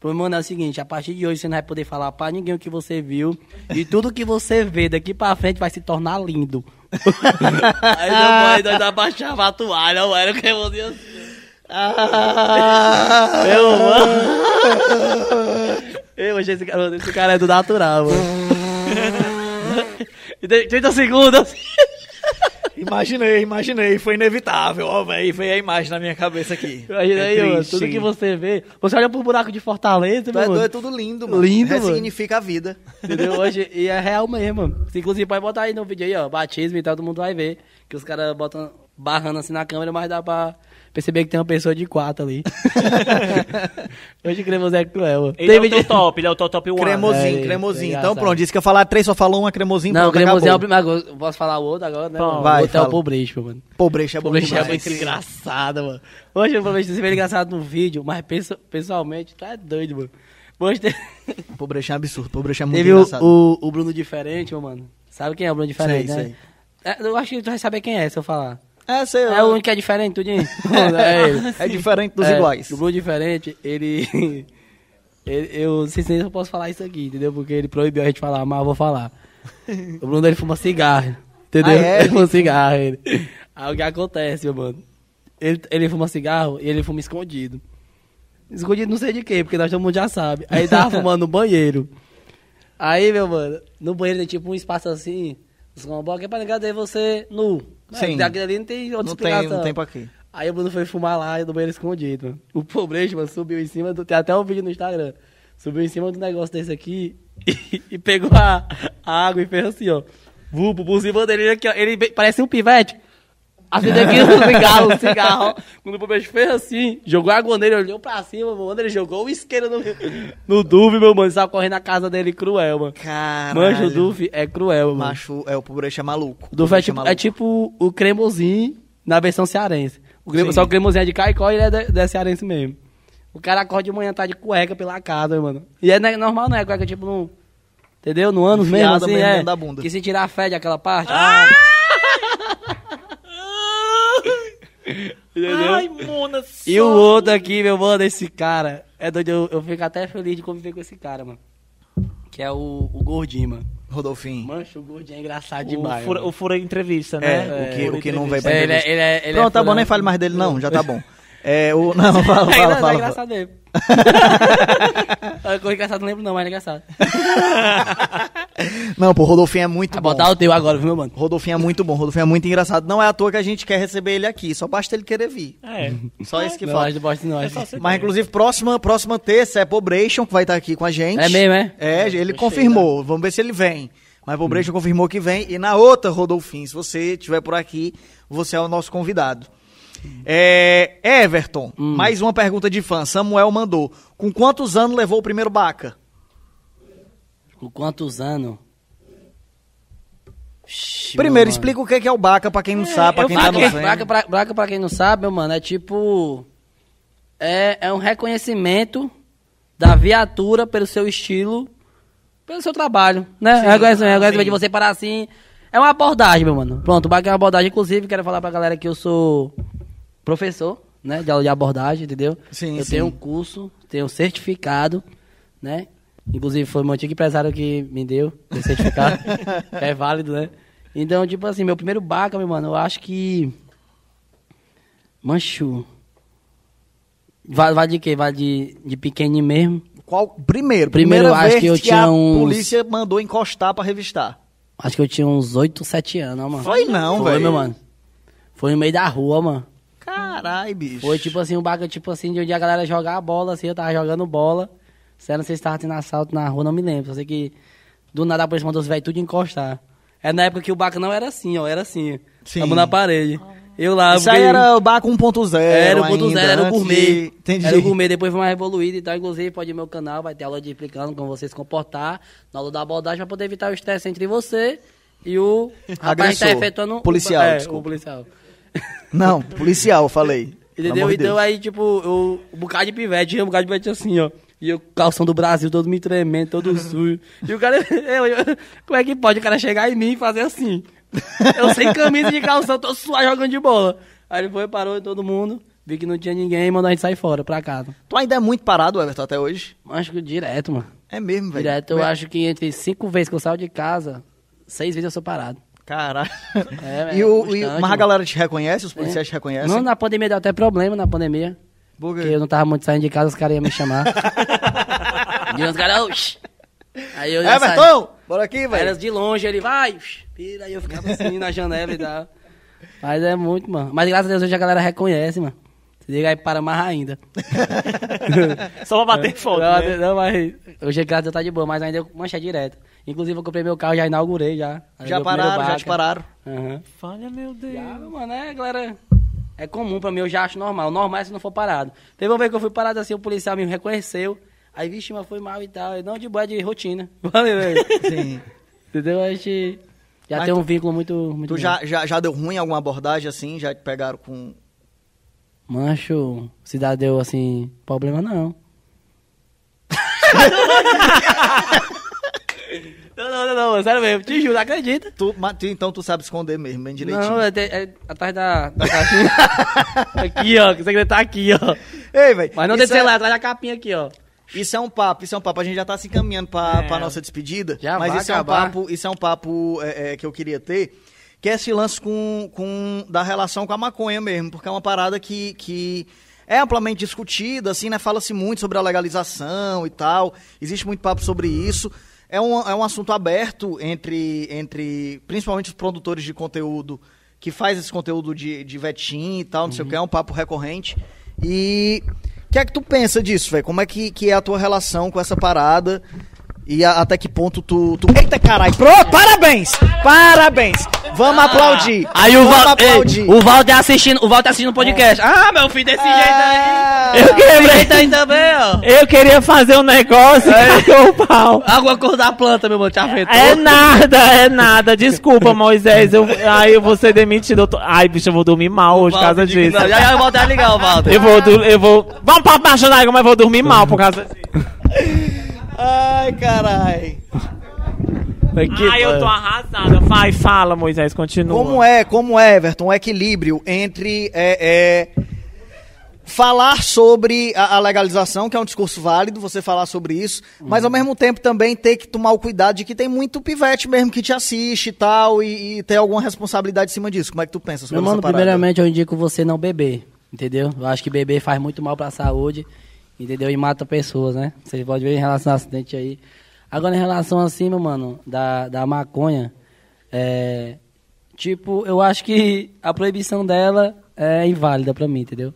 Pô, mano, é o seguinte, a partir de hoje você não vai poder falar pra ninguém o que você viu. E tudo que você vê daqui pra frente vai se tornar lindo. aí depois nós abaixava a toalha, eu era o que eu assim. Ah, Eu, mano. Eu achei esse cara, esse cara é do natural, mano. E tem 30 segundos. Imaginei, imaginei, foi inevitável, ó, velho, veio a imagem na minha cabeça aqui. Imagina É aí, mano, triste. tudo que você vê. Você olha pro buraco de Fortaleza, Tu é mano. doido, é tudo lindo, mano. Lindo, mano. Ressignifica a vida. Entendeu? Hoje, e é real mesmo. mano. Inclusive, pode botar aí no vídeo aí, ó, batismo e tal, todo mundo vai ver. Que os caras botam barrando assim na câmera, mas dá pra perceber que tem uma pessoa de quatro ali. Hoje cremoso é cruel, mano. Ele Tem é o top, ele é o teu top 1. Cremosinho, É, cremosinho. é Então pronto, disse que ia falar três, só falou uma cremosinho, Não, pronto, cremosinho é o primeiro. Posso falar o outro agora, né? Vai, o outro é o fala. Pobrecho, mano. Pobrecho é O bom Pobrecho é muito engraçado, mano. Hoje o Pobrecho é engraçado no vídeo, mas pensa- pessoalmente, tu é doido, mano. Hoje te- Pobrecho é absurdo, pobrecho é muito teve o, engraçado. o, o Bruno Diferente, meu mano. Sabe quem é o Bruno Diferente, Sei, né? sei. É, eu acho que tu vai saber quem é, se eu falar. É, sei É lá. o único que é diferente, tudinho. é ele. É diferente dos É, iguais. O Bruno Diferente, ele... ele- Eu não sei se eu posso falar isso aqui, entendeu? Porque ele proibiu a gente falar, mas eu vou falar. O Bruno, ele fuma cigarro, entendeu? Ah, é? Ele fuma cigarro, ele. Aí o que acontece, meu mano? Ele, ele fuma cigarro e ele fuma escondido. Escondido não sei de quê, porque nós todo mundo já sabe. Aí ele tava fumando no banheiro. Aí, meu mano, no banheiro tem tipo um espaço assim, os que é pra negar daí você nu. Sim. Daquele ali não tem outra Não tem, explicação. não tem pra quê. Aí o Bruno foi fumar lá no banheiro escondido, mano. O pobrecho, mano, subiu em cima do. Tem até um vídeo no Instagram. Subiu em cima do negócio desse aqui e, e pegou a, a água e fez assim, ó. Vupo por cima dele aqui, ó. Ele parece um pivete. Acendeu aqui um cigarro, um cigarro. Quando o pobrecho fez assim, jogou água nele, olhou pra cima, mano. Ele jogou o isqueiro no, no Duve, meu mano. Saiu correndo na casa dele cruel, mano. Caralho. Mancha, o Duve é cruel, mano. Macho, é, o pobrecho é maluco. O Duve é tipo, é tipo o cremosinho na versão cearense. O cremo, só o cremosinho é de Caicó e ele é de cearense mesmo. O cara acorda de manhã, tá de cueca pela casa, mano. E é normal, não é cueca tipo no... Entendeu? No ânus mesmo, assim, mesmo é. da. Que se tirar a fé aquela parte. Ah! Entendeu? Ai, Mona, E o outro aqui, meu mano, esse cara. É doido, eu, eu fico até feliz de conviver com esse cara, mano. Que é o, o gordinho, mano. Rodolfinho. Mancha, o gordinho é engraçado O demais. fura, o fura entrevista, É, né? o que, o que não entrevista. veio pra É, ele é, entrevista. ele é, ele é Pronto, tá bom, nem fale mais dele não, já tá bom. É, o... Não, fala, Não, fala, não, é fala. engraçado mesmo. Coisa engraçada não lembro não, mas é engraçado. Não, pô, o Rodolfinho é muito Vai bom. botar o teu agora, viu, meu mano? Rodolfinho é muito bom, Rodolfinho é muito engraçado. Não é à toa que a gente quer receber ele aqui, só basta ele querer vir. É. Só isso que Não, que bosta não, acho. Mas, inclusive, próxima, próxima terça é Pobration, que vai estar aqui com a gente. É mesmo, é? É, ele confirmou. Vamos ver se ele vem. Mas Pobration confirmou que vem. E na outra, Rodolfinho, se você estiver por aqui, você é o nosso convidado. É, Everton, Hum. mais uma pergunta de fã. Samuel mandou. Com quantos anos levou o primeiro Baca? Com quantos anos? Primeiro, explica o que é que é o Baca, pra quem não sabe, pra quem tá no braca, pra, braca, pra quem não sabe, meu mano, é tipo. É, é um reconhecimento da viatura pelo seu estilo, pelo seu trabalho, né? é reconhecimento, é reconhecimento de você parar assim. É uma abordagem, meu mano. Pronto, o Baca é uma abordagem. Inclusive, quero falar pra galera que eu sou professor, né? De aula de abordagem, entendeu? Sim, eu sim. tenho um curso, tenho um certificado, né? Inclusive, foi meu antigo empresário que me deu esse certificado. é válido, né? Então, tipo assim, meu primeiro Baca, meu mano, eu acho que. Manchu. Vale, vale de quê? Vale de, de pequenininho mesmo? Qual? Primeiro, Primeiro, primeira acho vez que eu a tinha uns- polícia mandou encostar pra revistar. Acho que eu tinha uns 8, 7 anos, ó, mano. Foi não, Foi, velho. meu mano. Foi no meio da rua, mano. Caralho, bicho. Foi tipo assim, um baga, tipo assim, de um dia a galera jogar a bola, assim, eu tava jogando bola. Se não sei se tava tendo assalto na rua, não me lembro. Só sei que do nada a polícia mandou os velhos tudo encostar. É na época que o baca não era assim, ó, era assim. Sim. Tava na parede. Eu lá. Isso aí era o bar com 1.0. Era o ponto ainda, zero, era o gourmet. de- Entendi. Era o gourmet, depois foi mais evoluído e tal. Inclusive, pode ir no meu canal, vai ter aula de explicando como você se comportar na aula da abordagem pra poder evitar o estresse entre você e o rapaz que tá efetuando... o- Policial, é, desculpa. o policial. Não, policial, eu falei. Entendeu? Então Deus. aí, tipo, eu, um bocado de pivete, um bocado de pivete assim, ó. E eu, calção do Brasil, todo me tremendo, todo sujo. E o cara, eu, eu- como é que pode o cara chegar em mim e fazer assim? Eu sem camisa de calção, tô suave jogando de bola. Aí ele foi, parou todo mundo, vi que não tinha ninguém e mandou a gente sair fora, pra casa. Tu ainda é muito parado, Everton, até hoje? Acho que direto, mano. É mesmo, velho. Direto, eu Velho, acho que entre cinco vezes que eu saio de casa, seis vezes eu sou parado. Caralho. É, e é o, e, mas a galera te reconhece? Os policiais te reconhecem? Não, na pandemia deu até problema na pandemia. Por quê? Porque eu não tava muito saindo de casa, os caras iam me chamar. e os caras, "Oxi." Aí eu já saí. Everton! Bora aqui, velho. elas de longe, ele vai, "Oxi." Pira, aí eu ficava assim na janela e tal. Mas é muito, mano. Mas graças a Deus hoje a galera reconhece, mano. Se liga aí, para mais ainda. Só pra bater foto, não, né? não, mas hoje graças a Deus tá de boa, mas ainda eu mancha direto. Inclusive eu comprei meu carro, já inaugurei já. Já pararam, já te pararam. Aham. Falha, meu Deus. Já, mano, é, galera. É comum pra mim, eu já acho normal. Normal é se não for parado. Teve uma vez que eu fui parado assim, o policial me reconheceu. Aí, vixe, mas foi mal e tal. Eu, Não, de boa, é de rotina. Valeu, velho. Sim. Entendeu? A gente já Mas tem tu- um vínculo muito, muito Tu já, já, já deu ruim em alguma abordagem assim? Já te pegaram com. Mancho, se dá deu assim, problema não. não, não, não, não, sério mesmo, te juro, acredita. Tu, mas tu- então tu sabe esconder mesmo, bem direitinho. Não, é, de- é atrás da, da caixinha. aqui, ó, que o segredo tá aqui, ó. Ei, velho. Mas não isso descer é- lá, atrás da capinha aqui, ó. Isso é um papo, isso é um papo. A gente já tá se encaminhando pra, É. pra nossa despedida. Já mas vai isso é, um acabar. papo, isso é um papo é, é, que eu queria ter, que é esse lance com, com, da relação com a maconha mesmo, porque é uma parada que, que é amplamente discutida, assim, né? Fala-se muito sobre a legalização e tal. Existe muito papo sobre isso. É um, é um assunto aberto entre, entre principalmente os produtores de conteúdo que faz esse conteúdo de, de vetim e tal, não sei o que, é um papo recorrente. E o que é que tu pensa disso, velho? Como é que, que é a tua relação com essa parada? E a- até que ponto tu. tu... Eita caralho! Pro... Parabéns! Parabéns! Vamos aplaudir! Aí o Val, aplaudir! ei, o Walter assistindo, o Walter assistindo o podcast. Ah, meu filho, desse jeito aí. Eu quebrei. aí também, ó. Eu queria fazer um negócio e caiu o pau. Água cor da planta, meu irmão, te afetou. É nada, é nada. Desculpa, Moisés. Eu, aí eu vou ser demitido. Eu tô- Ai, bicho, eu vou dormir mal hoje por causa disso. não, Já já o Walter vai ligar, o Walter. Eu vou, eu vou. Vamos pra baixo da água, mas eu vou dormir mal por causa disso. Ai, caralho! Ai, eu tô arrasada. Vai, fala, Moisés, continua. Como é, como é, Everton, o equilíbrio entre é, é, falar sobre a, a legalização, que é um discurso válido, você falar sobre isso, mas ao mesmo tempo também ter que tomar o cuidado de que tem muito pivete mesmo que te assiste e tal, e, e ter alguma responsabilidade em cima disso. Como é que tu pensa sobre Meu mano, essa parada? primeiramente eu indico você não beber, entendeu? Eu acho que beber faz muito mal pra saúde, entendeu? E mata pessoas, né? Você pode ver em relação ao acidente aí. Agora, em relação assim, meu mano, da, da maconha, é, tipo, eu acho que a proibição dela é inválida pra mim, entendeu?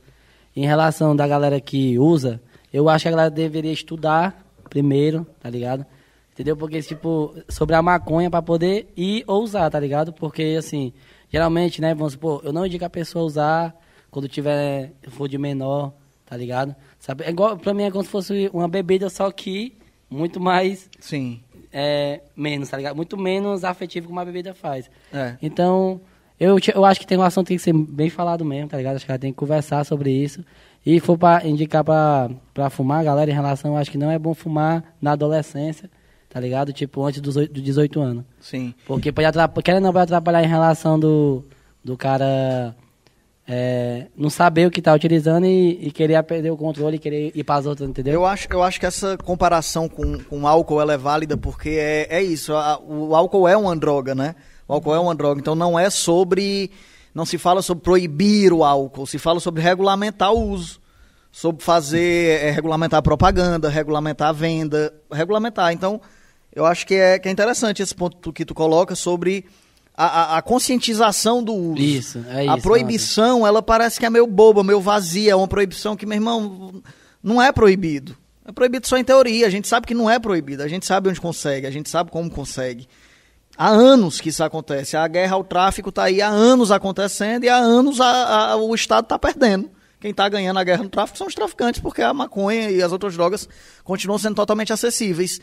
Em relação da galera que usa, eu acho que a galera deveria estudar primeiro, tá ligado? Entendeu? Porque, tipo, sobre a maconha pra poder ir ou usar, tá ligado? Porque, assim, geralmente, né, vamos supor, eu não indico a pessoa usar quando tiver, for de menor, tá ligado? Sabe? É igual, pra mim é como se fosse uma bebida, só que muito mais, Sim. é, menos, tá ligado? Muito menos afetivo que uma bebida faz. É. Então, eu, eu acho que tem um assunto que tem que ser bem falado mesmo, tá ligado? Acho que ela tem que conversar sobre isso. E for pra indicar pra, pra fumar, galera, em relação, eu acho que não é bom fumar na adolescência, tá ligado? Tipo, antes dos, dos 18 anos. Sim. Porque pode atrapalhar, querendo não, pode atrapalhar em relação do, do cara é, não saber o que tá utilizando e, e querer perder o controle e querer ir pras outras, entendeu? Eu acho, eu acho que essa comparação com, com álcool ela é válida porque é, é isso. a- o álcool é uma droga, né? O álcool é uma droga. Então não é sobre. Não se fala sobre proibir o álcool, se fala sobre regulamentar o uso. Sobre fazer. é, regulamentar a propaganda, regulamentar a venda, regulamentar. Então, eu acho que é, que é interessante esse ponto que tu coloca sobre a, a- a conscientização do uso. Isso, é A isso, proibição, ela parece que é meio boba, meio vazia. É uma proibição que, meu irmão, não é proibido. É proibido só em teoria. A gente sabe que não é proibido. A gente sabe onde consegue. A gente sabe como consegue. Há anos que isso acontece. A guerra ao tráfico está aí há anos acontecendo e há anos a- a- o Estado está perdendo. Quem está ganhando a guerra no tráfico são os traficantes, porque a maconha e as outras drogas continuam sendo totalmente acessíveis.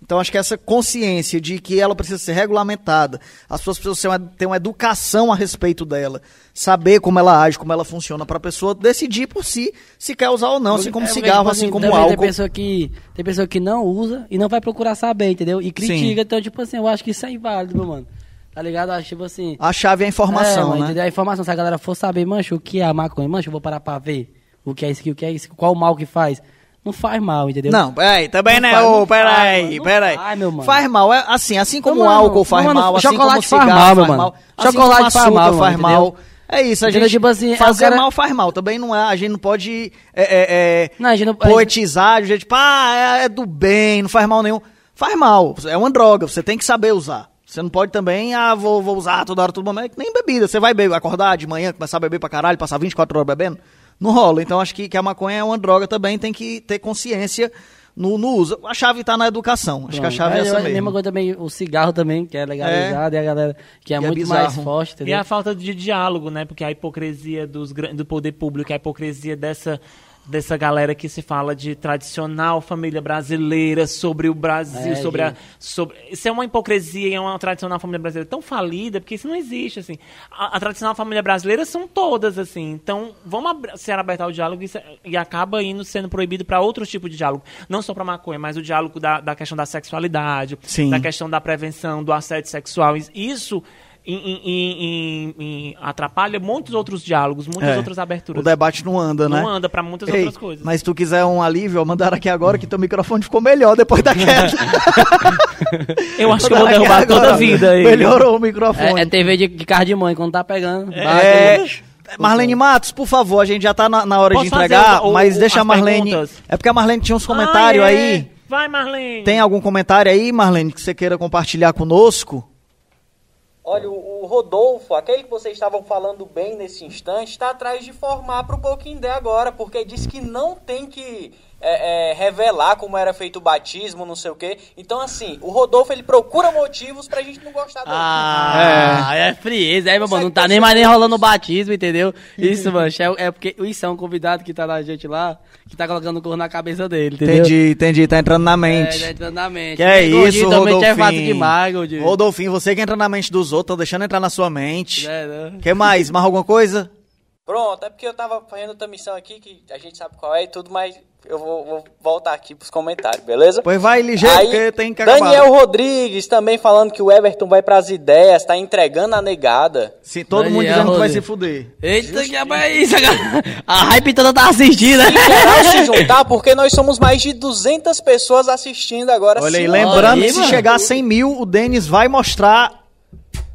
Então, acho que essa consciência de que ela precisa ser regulamentada, as pessoas precisam ter uma educação a respeito dela, saber como ela age, como ela funciona, para a pessoa decidir por si se quer usar ou não, assim como É, cigarro, assim como álcool. Tem pessoa, que, tem pessoa que não usa e não vai procurar saber, entendeu? E critica. Sim. Então, tipo assim, eu acho que isso é inválido, meu mano. Tá ligado? Acho, tipo assim. A chave é a informação, é, mano, né? entendeu? A informação, se a galera for saber, mancho, o que é a maconha, mancho, eu vou parar pra ver o que é isso aqui, o que é isso, qual o mal que faz. Não faz mal, entendeu? Não, peraí, também Não né? faz, faz, peraí, peraí. faz, meu mano. Faz mal, é assim, assim como o álcool faz mano, mal, assim como o faz cigarro mal, faz mal, mano. assim Chocolate como faz mal, faz mal. entendeu? É isso, a Entendeu? gente Tipo assim, é fazer cara- mal faz mal, também não é, a gente não pode é, é, é, Não, a gente não- a gente- poetizar, jeito, tipo, ah, é, é do bem, não faz mal nenhum. Faz mal, é uma droga, você tem que saber usar. Você não pode também, ah, vou, vou usar toda hora, todo momento, nem bebida. Você vai beber, acordar de manhã, começar a beber pra caralho, passar 24 horas bebendo? Não rola. Então acho que, que a maconha é uma droga também, tem que ter consciência no, no uso. A chave tá na educação. Acho que a chave é, É, essa eu- a mesmo. mesma coisa também, o cigarro também, que é legalizado, e a galera que é Que é muito bizarro. mais forte, E entendeu? a falta de diálogo, né? Porque a hipocrisia dos, do poder público, a hipocrisia dessa, dessa galera que se fala de tradicional família brasileira sobre o Brasil, É, sobre a. gente. Sobre, isso é uma hipocrisia e é uma tradicional família brasileira tão falida, porque isso não existe, assim. A, a tradicional família brasileira são todas, assim. Então, vamos ab- ser aberto ao diálogo e, e acaba indo sendo proibido para outros tipos de diálogo. Não só para maconha, mas o diálogo da, da questão da sexualidade, Sim. da questão da prevenção, do assédio sexual. Isso em- em- em- atrapalha muitos outros diálogos, muitas É. outras aberturas. O debate não anda, né? Não anda para muitas Ei, outras coisas. Mas se tu quiser um alívio, ó, mandaram aqui agora que teu microfone ficou melhor depois da queda. Eu acho que eu vou derrubar toda agora. a vida aí. Melhorou o microfone. É, é TV de, de carro de mãe, quando tá pegando. É, bate, Marlene Matos, por favor, a gente já tá na, na hora Posso de entregar, fazer o- o- mas deixa a Marlene. perguntas? É porque a Marlene tinha uns comentários Ah, é? aí. Vai, Marlene. Tem algum comentário aí, Marlene, que você queira compartilhar conosco? Olha, o Rodolfo, aquele que vocês estavam falando bem nesse instante, está atrás de formar para o Pouquinho agora, porque disse que não tem que é, é, revelar como era feito o batismo, não sei o quê. Então, assim, o Rodolfo ele procura motivos pra gente não gostar dele. Ah, é, frieza, aí, meu mano, não tá nem mais nem rolando o batismo, entendeu? Isso, mano, é, é porque isso é um convidado que tá na gente lá, que tá colocando o corno na cabeça dele, entendeu? Entendi, entendi, tá entrando na É, mente. tá entrando na mente. Que é Gordinho isso, também Rodolfinho. é fácil demais, Gordinho. Rodolfinho, você que entra na mente dos outros, tá deixando entrar na sua mente. É, né? que mais? Mais alguma coisa? Pronto, é porque eu tava fazendo outra missão aqui, que a gente sabe qual é e tudo, mas eu vou, vou voltar aqui pros comentários, beleza? Pois vai ligeiro, Aí, porque tem que acabar. Daniel Rodrigues também falando que o Everton vai pras ideias, tá entregando a negada. Se todo mundo Daniel dizendo que vai se fuder. Eita, que é isso, cara. A hype toda tá assistindo, né? Geral se juntar, porque nós somos mais de 200 pessoas assistindo agora. Olha aí, lembrando que se mano. chegar a 100 mil, o Denis vai mostrar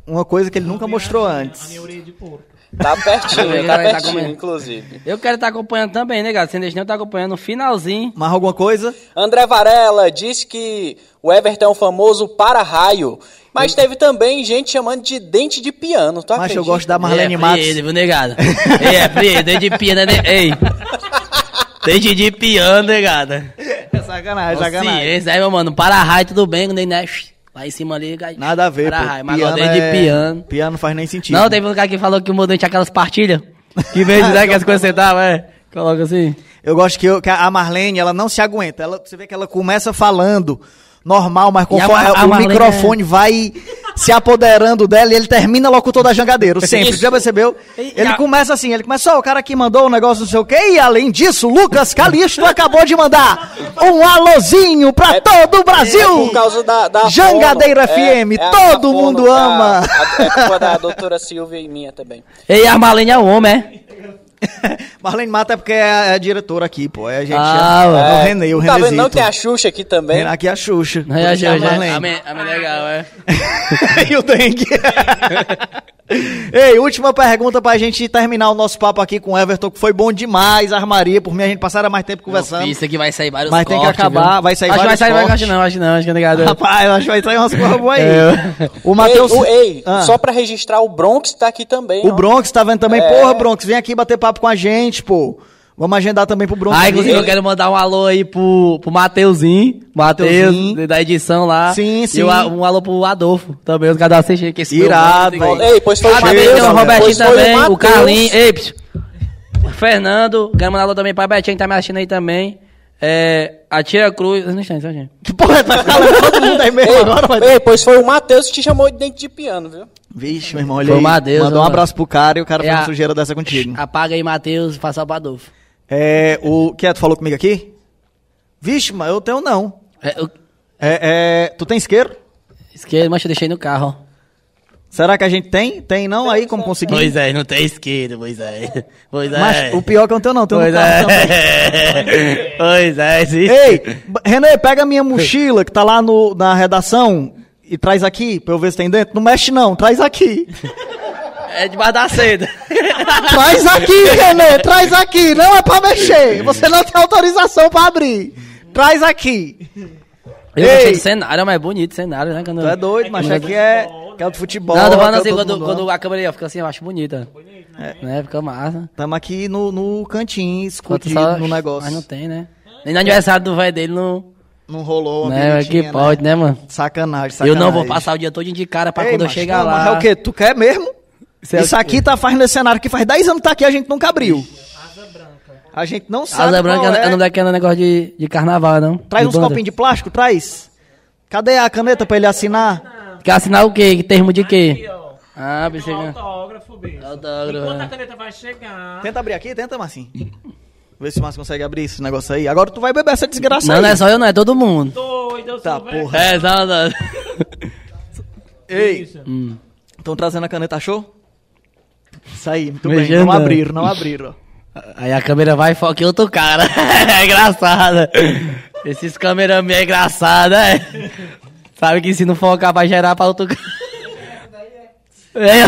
uma coisa que ele nunca mostrou antes. Tá pertinho, Ele tá vai tá pertinho, comendo. inclusive. Eu quero estar acompanhando também, né, deixar eu estar acompanhando no finalzinho. Mais alguma coisa? André Varela disse que o Everton é um famoso para-raio, mas teve também gente chamando de dente de piano, tá? Mas eu gosto da Marlene é, Matos. viu, negada? É frieza, dente de piano, né? Ei. Dente de piano, negada. É sacanagem, sacanagem. Ciência, aí, meu mano, para-raio, tudo bem, né? Lá em cima ali, gai- Nada a ver, pô. para-raio, mas agora dente é- de piano. Piano faz nem sentido. Não, teve um cara que falou que o dente tinha aquelas partilhas. Que vez, né, que as coisas você tava, é. Coloca assim. Eu gosto que, eu- que a Marlene, ela não se aguenta. Ela, você vê que ela começa falando normal, mas E a conforme Mar- a o Marlene microfone vai se apoderando dela e ele termina logo toda jangadeiro, sempre. Isso. Já percebeu? Ele a- começa assim, ele começa, ó, o cara aqui mandou um negócio não sei o quê, e além disso, Lucas Calixto acabou de mandar um alôzinho pra todo o É Brasil! por causa da, da Jangadeira fono, FM, a- todo a fono mundo da- ama. a- É culpa da doutora Silvia e minha também. Ei, a Marlene é um homem, é? Marlene Mata é porque é a diretora aqui, pô. É a gente. Ah, é, é o Renê, o tá vendo? Não tem a Xuxa aqui também. Aqui é a Xuxa. A isso é a gente, Marlene. a a minha legal, é. e o dengue. Ei, última pergunta pra gente terminar o nosso papo aqui com o Everton, que foi bom demais, armaria. Por mim, a gente passaria mais tempo conversando. Isso aqui vai sair vários Mas tem que cortes, acabar, viu? vai sair acho que vai vários sair, vai cortes. acho não, acho não, acho que é negado. Rapaz, eu acho que vai sair umas coisas boas aí. É. O Matheus. Ei, o- ei, Ah. só pra registrar, o Bronx tá aqui também. O ó. Bronx tá vendo também. É. Porra, Bronx, vem aqui bater papo com a gente, pô. Vamos agendar também pro Bruno. Ah, inclusive eu quero mandar um alô aí pro, pro Mateuzinho. Mateuzinho. da edição lá. Sim, sim. E um, alô pro Adolfo também, os caras da CG, que esse Irado, velho. Ei, pois foi Ah, o também tem o Robertinho pois foi também, o Matheus. Carlinhos. Ei, psiu. Fernando, quero mandar alô também pra Betinho, que tá me assistindo aí também. É, a Tia Cruz. Não está, gente. Que porra, vai ficar lendo todo mundo aí mesmo agora, vai. Ei, pois foi o Matheus que te chamou de dente de piano, viu? Vixe, meu irmão, olha Foi aí. o Matheus, Mandou um abraço pro cara e o cara É fez a- sujeira dessa contigo. Apaga aí, Matheus, faça o Adolfo. É, o... Que é, tu falou comigo aqui? Vixe, mas eu tenho não. É, o... É, é, tu tem isqueiro? Esquerda, mas eu deixei no carro, ó. Será que a gente tem? Tem não aí, como conseguir? Pois é, não tem esquerda, pois é. Pois é. Mas o pior é que eu não tenho não, tenho no Pois carro também. é. pois é, sim. Ei, Renê, pega a minha mochila que tá lá no, na redação e traz aqui pra eu ver se tem dentro. Não mexe não, traz aqui. É debaixo da seda. Traz aqui, Renê, traz aqui. Não é pra mexer. Você não tem autorização pra abrir. Traz aqui. Eu Ei. gostei do cenário, mas é bonito o cenário, né? Quando... Tu é doido, mas Quando- aqui é, que é o de futebol. Não, tô falando que é assim, quando, quando ama. a câmera aí, fica assim, eu acho bonita. né? Fica massa. Tamo aqui no, no cantinho, escondido só- no negócio. Mas não tem, né? Nem no aniversário do velho dele não. Não rolou uma Né? biritinha, Que pode, né, mano? Sacanagem, Eu sacanagem. não vou passar o dia todo de cara pra Ei, quando eu chegar lá. mas é o quê? Tu quer mesmo? Isso é o aqui tá fazendo esse cenário que faz 10 anos que tá aqui, a gente nunca abriu. A gente não sabe Asa branca qual é. é não daquele negócio de, de carnaval, não. Traz De uns banda. copinhos de plástico, traz. Cadê a caneta pra ele assinar? Quer assinar o quê? Que termo de quê? Aqui, ó. Ah, Um que... autógrafo, bicho. Autógrafo, Enquanto é. a caneta vai chegar. Tenta abrir aqui, tenta, Marcinho. Vê se o Márcio consegue abrir esse negócio aí. Agora tu vai beber essa desgraça Não, aí. não é só eu, não, é todo mundo. Doido, eu Tá, porra. É, não. Ei, Isso. estão trazendo a caneta, achou? Isso aí, muito bem. Não abriram, não abriram. Aí a câmera vai e foca em outro cara. é engraçado. Esses cameramen é engraçado, é? Sabe que se não focar vai gerar pra outro cara. É.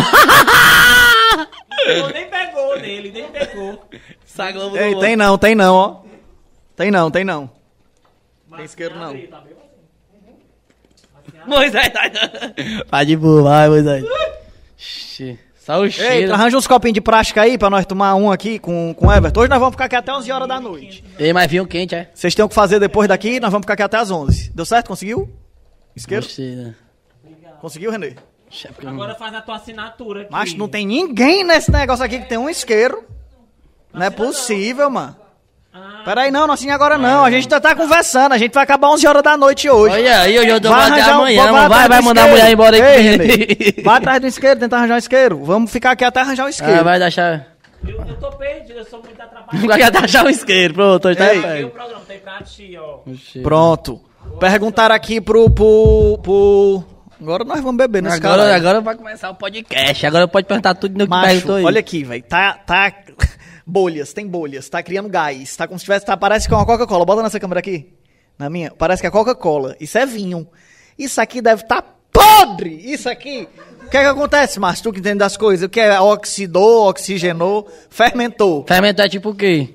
Pô, nem pegou nele, nem pegou. Essa Globo Ei, tem não, tem não, ó. Tem não, tem não. Tem isqueiro não. Moisés, tá... Vai de boa, vai, Moisés. Xi, Só o Ei, cheiro. arranja uns copinhos de plástico aí pra nós tomar um aqui com, com o Everton. Hoje nós vamos ficar aqui até 11 horas da noite. Ei, mas vinho quente, é? Vocês têm o que fazer depois daqui, nós vamos ficar aqui até as 11. Deu certo? Conseguiu? Isqueiro? Oxi, né? Conseguiu, Renê? Agora faz a tua assinatura aqui. Mas não tem ninguém nesse negócio aqui que tem um isqueiro. Não é possível, mano. Peraí, não, não assine agora não. A gente tá, tá conversando. A gente vai acabar 11 horas da noite hoje. Olha aí, eu já dou Vai até arranjar um- amanhã, vai. Vai, vai mandar a mulher embora Ei, aqui. Renê, Vai atrás do isqueiro, tentar arranjar um isqueiro. Vamos ficar aqui até arranjar um isqueiro. Ah, vai deixar. Eu, eu tô perdido, eu sou muito atrapalhado. Vai achar um isqueiro, pronto, hoje tá Ei. Aqui o pego. programa tem pra ti, ó. Pronto. Perguntaram aqui pro, pro, pro... Agora nós vamos beber nesse Agora, cara. agora vai começar o podcast. Agora pode perguntar tudo no que Macho, perguntou aí. olha aqui, velho. Tá, tá... Bolhas, tem bolhas. Tá criando gás. Tá como se tivesse... Tá, parece que é uma Coca-Cola. Bota nessa câmera aqui. Na minha. Parece que é Coca-Cola. Isso é vinho. Isso aqui deve estar tá podre. Isso aqui... O que é que acontece, Márcio? Tu que entende das coisas. O que é? Oxidou, oxigenou, fermentou. Fermentou é tipo o quê?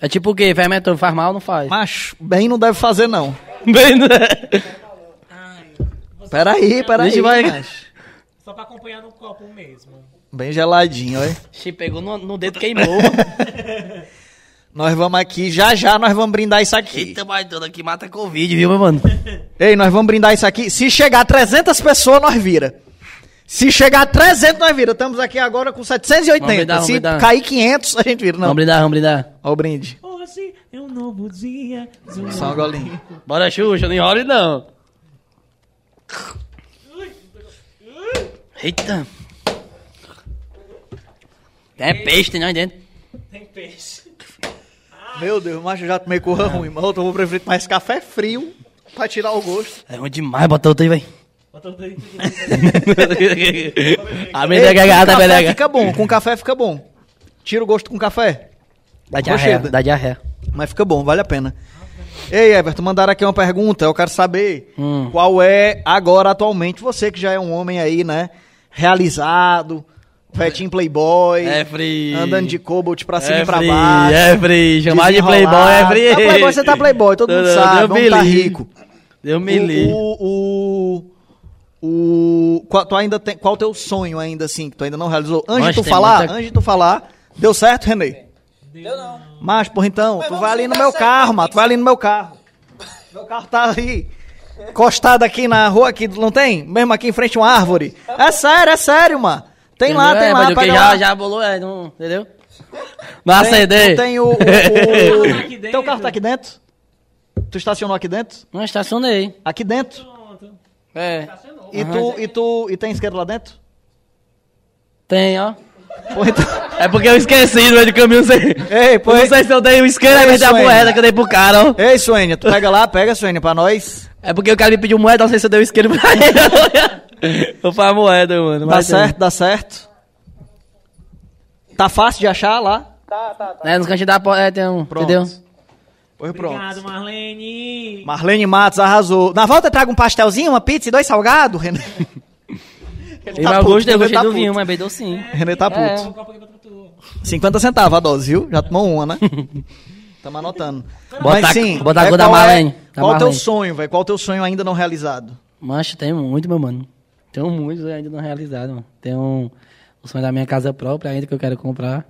É tipo o quê? Fermentou faz mal ou não faz? Macho, bem não deve fazer, não. Bem, né? Peraí, peraí. Vixe, vai-. Só pra acompanhar no copo mesmo. Bem geladinho, olha. Xi, pegou no, no dedo queimou. Nós vamos aqui, já já nós vamos brindar isso aqui. Eita, mas tudo aqui mata Covid, viu, meu mano? Ei, nós vamos brindar isso aqui. Se chegar a 300 pessoas, nós vira. Se chegar a 300, nós vira. Estamos aqui agora com 780. Vamos brindar, vamos Se brindar. cair 500, a gente vira. Não. Vamos brindar, vamos brindar. Ó o brinde. Hoje é um novo dia. Só um golinho. Bora, Xuxa, não enrole não. Eita. É peixe, tem aí dentro. Tem peixe. Meu Deus, mas eu já tomei corra ruim. Mas eu vou preferir mais café frio pra tirar o gosto. É ruim demais, bota outro aí, véi. Bota o dedo. A menega com gata, café menega. fica bom, com café fica bom. Tira o gosto com café. Dá diarreia, dá diarreia. Mas fica bom, vale a pena. Ei, Everton, mandaram aqui uma pergunta. Eu quero saber Hum. qual é agora, atualmente, você que já é um homem aí, né? Realizado, vetinho playboy, É free. andando de cobalt pra cima é e pra baixo. É free, chamar de playboy é free. Tá playboy, você tá playboy, todo mundo sabe, vamos tá rico. Deus me livre. O, o, o, qual, tu ainda tem, qual o teu sonho ainda, assim, que tu ainda não realizou? Antes Mas de tu falar, muita- antes de tu falar, deu certo, Renê? Deu não. Macho, porra, então, Mas tu vai ali no meu carro, mano. Tu vai ali no meu carro. Meu carro tá ali, encostado aqui na rua, aqui, não tem? Mesmo aqui em frente a uma árvore. É sério, é sério, mano. Tem lá, tem é, lá, mas o que pega já, lá. já bolou, é, não, entendeu? Não não tem o... o, o... Teu carro tá aqui dentro? Tu estacionou aqui dentro? Não estacionei. Aqui dentro? Pronto. É. E tu, e tu, e tem isqueiro lá dentro? Tem, ó. Então... É porque eu esqueci no meio do caminho, sei. Ei, pô, Não sei se eu dei o isqueiro, Ei, é da moeda que eu dei pro cara, ó. Ei, Suênia, tu pega lá, pega, Suênia, pra nós. É porque o cara me pediu moeda, não sei se eu dei o isqueiro pra ele. Eu faço a moeda, mano. Dá mas, certo, dá certo. Tá fácil de achar lá? Tá, tá, tá. É, nos da porta, é, tem um, Pronto. entendeu? Pois pronto. Obrigado, Marlene. Marlene Matos arrasou. Na volta traga um pastelzinho, uma pizza e dois salgados, René. Ele eu puto, eu gostei tá do puto. vinho, mas bem docinho. René tá É. puto. Copa aqui pra tu. 50 centavos a dose, viu? Já tomou uma, né? Tamo anotando. Bota Mas a- sim, bota a é da é- Marlene, da Qual o teu sonho, velho? Qual o teu sonho ainda não realizado? Mancha, tem muito, meu mano. Tem muitos ainda não realizados, mano. Tem um, o sonho da minha casa própria ainda que eu quero comprar.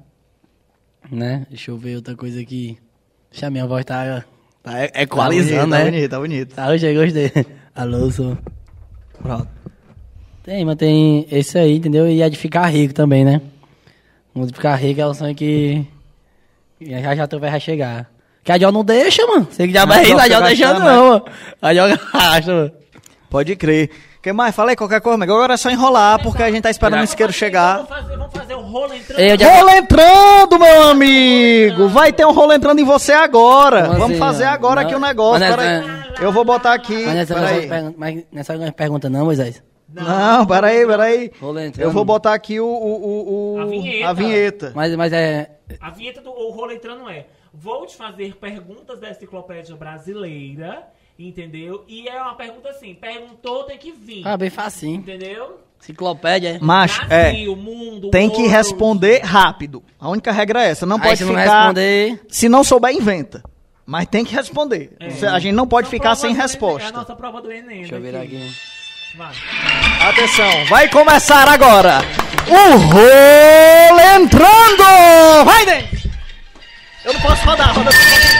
Né? Deixa eu ver outra coisa aqui. Deixa a minha voz tá, tá Tá equalizando, bonito, né? Tá bonito, tá bonito. Tá, hoje eu gostei. Alô, sou. Pronto. Tem, mas tem esse aí, entendeu? E é de ficar rico também, né? O de ficar rico é o sonho que já já tu vai chegar. Que a Diol não deixa, mano. Você que já vai rindo, a Diol deixa não, mano. A Diol gasta, mano. Pode crer. Que mais? Falei qualquer coisa, mas agora é só enrolar, porque a gente tá esperando o isqueiro chegar. Vamos fazer, vamos fazer um rolo entrando. Eu já- Rolo entrando, meu amigo! Vai ter um rolo entrando em você agora. Como Vamos assim, fazer agora Não, aqui o negócio. mas Peraí. nessa- Eu vou botar aqui. Mas nessa, não é Peraí. só pergunta- mas nessa não é pergunta não, Moisés. Não, peraí, peraí. Rolo entrando. Eu vou botar aqui o, o, o, o- A vinheta. a vinheta. Mas, mas é... A vinheta do o rolo entrando é: Vou te fazer perguntas da enciclopédia brasileira, entendeu? E é uma pergunta assim: perguntou, tem que vir. Ah, bem facinho. Entendeu? Enciclopédia, é? Macho, é. Brasil, mundo, Tem que world. responder rápido. A única regra é essa. Não Aí pode se não ficar. responder... Se não souber, inventa. Mas tem que responder. Se- A gente não pode ficar sem Enem, É a resposta. nossa prova do Enem. Deixa eu ver daqui. aqui. Vai. Atenção, vai começar agora. O rolo entrando! Vai, Dente! Eu não posso rodar, roda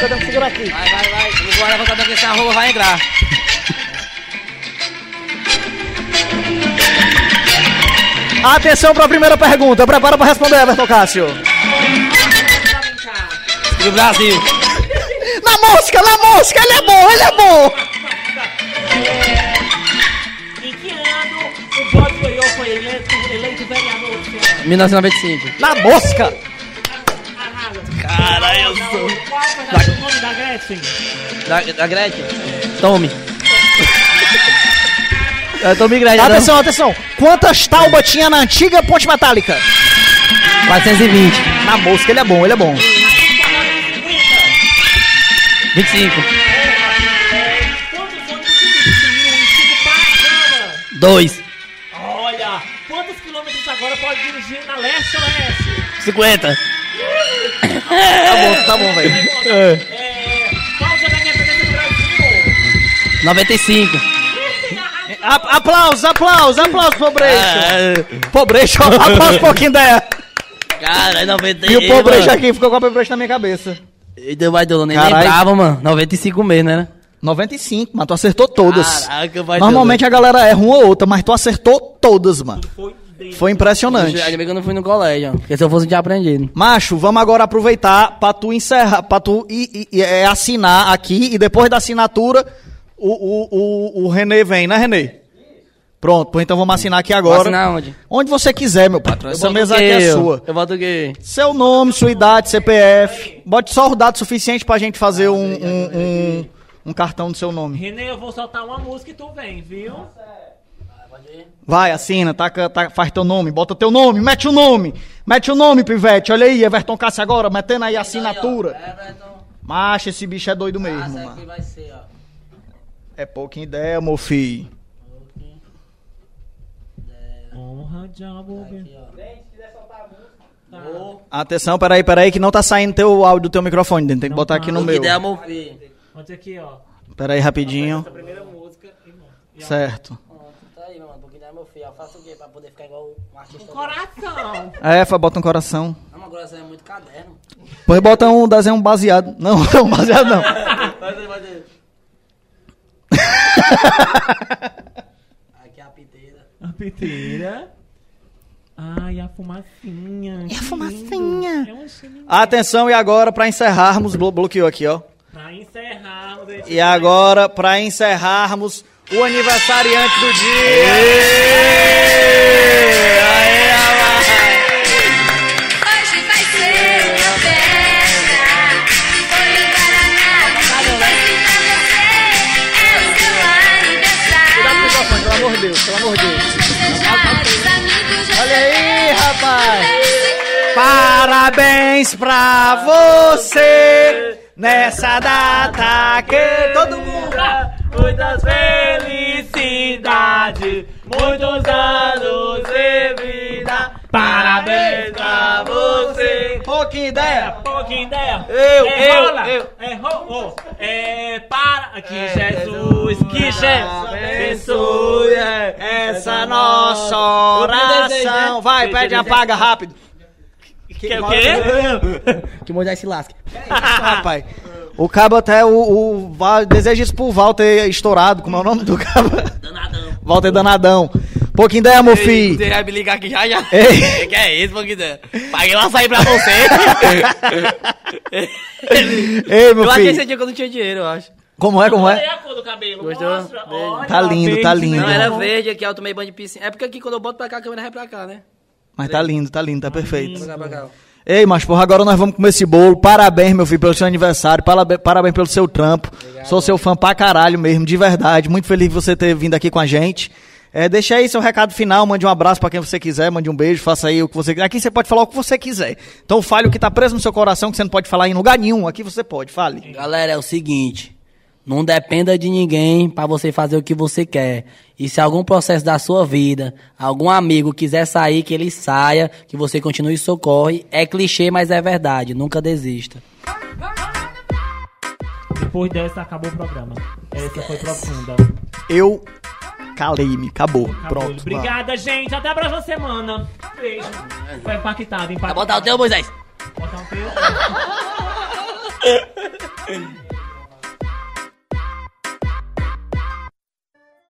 eu tenho que segurar aqui. Vai, vai, vai. Eu vou levantar daqui essa rola vai entrar. Atenção para a primeira pergunta. Prepara para responder, Everton Cássio. E o Brasil. Na mosca, na mosca, ele é bom, ele é bom. Em que ano o Bob Goiô foi eleito, eleito vereador de Ceará? 1995. Na mosca. Caralho, eu sou. Foi o nome da Gretchen? Da, da Gretchen? Tome. É, Tome Gretchen. Atenção, atenção. Quantas taubas tinha na antiga ponte metálica? 420. Na mosca, ele é bom, ele é bom. 25. Quantos ônibus substituíram o ensino para a 2. Olha, quantos quilômetros agora pode dirigir na leste ou oeste? 50. Tá bom, tá bom, velho. É, qual do Brasil? 95. A- Aplausos, aplausos, aplausos pro Brecho. Ah, Pobrecho, aplausos pro pouquinho dela. Cara, é 95. E o Pobrecho aqui ficou com a Pobrecho na minha cabeça. E deu mais nem Caralho. lembrava, mano. 95 mesmo, né? 95, mas tu acertou todas. Caraca, vai Normalmente a galera erra uma ou outra, mas tu acertou todas, mano. Foi. Foi impressionante. Ainda bem que eu não fui no colégio, ó. Porque se eu fosse, eu tinha aprendido. Macho, vamos agora aproveitar pra tu encerrar, pra tu i- i- é, assinar aqui e depois da assinatura o, o, o, o Renê vem, né, Renê? Pronto, então vamos assinar aqui agora. Vou assinar onde? Onde você quiser, meu patrão. Essa mesa aqui é sua. Eu boto o quê? Seu nome, sua idade, CPF. Bote só o dado suficiente pra gente fazer um, um, um, um cartão do seu nome. Renê, eu vou soltar uma música e tu vem, viu? Vai, assina, taca, taca, faz teu nome, bota teu nome, mete o nome. Mete o nome, pivete. Olha aí, Everton Cássio agora, metendo aí a assinatura. Macho, esse bicho é doido mesmo, mano. vai ser, ó. É pouquinha ideia, meu filho. Honra, diabo, Atenção, peraí, peraí, que não tá saindo teu áudio do teu microfone, tem que botar aqui no meu. ideia, meu filho. Peraí, rapidinho. Essa primeira música. bom. A- Certo. Tá aí, mano. Porque não meu filho, eu faço o quê pra poder ficar igual um artista? Coração. É, foi, bota um coração. Não, mas agora você é muito caderno. Depois bota um desenho baseado. Não, não baseado não. Vai vai. Aqui é a piteira. A piteira. Ai, a fumacinha. E a fumacinha? É um. Atenção, e agora, pra encerrarmos, blo- bloqueou aqui, ó. Pra encerrarmos esse E agora, pra encerrarmos, o aniversariante do dia. Aê, rapaz. Hoje vai ser uma festa. Foi o Guaraná. Doce pra você. É o seu aniversário. Cuidado com o microfone, pelo amor de Deus, pelo amor de Deus. Olha aí, rapaz. Parabéns pra você nessa data que todo mundo. Muitas felicidades, muitos anos de vida. Parabéns pra você. Pouquinha ideia. Pouquinha ideia. Eu, é eu, eu. É ro, é para que Jesus, que Jesus abençoe Essa nossa oração. Vai, pede apaga rápido. Que é o quê? Que Moisés se lasque. Rapaz. O cabo até o, o Va- deseja isso pro Walter estourado, como é o nome do cabo? Danadão. Walter Danadão. Pouquinho ideia, meu filho. Você vai me ligar aqui já já. Ei. que é isso, Pouquinho? Paguei lá sair pra você. Ei, meu eu achei esse filho. dia que eu não tinha dinheiro, eu acho. Como é, como Olha é? a cor do cabelo. Gostou? Mostra. Olha, Tá lindo, verde, tá lindo. Não, era verde aqui, eu tomei banho de piscina. É porque aqui quando eu boto pra cá, a câmera vai pra cá, né? Mas tá lindo, tá lindo, tá perfeito. Pra cá, pra cá. Ei, mas porra, agora nós vamos comer esse bolo. Parabéns, meu filho, pelo seu aniversário. Parabéns, parabéns pelo seu trampo. Sou seu fã pra caralho mesmo, de verdade. Muito feliz de você ter vindo aqui com a gente. É, deixa aí seu recado final, mande um abraço pra quem você quiser, mande um beijo, faça aí o que você quiser. Aqui você pode falar o que você quiser. Então fale o que tá preso no seu coração, que você não pode falar em lugar nenhum. Aqui você pode, fale. Galera, é o seguinte. Não dependa de ninguém pra você fazer o que você quer. E se algum processo da sua vida, algum amigo quiser sair, que ele saia, que você continue e socorre. É clichê, mas é verdade. Nunca desista. Depois dessa, acabou o programa. Essa foi profunda. Eu calei-me, acabou. Acabou. Pronto. Obrigada, gente. Até a próxima semana. Beijo. Foi impactado, Vai impactado. botar o teu, Moisés. Botar um teu.